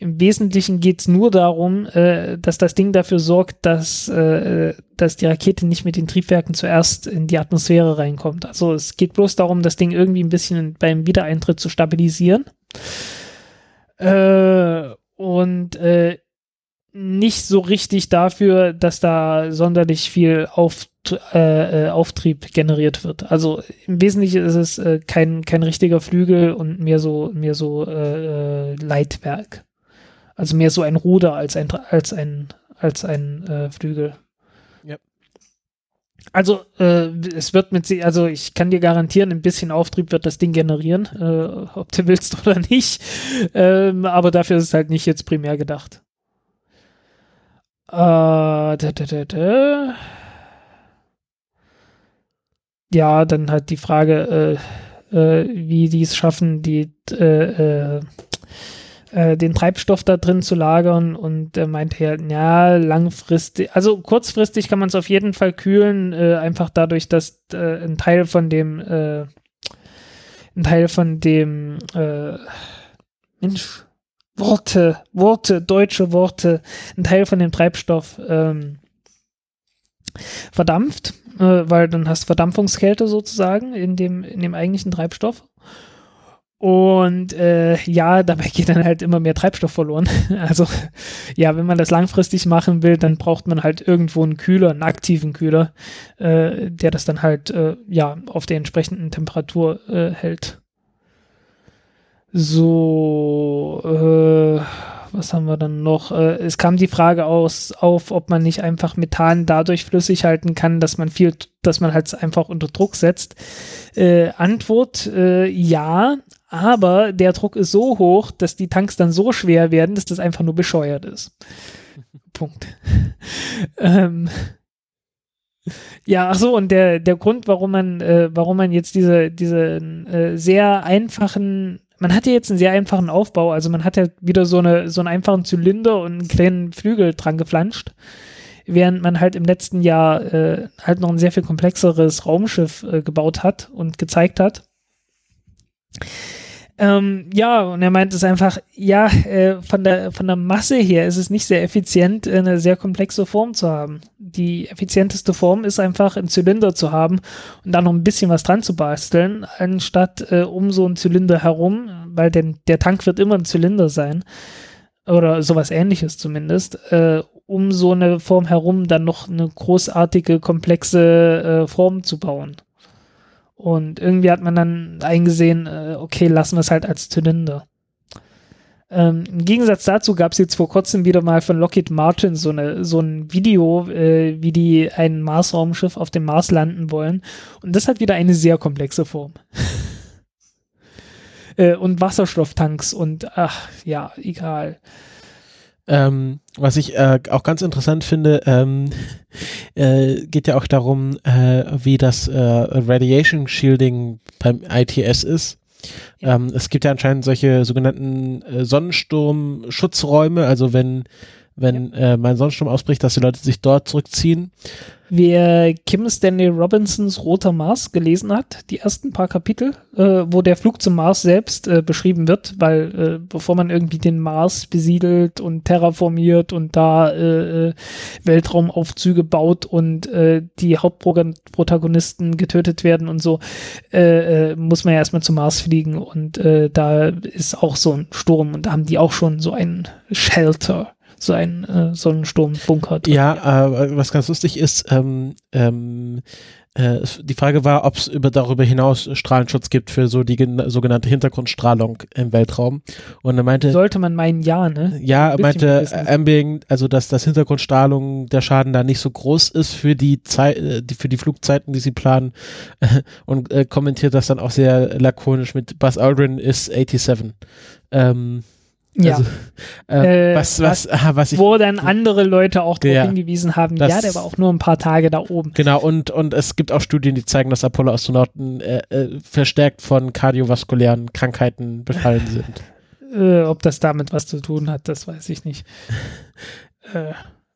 S1: Im Wesentlichen geht es nur darum, äh, dass das Ding dafür sorgt, dass, äh, dass die Rakete nicht mit den Triebwerken zuerst in die Atmosphäre reinkommt. Also es geht bloß darum, das Ding irgendwie ein bisschen beim Wiedereintritt zu stabilisieren. Äh, und äh, nicht so richtig dafür, dass da sonderlich viel auf, äh, äh, Auftrieb generiert wird. Also im Wesentlichen ist es äh, kein, kein richtiger Flügel und mehr so, mehr so äh, äh Leitwerk. Also mehr so ein Ruder als ein, als ein, als ein äh, Flügel.
S2: Ja.
S1: Also es wird mit sie, also ich kann dir garantieren, ein bisschen Auftrieb wird das Ding generieren, ob du willst oder nicht. Ähm, aber dafür ist es halt nicht jetzt primär gedacht. Äh, da, da, da, ja, dann halt die Frage, äh, äh, wie die es schaffen, die, äh, äh, äh den Treibstoff da drin zu lagern. Und er meinte halt, ja, ja, langfristig, also kurzfristig kann man es auf jeden Fall kühlen, einfach dadurch, dass ein Teil von dem, ein Teil von dem, Mensch, Worte, Worte, deutsche Worte, ein Teil von dem Treibstoff ähm, verdampft, äh, weil dann hast Verdampfungskälte sozusagen in dem, in dem eigentlichen Treibstoff. Und äh, ja, dabei geht dann halt immer mehr Treibstoff verloren. Also ja, wenn man das langfristig machen will, dann braucht man halt irgendwo einen Kühler, einen aktiven Kühler, äh, der das dann halt äh, ja auf der entsprechenden Temperatur äh, hält. So, äh, was haben wir dann noch? Äh, es kam die Frage aus, auf, ob man nicht einfach Methan dadurch flüssig halten kann, dass man viel, dass man halt einfach unter Druck setzt. Äh, Antwort, äh, ja, aber der Druck ist so hoch, dass die Tanks dann so schwer werden, dass das einfach nur bescheuert ist. Punkt. ähm, ja, ach so, und der, der Grund, warum man, äh, warum man jetzt diese, diese äh, sehr einfachen, man hat ja jetzt einen sehr einfachen Aufbau, also man hat ja wieder so, eine, so einen einfachen Zylinder und einen kleinen Flügel dran geflanscht, während man halt im letzten Jahr äh, halt noch ein sehr viel komplexeres Raumschiff äh, gebaut hat und gezeigt hat. Ähm, ja, und er meint es einfach, ja, äh, von, der, von der Masse her ist es nicht sehr effizient, eine sehr komplexe Form zu haben. Die effizienteste Form ist einfach, einen Zylinder zu haben und dann noch ein bisschen was dran zu basteln, anstatt äh, um so einen Zylinder herum, weil der, der Tank wird immer ein Zylinder sein oder sowas ähnliches zumindest, äh, um so eine Form herum dann noch eine großartige, komplexe äh, Form zu bauen. Und irgendwie hat man dann eingesehen, äh, okay, lassen wir es halt als Zylinder. Ähm, Im Gegensatz dazu gab es jetzt vor kurzem wieder mal von Lockheed Martin so, eine, so ein Video, äh, wie die ein Mars-Raumschiff auf dem Mars landen wollen. Und das hat wieder eine sehr komplexe Form. äh, und Wasserstofftanks und ach ja, egal.
S2: Ähm, was ich äh, auch ganz interessant finde, ähm, äh, geht ja auch darum, äh, wie das äh, Radiation Shielding beim ITS ist. Ähm, es gibt ja anscheinend solche sogenannten äh, Sonnensturm-Schutzräume, also wenn, wenn ja. äh, mein Sonnensturm ausbricht, dass die Leute sich dort zurückziehen.
S1: Wer Kim Stanley Robinsons Roter Mars gelesen hat, die ersten paar Kapitel, äh, wo der Flug zum Mars selbst äh, beschrieben wird, weil äh, bevor man irgendwie den Mars besiedelt und terraformiert und da äh, äh, Weltraumaufzüge baut und äh, die Hauptprotagonisten getötet werden und so, muss man ja erstmal zum Mars fliegen und da ist auch so ein Sturm und da haben die auch schon so ein Shelter so ein äh, Sonnensturmbunker
S2: drin. Ja, äh, was ganz lustig ist, ähm, ähm, äh, die Frage war, ob es über, darüber hinaus Strahlenschutz gibt für so die sogenannte Hintergrundstrahlung im Weltraum. Und er meinte.
S1: Sollte man meinen, ja, ne?
S2: Ja, er meinte Ambient, also dass das Hintergrundstrahlung der Schaden da nicht so groß ist für die Zeit, äh, die, für die Flugzeiten, die sie planen. und äh, kommentiert das dann auch sehr lakonisch mit Buzz Aldrin ist 87. Ähm,
S1: ja.
S2: Also, äh, äh, was, was, was, was ich,
S1: wo dann andere Leute auch darauf hingewiesen haben, das, ja, der war auch nur ein paar Tage da oben.
S2: Genau, und, und es gibt auch Studien, die zeigen, dass Apollo-Astronauten äh, äh, verstärkt von kardiovaskulären Krankheiten befallen sind.
S1: Äh, ob das damit was zu tun hat, das weiß ich nicht.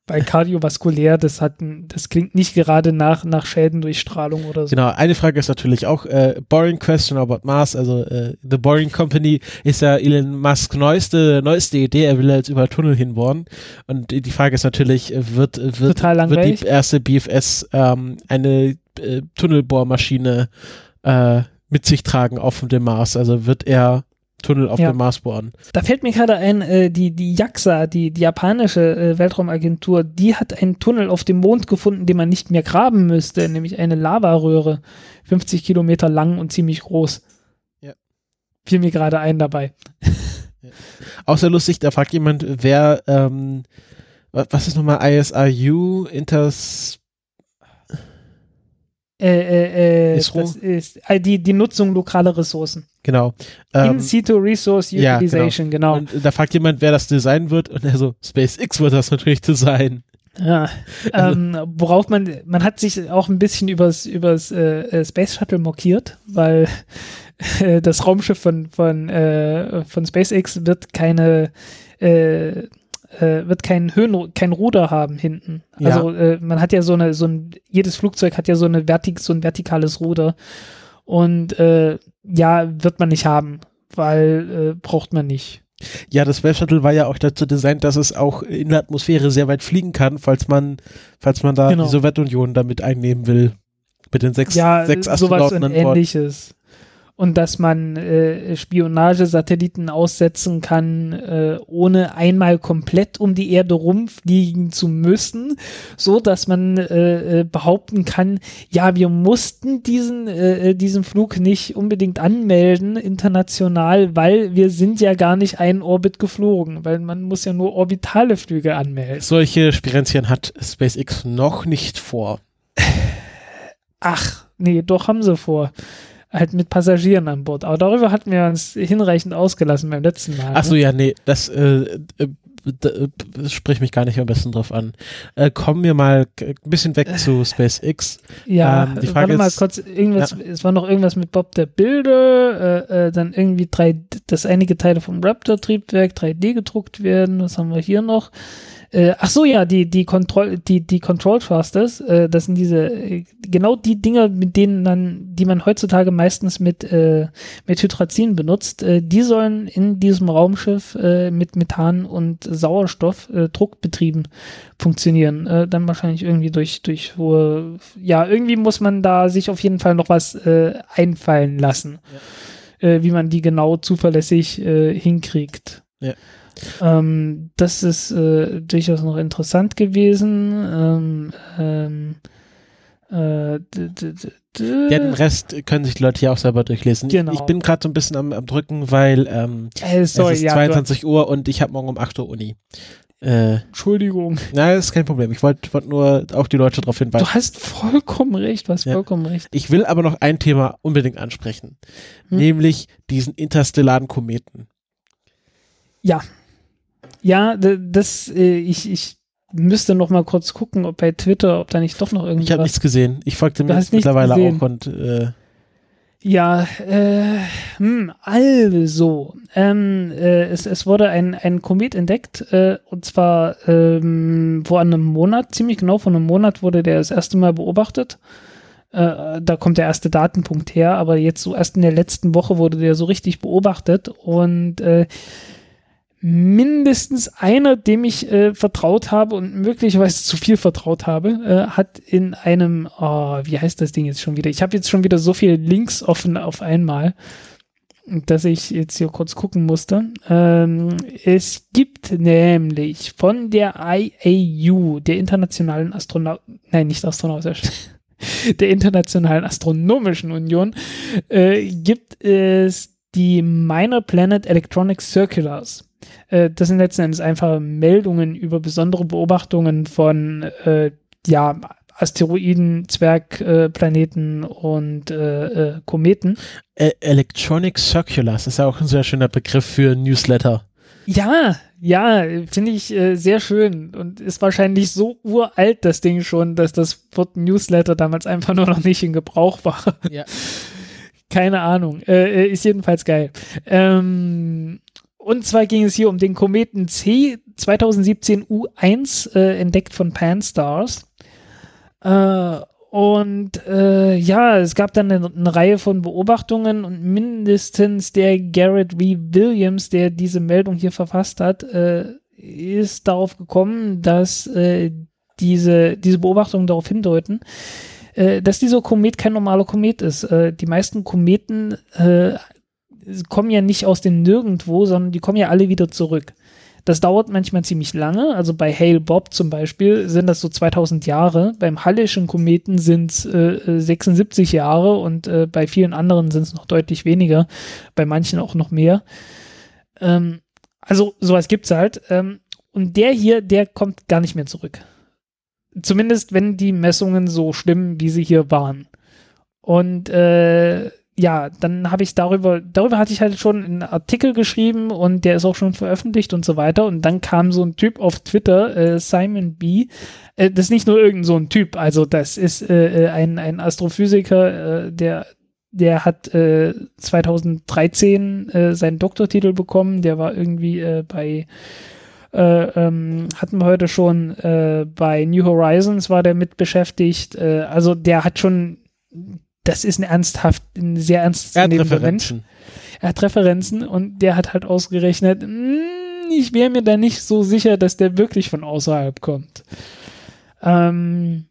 S1: äh, bei kardiovaskulär, das hat, das klingt nicht gerade nach, nach Schäden durch Strahlung oder so.
S2: Genau, eine Frage ist natürlich auch, äh, boring question about Mars, also äh, The Boring Company ist ja Elon Musk neueste, neueste Idee, er will jetzt über Tunnel hinbohren. Und die Frage ist natürlich, wird, wird, wird die erste BFS ähm, eine äh, Tunnelbohrmaschine äh, mit sich tragen auf dem Mars, also wird er Tunnel auf ja. dem Mars bohren.
S1: Da fällt mir gerade ein, äh, die, die JAXA, die, die japanische äh, Weltraumagentur, die hat einen Tunnel auf dem Mond gefunden, den man nicht mehr graben müsste, nämlich eine Lavaröhre, 50 Kilometer lang und ziemlich groß. Ja. Fiel mir gerade ein dabei.
S2: Ja. Auch sehr lustig, da fragt jemand, wer, ähm, was ist nochmal ISRU, Inters
S1: äh, äh, äh, das ist äh, die, die Nutzung lokaler Ressourcen.
S2: Genau.
S1: Ähm, In situ Resource Utilization, ja, genau. genau.
S2: Und da fragt jemand, wer das designen wird und er so, SpaceX wird das natürlich designen.
S1: Ja, ähm, worauf man, man hat sich auch ein bisschen übers, übers äh, Space Shuttle mokiert, weil äh, das Raumschiff von, von, äh, von SpaceX wird keine, äh, äh, wird kein Höhen, kein Ruder haben hinten.
S2: Ja.
S1: Also äh, man hat ja so eine, so ein, jedes Flugzeug hat ja so eine vertik, so ein vertikales Ruder. Und äh, ja, wird man nicht haben, weil äh, braucht man nicht.
S2: Ja, das Space Shuttle war ja auch dazu designt, dass es auch in der Atmosphäre sehr weit fliegen kann, falls man, falls man da
S1: Genau.
S2: die Sowjetunion damit einnehmen will. Mit den sechs,
S1: ja,
S2: sechs
S1: sowas
S2: Astronauten
S1: und
S2: an Bord.
S1: ähnliches. Und dass man äh, Spionagesatelliten aussetzen kann, äh, ohne einmal komplett um die Erde rumfliegen zu müssen, so dass man äh, äh, behaupten kann, ja, wir mussten diesen, äh, diesen Flug nicht unbedingt anmelden international, weil wir sind ja gar nicht einen Orbit geflogen, weil man muss ja nur orbitale Flüge anmelden.
S2: Solche Spirenzchen hat SpaceX noch nicht vor.
S1: Ach, nee, doch haben sie vor. Halt mit Passagieren an Bord. Aber darüber hatten wir uns hinreichend ausgelassen beim letzten Mal.
S2: Ach so,
S1: ne?
S2: ja, nee, das, äh, äh, äh, das spricht mich gar nicht am besten drauf an. Äh, kommen wir mal ein bisschen weg zu SpaceX.
S1: Ja,
S2: ähm, die Frage
S1: warte mal
S2: ist-
S1: kurz, irgendwas, es war noch irgendwas mit Bob der Bilder, äh, äh, dann irgendwie drei, dass einige Teile vom Raptor-Triebwerk 3D gedruckt werden. Was haben wir hier noch? Äh, ach so, ja, die, die Control, die, die Control Thrusters, äh, das sind diese, äh, genau die Dinger, mit denen dann, die man heutzutage meistens mit, äh, mit Hydrazin benutzt, äh, die sollen in diesem Raumschiff äh, mit Methan und Sauerstoff äh, druckbetrieben funktionieren. Äh, dann wahrscheinlich irgendwie durch, durch hohe, ja, irgendwie muss man da sich auf jeden Fall noch was äh, einfallen lassen, äh, wie man die genau zuverlässig äh, hinkriegt.
S2: Ja.
S1: Ähm, das ist äh, durchaus noch interessant gewesen. Ähm, ähm, äh,
S2: Ja, den Rest können sich die Leute hier auch selber durchlesen.
S1: Genau.
S2: Ich, ich bin gerade so ein bisschen am, am drücken, weil ähm,
S1: äh, sorry,
S2: es ist
S1: ja,
S2: 22 Uhr und ich habe morgen um 8 Uhr Uni. Äh,
S1: Entschuldigung.
S2: na, ist kein Problem. Ich wollte wollt nur auch die Leute darauf hinweisen.
S1: Du hast vollkommen recht, du hast
S2: Ja.
S1: vollkommen recht.
S2: Ich will aber noch ein Thema unbedingt ansprechen,
S1: Hm?
S2: nämlich diesen interstellaren Kometen.
S1: Ja. Ja, das, äh, ich, ich müsste noch mal kurz gucken, ob bei Twitter, ob da nicht doch noch
S2: Ich
S1: irgendwas.
S2: habe nichts gesehen. Ich folgte mir jetzt mittlerweile
S1: gesehen.
S2: auch und äh,
S1: Ja, äh, hm, also, ähm, äh, es, es wurde ein, ein Komet entdeckt, äh, und zwar ähm, vor einem Monat, ziemlich genau vor einem Monat wurde der das erste Mal beobachtet. Äh, da kommt der erste Datenpunkt her, aber jetzt so erst in der letzten Woche wurde der so richtig beobachtet und äh, mindestens einer, dem ich äh, vertraut habe und möglicherweise zu viel vertraut habe, äh, hat in einem, oh, wie heißt das Ding jetzt schon wieder? Ich habe jetzt schon wieder so viele Links offen auf einmal, dass ich jetzt hier kurz gucken musste. Ähm, es gibt nämlich von der IAU, der Internationalen Astronaut, nein, nicht Astronautischen, der Internationalen Astronomischen Union, äh, gibt es die Minor Planet Electronic Circulars. Äh, das sind letzten Endes einfach Meldungen über besondere Beobachtungen von äh, ja, Asteroiden, Zwergplaneten äh, und äh, äh, Kometen.
S2: äh, Electronic Circulars ist ja auch ein sehr schöner Begriff für Newsletter.
S1: Ja, ja, finde ich äh, sehr schön und ist wahrscheinlich so uralt, das Ding schon, dass das Wort Newsletter damals einfach nur noch nicht in Gebrauch war.
S2: Ja.
S1: Keine Ahnung. Äh, äh, ist jedenfalls geil. Ähm, und zwar ging es hier um den Kometen C 2017 U1, äh, entdeckt von Pan-Stars. Äh, und äh, ja, es gab dann eine, eine Reihe von Beobachtungen und mindestens der Garrett V. Williams, der diese Meldung hier verfasst hat, äh, ist darauf gekommen, dass äh, diese, diese Beobachtungen darauf hindeuten, äh, dass dieser Komet kein normaler Komet ist. Äh, die meisten Kometen äh, kommen ja nicht aus dem Nirgendwo, sondern die kommen ja alle wieder zurück. Das dauert manchmal ziemlich lange. Also bei Hale Bob zum Beispiel sind das so 2000 Jahre. Beim Hallischen Kometen sind es äh, 76 Jahre und äh, bei vielen anderen sind es noch deutlich weniger. Bei manchen auch noch mehr. Ähm, also sowas gibt's halt. Ähm, und der hier, der kommt gar nicht mehr zurück. Zumindest wenn die Messungen so stimmen, wie sie hier waren. Und äh, ja, dann habe ich darüber, darüber hatte ich halt schon einen Artikel geschrieben und der ist auch schon veröffentlicht und so weiter. Und dann kam so ein Typ auf Twitter, äh, Simon B. Äh, das ist nicht nur irgend so ein Typ, also das ist äh, äh ein, ein Astrophysiker, äh, der der hat äh, 2013 äh, seinen Doktortitel bekommen. Der war irgendwie bei äh, ähm, hatten wir heute schon bei New Horizons war der mit beschäftigt. Also der hat schon das ist ein ernsthaft, ein sehr ernstzunehmender Mensch. Er hat Referenzen und der hat halt ausgerechnet, mh, hm, ich wäre mir da nicht so sicher, dass der wirklich von außerhalb kommt. Ähm,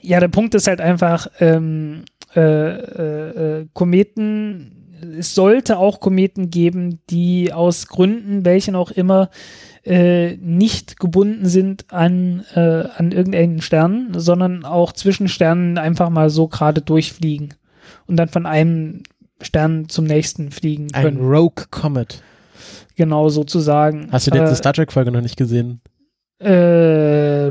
S1: ja, der Punkt ist halt einfach, ähm, äh, äh, äh, Kometen, es sollte auch Kometen geben, die aus Gründen, welchen auch immer, äh, nicht gebunden sind an, äh, an irgendeinen Stern, sondern auch zwischen Sternen einfach mal so gerade durchfliegen und dann von einem Stern zum nächsten fliegen können.
S2: Ein Rogue Comet.
S1: Genau, sozusagen.
S2: Hast du die letzte äh, Star Trek-Folge noch nicht gesehen?
S1: Äh,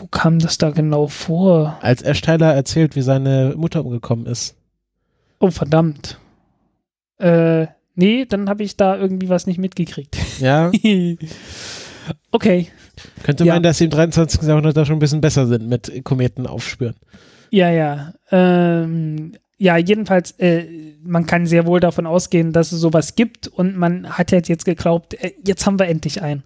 S1: wo kam das da genau vor?
S2: Als Ash Tyler erzählt, wie seine Mutter umgekommen ist.
S1: Oh, verdammt. Äh, Nee, dann habe ich da irgendwie was nicht mitgekriegt.
S2: Ja.
S1: okay.
S2: Könnte ja. man, dass sie im 23. Jahrhundert da schon ein bisschen besser sind mit Kometen aufspüren.
S1: Ja, ja. Ähm, ja, jedenfalls, äh, man kann sehr wohl davon ausgehen, dass es sowas gibt und man hat halt jetzt geglaubt, äh, jetzt haben wir endlich einen.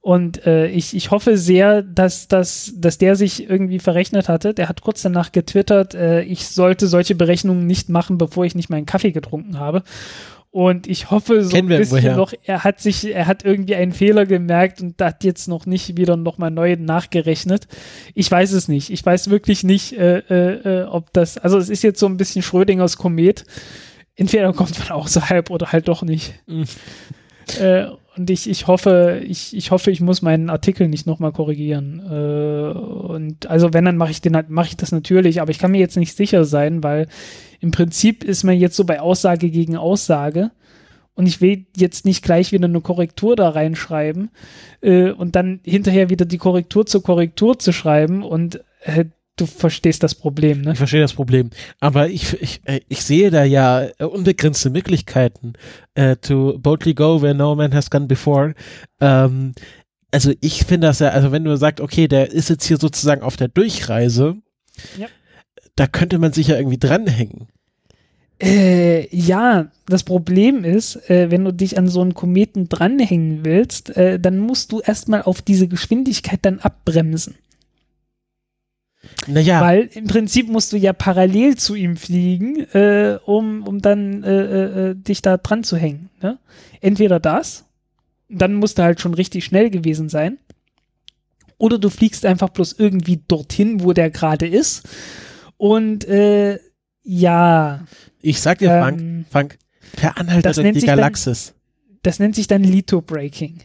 S1: Und äh, ich, ich hoffe sehr, dass, dass, dass der sich irgendwie verrechnet hatte. Der hat kurz danach getwittert, äh, ich sollte solche Berechnungen nicht machen, bevor ich nicht meinen Kaffee getrunken habe. Und ich hoffe so
S2: Kennen
S1: ein bisschen noch, er hat sich, er hat irgendwie einen Fehler gemerkt und hat jetzt noch nicht wieder nochmal neu nachgerechnet. Ich weiß es nicht. Ich weiß wirklich nicht, äh, äh, äh, ob das, also es ist jetzt so ein bisschen Schrödingers Komet. Entweder kommt man außerhalb oder halt doch nicht. Mhm. Äh, und ich, ich hoffe, ich, ich hoffe, ich muss meinen Artikel nicht nochmal korrigieren. Äh, und also wenn, dann mache ich den mache ich das natürlich, aber ich kann mir jetzt nicht sicher sein, weil im Prinzip ist man jetzt so bei Aussage gegen Aussage. Und ich will jetzt nicht gleich wieder eine Korrektur da reinschreiben äh, und dann hinterher wieder die Korrektur zur Korrektur zu schreiben und äh, du verstehst das Problem, ne?
S2: Ich verstehe das Problem. Aber ich, ich, äh, ich sehe da ja äh, unbegrenzte Möglichkeiten uh, to boldly go where no man has gone before. Ähm, also ich finde das ja, also wenn du sagst, okay, der ist jetzt hier sozusagen auf der Durchreise, ja. da könnte man sich ja irgendwie dranhängen.
S1: Äh, ja, das Problem ist, äh, wenn du dich an so einen Kometen dranhängen willst, äh, dann musst du erstmal auf diese Geschwindigkeit dann abbremsen.
S2: Naja.
S1: Weil im Prinzip musst du ja parallel zu ihm fliegen, äh, um, um dann äh, äh, dich da dran zu hängen. Ne? Entweder das, dann musst du halt schon richtig schnell gewesen sein. Oder du fliegst einfach bloß irgendwie dorthin, wo der gerade ist. Und äh, ja.
S2: Ich sag dir, Frank, ähm, Frank, per Anhalter durch die Galaxis.
S1: Dann, das nennt sich dann Litho-Breaking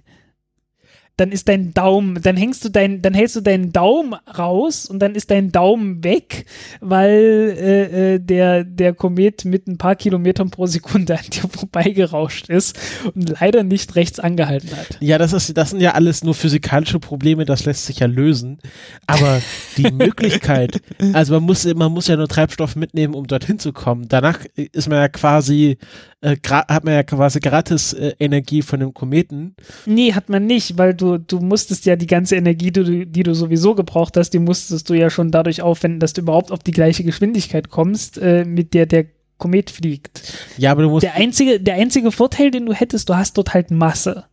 S1: dann ist dein Daumen, dann hängst du dein, dann hältst du deinen Daumen raus und dann ist dein Daumen weg, weil äh, äh, der, der Komet mit ein paar Kilometern pro Sekunde an dir vorbeigerauscht ist und leider nicht rechts angehalten hat.
S2: Ja, das ist, das sind ja alles nur physikalische Probleme, das lässt sich ja lösen. Aber die Möglichkeit, also man muss, man muss ja nur Treibstoff mitnehmen, um dorthin zu kommen. Danach ist man ja quasi, äh, hat man ja quasi gratis äh, Energie von dem Kometen.
S1: Nee, hat man nicht, weil du du, musstest ja die ganze Energie, die du, die du sowieso gebraucht hast, die musstest du ja schon dadurch aufwenden, dass du überhaupt auf die gleiche Geschwindigkeit kommst, äh, mit der der Komet fliegt.
S2: Ja, aber du musst.
S1: Der einzige, der einzige Vorteil, den du hättest, du hast dort halt Masse.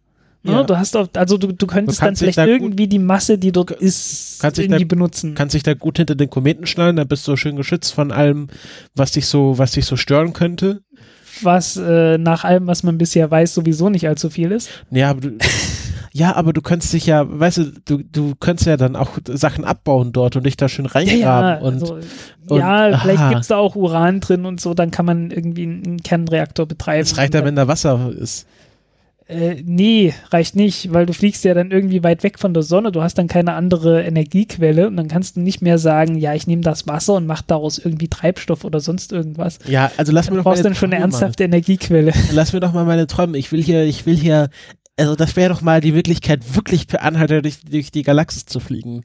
S1: Ne? Ja. Du hast auch, also du, du könntest du dann vielleicht da irgendwie die Masse, die dort ist, irgendwie
S2: da,
S1: benutzen.
S2: Kannst dich da gut hinter den Kometen schnallen, dann bist du schön geschützt von allem, was dich so, was dich so stören könnte.
S1: Was äh, nach allem, was man bisher weiß, sowieso nicht allzu viel ist.
S2: Ja, aber du, Ja, aber du könntest dich ja, weißt du, du, du könntest ja dann auch Sachen abbauen dort und dich da schön reingraben. Ja, und,
S1: also, und, ja vielleicht gibt es da auch Uran drin und so, dann kann man irgendwie einen Kernreaktor betreiben.
S2: Es reicht ja, wenn da Wasser ist.
S1: Äh, nee, reicht nicht, weil du fliegst ja dann irgendwie weit weg von der Sonne, du hast dann keine andere Energiequelle und dann kannst du nicht mehr sagen, ja, ich nehme das Wasser und mache daraus irgendwie Treibstoff oder sonst irgendwas.
S2: Ja, also lass mir doch
S1: mal. Du brauchst dann schon eine ernsthafte Energiequelle.
S2: Lass mir doch mal meine Träume. Ich will hier, ich will hier also das wäre doch mal die Möglichkeit, wirklich per Anhalter durch, durch die Galaxis zu fliegen.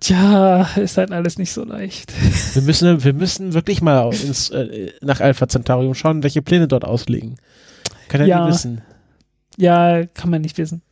S1: Tja, ist halt alles nicht so leicht.
S2: Wir müssen, wir müssen wirklich mal ins, äh, nach Alpha Centaurium schauen, welche Pläne dort ausliegen. Kann ja,
S1: Ja.
S2: wissen.
S1: Ja, kann man nicht wissen.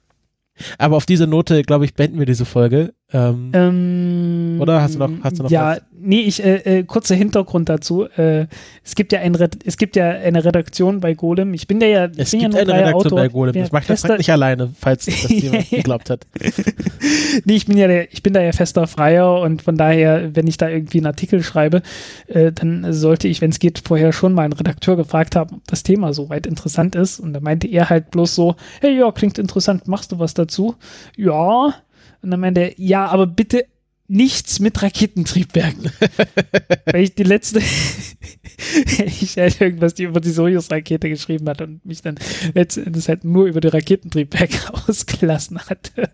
S2: Aber auf diese Note, glaube ich, beenden wir diese Folge. Ähm,
S1: Ähm,
S2: Oder hast du noch- hast du noch
S1: Ja,
S2: was?
S1: nee, ich, äh, äh, kurzer Hintergrund dazu. Äh, es gibt ja ein es gibt ja eine Redaktion bei Golem. Ich bin ja, ja
S2: es
S1: bin
S2: gibt
S1: ja
S2: eine Redaktion
S1: Autor.
S2: bei Golem.
S1: Ich bin
S2: Das nicht alleine, falls das jemand geglaubt hat.
S1: nee, ich bin ja der, ich bin da ja fester Freier und von daher, wenn ich da irgendwie einen Artikel schreibe, äh, dann sollte ich, wenn es geht, vorher schon mal einen Redakteur gefragt haben, ob das Thema soweit interessant ist. Und da meinte er halt bloß so, hey, ja, klingt interessant, machst du was dazu? Ja. Und dann meinte er, ja, aber bitte nichts mit Raketentriebwerken. Weil ich die letzte, ich halt irgendwas die über die Sojus-Rakete geschrieben hatte und mich dann letzten Endes halt nur über die Raketentriebwerke ausgelassen hatte.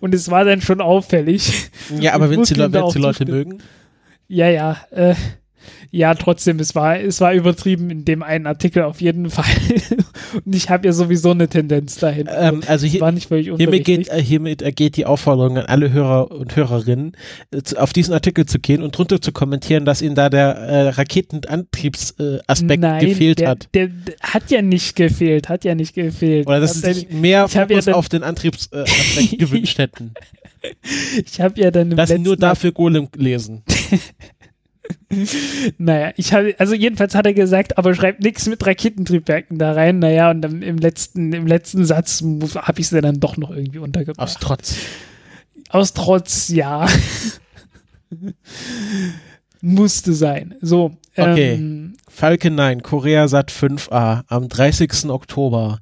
S1: Und es war dann schon auffällig.
S2: Ja, aber wenn
S1: auch
S2: die Leute
S1: zustimmen.
S2: mögen.
S1: Ja, ja, äh, ja, trotzdem, es war, es war übertrieben in dem einen Artikel auf jeden Fall. Und ich habe ja sowieso eine Tendenz dahin.
S2: Ähm, also hier,
S1: war nicht völlig
S2: Hiermit geht, äh, hiermit ergeht die Aufforderung an alle Hörer und Hörerinnen, äh, auf diesen Artikel zu gehen und drunter zu kommentieren, dass ihnen da der äh, Raketenantriebsaspekt äh, gefehlt
S1: der,
S2: hat.
S1: Der, der hat ja nicht gefehlt, hat ja nicht gefehlt.
S2: Oder dass sie sich mehr
S1: ja
S2: Fokus
S1: dann-
S2: auf den Antriebsaspekt äh, Aspekt gewünscht hätten.
S1: ich habe ja dann im
S2: Dass sie nur dafür Golem lesen.
S1: Naja, ich habe, also jedenfalls hat er gesagt, aber schreibt nichts mit Raketentriebwerken da rein. Naja, und dann im letzten, im letzten Satz habe ich sie dann doch noch irgendwie untergebracht.
S2: Aus Trotz.
S1: Aus Trotz, ja. Musste sein. So.
S2: Okay.
S1: Ähm,
S2: Falcon 9, Korea Sat 5a am 30. Oktober.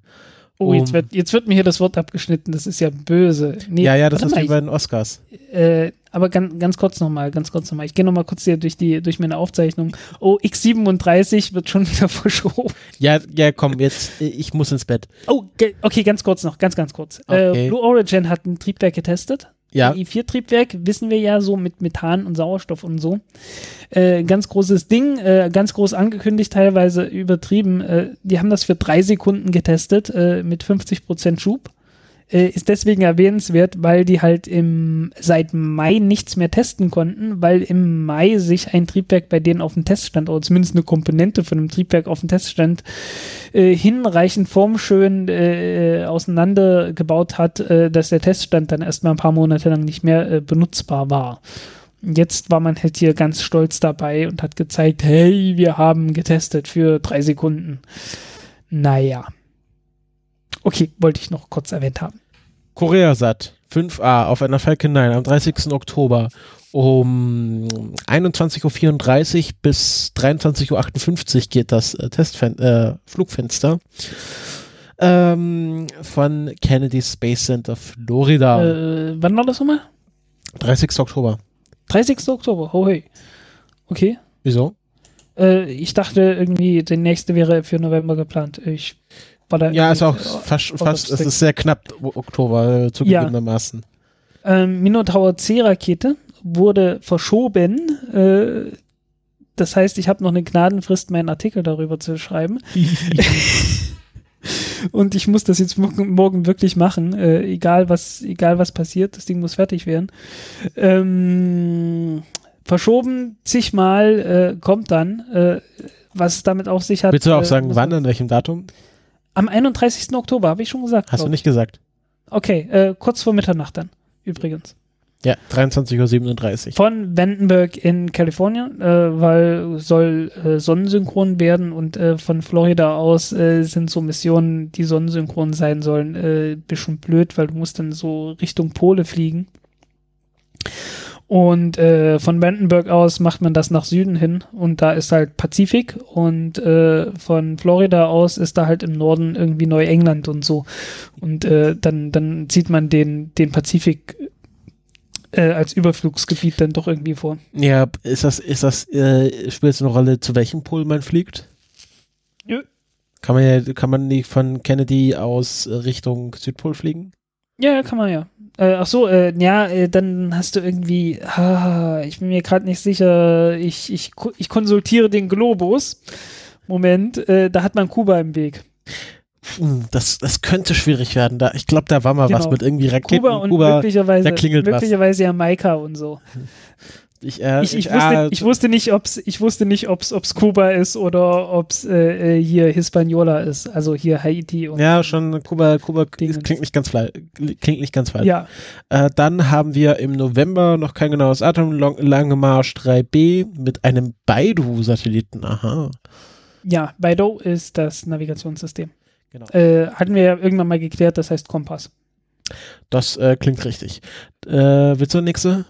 S1: oh, jetzt
S2: Um-
S1: wird, jetzt wird mir hier das Wort abgeschnitten. Das ist ja böse. Nee,
S2: ja, ja, das ist
S1: mal,
S2: wie bei den Oscars.
S1: äh, aber ganz, ganz kurz nochmal, ganz kurz nochmal. Ich gehe nochmal kurz hier durch die, durch meine Aufzeichnung. Oh, X37 wird schon wieder verschoben.
S2: Ja, ja, komm, jetzt, äh, ich muss ins Bett.
S1: Oh, okay, ganz kurz noch, ganz, ganz kurz. Äh,
S2: Okay.
S1: Blue Origin hat ein Triebwerk getestet.
S2: Ja,
S1: i4-Triebwerk, wissen wir ja so mit Methan und Sauerstoff und so. Äh, ganz großes Ding, äh, ganz groß angekündigt, teilweise übertrieben. Äh, die haben das für drei Sekunden getestet äh, mit 50% Schub. Äh, ist deswegen erwähnenswert, weil die halt im, seit Mai nichts mehr testen konnten, weil im Mai sich ein Triebwerk bei denen auf dem Teststand, oder zumindest eine Komponente von einem Triebwerk auf dem Teststand, äh, hinreichend formschön äh, auseinandergebaut hat, äh, dass der Teststand dann erstmal ein paar Monate lang nicht mehr äh, benutzbar war. Jetzt war man halt hier ganz stolz dabei und hat gezeigt, hey, wir haben getestet für drei Sekunden. Naja. Okay, wollte ich noch kurz erwähnt haben.
S2: Koreasat 5a auf einer Falcon 9 am 30. Oktober um 21.34 Uhr bis 23.58 Uhr geht das äh, Testfen äh, Flugfenster ähm, von Kennedy Space Center Florida.
S1: Äh, wann war das nochmal?
S2: 30. Oktober.
S1: 30. Oktober. Oh, hey. Okay.
S2: Wieso?
S1: Äh, ich dachte irgendwie, der nächste wäre für November geplant. Ich da
S2: Ja, ist auch fast, fast es ist sehr knapp Oktober äh, zugegebenermaßen.
S1: Ähm, Minotaur C-Rakete wurde verschoben. Äh, das heißt, ich habe noch eine Gnadenfrist, meinen Artikel darüber zu schreiben. Und ich muss das jetzt morgen, wirklich machen, äh, egal was, egal was passiert, das Ding muss fertig werden. Ähm, verschoben zigmal, äh, kommt dann, äh, was damit auf sich hat.
S2: Willst du auch
S1: äh,
S2: sagen, wann, an welchem Datum?
S1: Am 31. Oktober, habe ich schon gesagt.
S2: Hast du nicht gesagt.
S1: Okay, äh, kurz vor Mitternacht dann, übrigens.
S2: Ja, 23.37 Uhr.
S1: Von Vandenberg in Kalifornien, äh, weil soll äh, sonnensynchron werden und äh, von Florida aus äh, sind so Missionen, die sonnensynchron sein sollen, äh, bisschen blöd, weil du musst dann so Richtung Pole fliegen. Und äh, von Vandenberg aus macht man das nach Süden hin und da ist halt Pazifik und äh, von Florida aus ist da halt im Norden irgendwie Neuengland und so. Und äh, dann, dann zieht man den, den Pazifik äh, als Überflugsgebiet dann doch irgendwie vor.
S2: Ja, ist das, ist das, äh, spielt es eine Rolle, zu welchem Pol man fliegt?
S1: Nö.
S2: Kann man ja, kann man nicht von Kennedy aus Richtung Südpol fliegen?
S1: Ja, ja, kann man ja. Äh, ach so, äh, ja, äh, dann hast du irgendwie, ah, ich bin mir gerade nicht sicher, ich, ich, ich konsultiere den Globus. Moment, äh, da hat man Kuba im Weg.
S2: Das, das könnte schwierig werden. Da, ich glaube, da war mal was
S1: Genau.
S2: mit irgendwie Raketen.
S1: Kuba und
S2: Kuba,
S1: möglicherweise,
S2: da klingelt was.
S1: möglicherweise Jamaika und so.
S2: ich, äh,
S1: Ich, ich,
S2: ich,
S1: wusste,
S2: ah,
S1: ich wusste nicht, ob's, ich wusste nicht, ob's, ob's Kuba ist oder ob's äh, äh, hier Hispaniola ist, also hier Haiti und
S2: ja, schon Kuba, Kuba
S1: Dingens.
S2: klingt nicht ganz falsch. Klingt nicht ganz falsch.
S1: ja,
S2: Äh, dann haben wir im November noch kein genaues Datum, Long, Lange Marsch 3B mit einem Baidu-Satelliten. Aha.
S1: ja, Baidu ist das Navigationssystem.
S2: Genau.
S1: Äh, hatten wir ja irgendwann mal geklärt, das heißt Kompass.
S2: Das äh, klingt richtig. Äh, willst du eine nächste?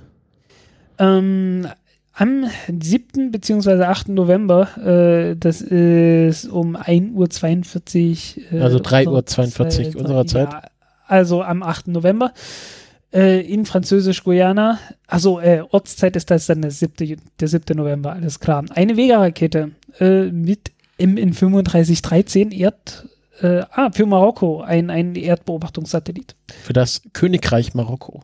S1: Ähm, am 7. bzw. 8. November, äh, das ist um 1.42 Uhr. Äh,
S2: Also 3:42
S1: unserer
S2: Uhr unserer Zeit.
S1: Ja, also am 8. November äh, in Französisch-Guyana. Also äh, Ortszeit ist das dann der 7. Der 7. November, alles klar. Eine Vega-Rakete äh, mit MN 3513 Erd. Äh, ah, für Marokko, ein, ein Erdbeobachtungssatellit.
S2: Für das Königreich Marokko.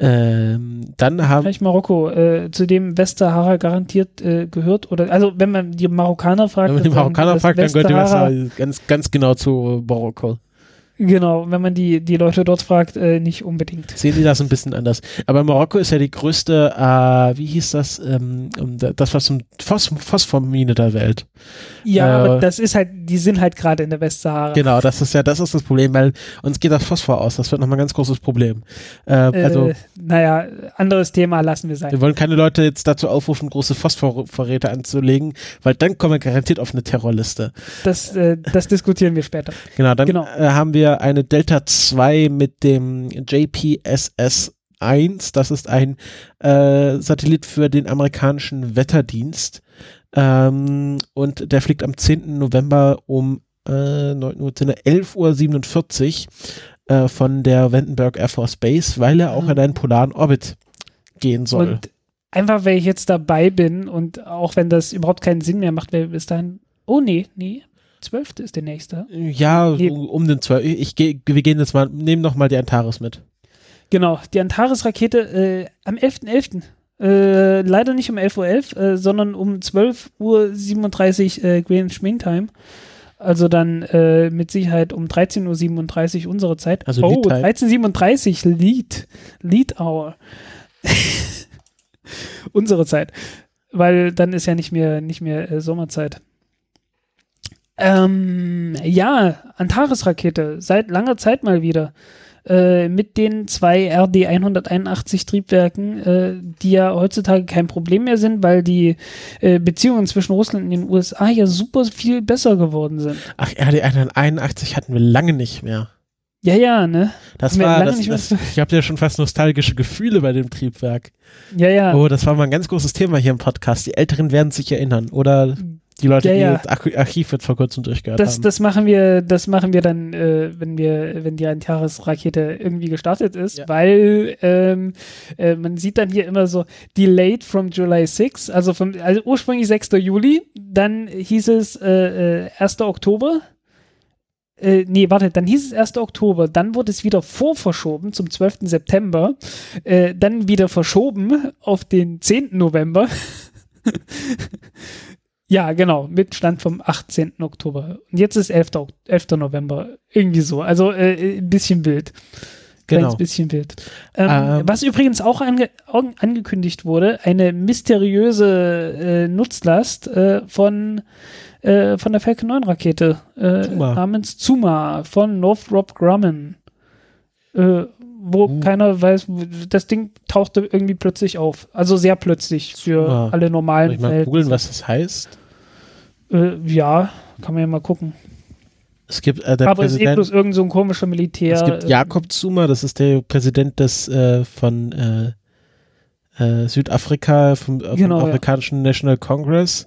S2: Ähm, dann haben
S1: Vielleicht Marokko, äh, zu dem Westsahara garantiert äh, gehört. Oder also wenn man die Marokkaner fragt,
S2: Wenn man die
S1: dann sagen
S2: Marokkaner fragt, dann gehört die
S1: Westsahara-
S2: ganz, ganz genau zu Marokko.
S1: Genau, wenn man die, die Leute dort fragt, äh, nicht unbedingt.
S2: Sehen die das ein bisschen anders. Aber Marokko ist ja die größte, äh, wie hieß das, ähm, das was zum Phos Phosphormine der Welt.
S1: Ja,
S2: Äh,
S1: aber das ist halt, die sind halt gerade in der Westsahara.
S2: Genau, das ist ja, das ist das Problem, weil uns geht das Phosphor aus. Das wird nochmal ein ganz großes Problem. Äh, also,
S1: äh, naja, anderes Thema lassen wir sein.
S2: wir wollen keine Leute jetzt dazu aufrufen, große Phosphorvorräte anzulegen, weil dann kommen wir garantiert auf eine Terrorliste.
S1: Das, äh, das diskutieren wir später.
S2: Genau, dann
S1: Genau.
S2: Haben wir eine Delta 2 mit dem JPSS 1. Das ist ein äh, Satellit für den amerikanischen Wetterdienst. Ähm, und der fliegt am 10. November um äh, 9 Uhr, 11.47 Uhr äh, von der Vandenberg Air Force Base, weil er auch
S1: Ah.
S2: in einen polaren Orbit gehen soll.
S1: Und einfach, weil ich jetzt dabei bin und auch wenn das überhaupt keinen Sinn mehr macht, weil bis dahin, oh nee, nee, 12. ist der nächste.
S2: ja,
S1: Nee.
S2: um, den 12. Ich geh, wir gehen jetzt mal, nehmen noch mal die Antares mit.
S1: Genau, die Antares-Rakete äh, am 11.11. Äh, leider nicht um 11.11 Uhr, äh, sondern um 12.37 Uhr äh, Greenwich Mean Time. Also dann äh, mit Sicherheit um 13.37 Uhr unsere Zeit.
S2: Also
S1: oh,
S2: Lead Time.
S1: 13.37 Uhr, Lead, Lead Hour. unsere Zeit. Weil dann ist ja nicht mehr, nicht mehr äh, Sommerzeit. Ähm, ja, Antares-Rakete, seit langer Zeit mal wieder. Äh, mit den zwei RD-181 Triebwerken, äh, die ja heutzutage kein Problem mehr sind, weil die äh, Beziehungen zwischen Russland und den USA ja super viel besser geworden sind.
S2: Ach, RD 181 hatten wir lange nicht mehr.
S1: Ja, ja, ne?
S2: Das war, das, das, ich habe ja schon fast nostalgische Gefühle bei dem Triebwerk.
S1: Ja, ja.
S2: Oh, das war mal ein ganz großes Thema hier im Podcast. Die Älteren werden sich erinnern. Oder die Leute,
S1: Ja, ja.
S2: die das Arch- Archiv jetzt vor kurzem durchgehört
S1: Das,
S2: haben.
S1: das machen wir, das machen wir dann, äh, wenn wir, wenn die Antares-Rakete irgendwie gestartet ist,
S2: Ja.
S1: weil ähm, äh, man sieht dann hier immer so delayed from July 6, also vom, also ursprünglich 6. Juli, dann hieß es äh, äh, 1. Oktober. Äh, nee, warte, dann hieß es 1. Oktober, dann wurde es wieder vorverschoben zum 12. September, äh, dann wieder verschoben auf den 10. November. Ja, genau, mit Stand vom 18. Oktober. Und jetzt ist 11. Ok- 11. November. Irgendwie so. Also äh, ein bisschen wild. Kleines
S2: Genau.
S1: bisschen wild. Ähm,
S2: Ähm.
S1: was übrigens auch ange angekündigt wurde, eine mysteriöse äh, Nutzlast äh, von, äh, von der Falcon 9 Rakete äh,
S2: Zuma.
S1: namens Zuma von Northrop Grumman. Wo
S2: Uh.
S1: keiner weiß, das Ding tauchte irgendwie plötzlich auf. Also sehr plötzlich für
S2: Zuma.
S1: alle
S2: Soll
S1: normalen
S2: ich mal googeln, was das heißt?
S1: Äh, ja, kann man ja mal gucken.
S2: Es gibt äh, der
S1: Aber es ist eh
S2: Präsident,
S1: bloß irgend so ein komischer Militär.
S2: es gibt
S1: äh,
S2: Jakob Zuma, das ist der Präsident des äh, von äh, äh, Südafrika, vom, äh, vom
S1: Genau, ja.
S2: afrikanischen National Congress.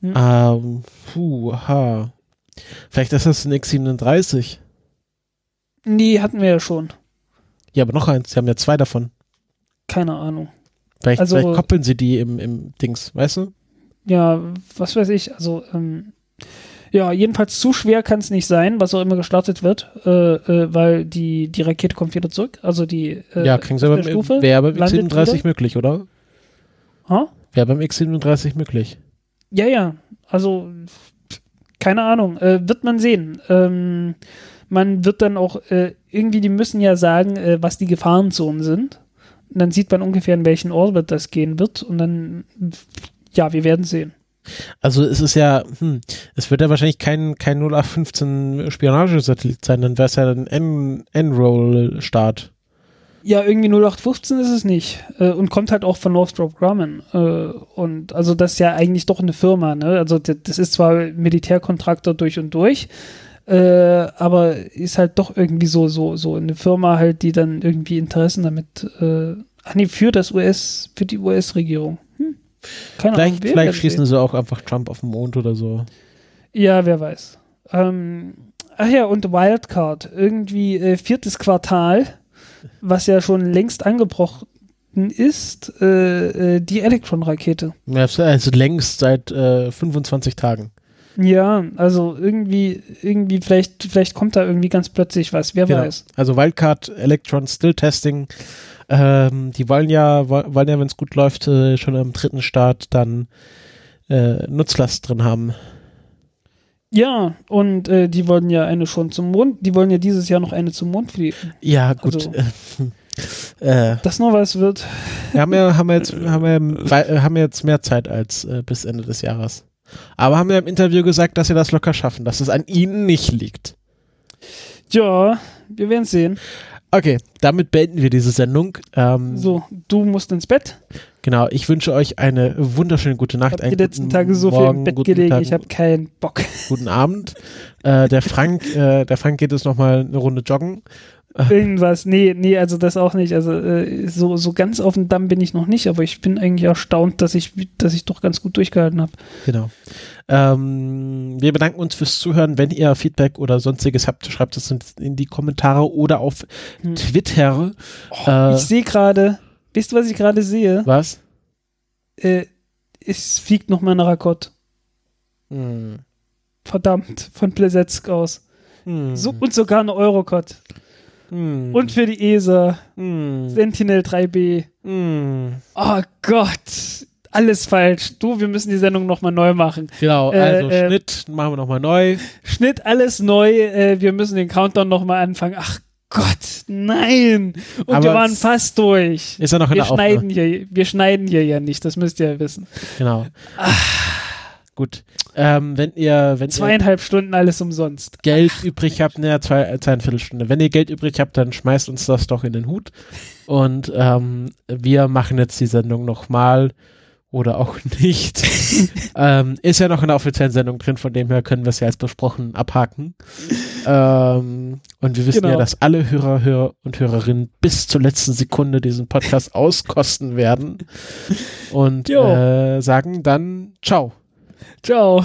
S1: Hm.
S2: Ähm, puh, ha. Vielleicht ist das ein X37.
S1: Die hatten wir ja schon.
S2: Ja, aber noch eins. Sie haben ja zwei davon.
S1: Keine Ahnung.
S2: Vielleicht,
S1: Also-
S2: vielleicht koppeln sie die im, im Dings, weißt du?
S1: Ja, was weiß ich. Also, ähm, ja, jedenfalls zu schwer kann es nicht sein, was auch immer gestartet wird, äh, äh, weil die, die Rakete kommt wieder zurück. Also die äh,
S2: ja, kriegen sie aber
S1: Stufe
S2: wäre beim
S1: landet
S2: X37
S1: wieder.
S2: möglich, oder?
S1: Ha?
S2: Wäre beim X37 möglich.
S1: Ja, ja. Also keine Ahnung, äh, wird man sehen. Ähm, man wird dann auch äh, irgendwie, die müssen ja sagen, äh, was die Gefahrenzonen sind. Und dann sieht man ungefähr, in welchen Orbit das gehen wird. Und dann, ja, wir werden sehen.
S2: Also es ist ja, hm, es wird ja wahrscheinlich kein, kein 0815 Spionagesatellit sein, dann wäre es ja ein N-Roll-Start.
S1: Ja, irgendwie 0815 ist es nicht. Äh, und kommt halt auch von Northrop Grumman. Äh, und also das ist ja eigentlich doch eine Firma, ne? Also das ist zwar Militärkontraktor durch und durch, äh, aber ist halt doch irgendwie so, so, so eine Firma halt, die dann irgendwie Interessen damit, äh, ach nee, für das US, für die US-Regierung. Hm.
S2: Keine vielleicht, Ahnung, vielleicht schießen sie auch einfach Trump auf den Mond oder so.
S1: Ja, wer weiß. Ähm, ach ja, und Wildcard. Irgendwie äh, viertes Quartal was ja schon längst angebrochen ist, äh, äh, die Elektron-Rakete.
S2: Ja, also längst seit äh, 25 Tagen.
S1: Ja, also irgendwie, irgendwie, vielleicht, vielleicht kommt da irgendwie ganz plötzlich was, wer genau. weiß.
S2: Also Wildcard Electron Still Testing, ähm, die wollen ja, wollen ja, wenn es gut läuft, äh, schon am dritten Start dann äh, Nutzlast drin haben.
S1: Ja, und äh, die wollen ja eine schon zum Mond, die wollen ja dieses Jahr noch eine zum Mond fliegen.
S2: Ja, gut. Also,
S1: äh, dass noch was wird.
S2: Wir haben ja, haben wir jetzt, haben wir, haben wir jetzt mehr Zeit als äh, bis Ende des Jahres. Aber haben wir im Interview gesagt, dass sie das locker schaffen, dass es an ihnen nicht liegt.
S1: Ja, wir werden sehen.
S2: Okay, damit beenden wir diese Sendung. Ähm,
S1: so, du musst ins Bett.
S2: Genau, ich wünsche euch eine wunderschöne gute Nacht.
S1: Ich habe die letzten Tage so Morgen, viel im Bett gelegen, Tag, ich habe keinen Bock.
S2: Guten Abend. äh, der Frank, äh, der Frank geht jetzt nochmal eine Runde joggen
S1: Irgendwas, nee, nee, also das auch nicht. Also äh, so, so ganz auf dem Damm bin ich noch nicht, aber ich bin eigentlich erstaunt, dass ich, dass ich doch ganz gut durchgehalten habe.
S2: Genau. Ähm, wir bedanken uns fürs Zuhören. Wenn ihr Feedback oder sonstiges habt, schreibt es in die Kommentare oder auf hm. Twitter.
S1: Oh, äh, ich sehe gerade, wisst ihr, was ich gerade sehe?
S2: Was?
S1: Äh, es fliegt noch mal eine Rakott. Hm. Verdammt, von Plesetsk aus. Hm. So, und sogar eine Eurocott. Hm. Und für die ESA. Hm. Sentinel 3B. Hm. Oh Gott. Alles falsch. Du, wir müssen die Sendung nochmal neu machen.
S2: Genau, äh, also äh, Schnitt machen wir nochmal neu.
S1: Schnitt, alles neu. Äh, wir müssen den Countdown nochmal anfangen. Ach Gott, nein. Und Aber wir waren fast durch.
S2: Ist ja noch in
S1: wir
S2: der
S1: schneiden hier, Wir schneiden hier ja nicht, das müsst ihr ja wissen.
S2: Genau. Ach. Gut. Ähm, wenn ihr, wenn
S1: Zweieinhalb ihr Stunden alles umsonst.
S2: Geld übrig habt, naja, zwei, zweieinviertel Stunde. Wenn ihr Geld übrig habt, dann schmeißt uns das doch in den Hut. Und ähm, wir machen jetzt die Sendung nochmal oder auch nicht. ähm, ist ja noch in der offiziellen Sendung drin, von dem her können wir es ja als besprochen abhaken. ähm, und wir wissen genau. ja, dass alle Hörer, Hörer und Hörerinnen bis zur letzten Sekunde diesen Podcast auskosten werden. Und äh, sagen dann ciao.
S1: Ciao.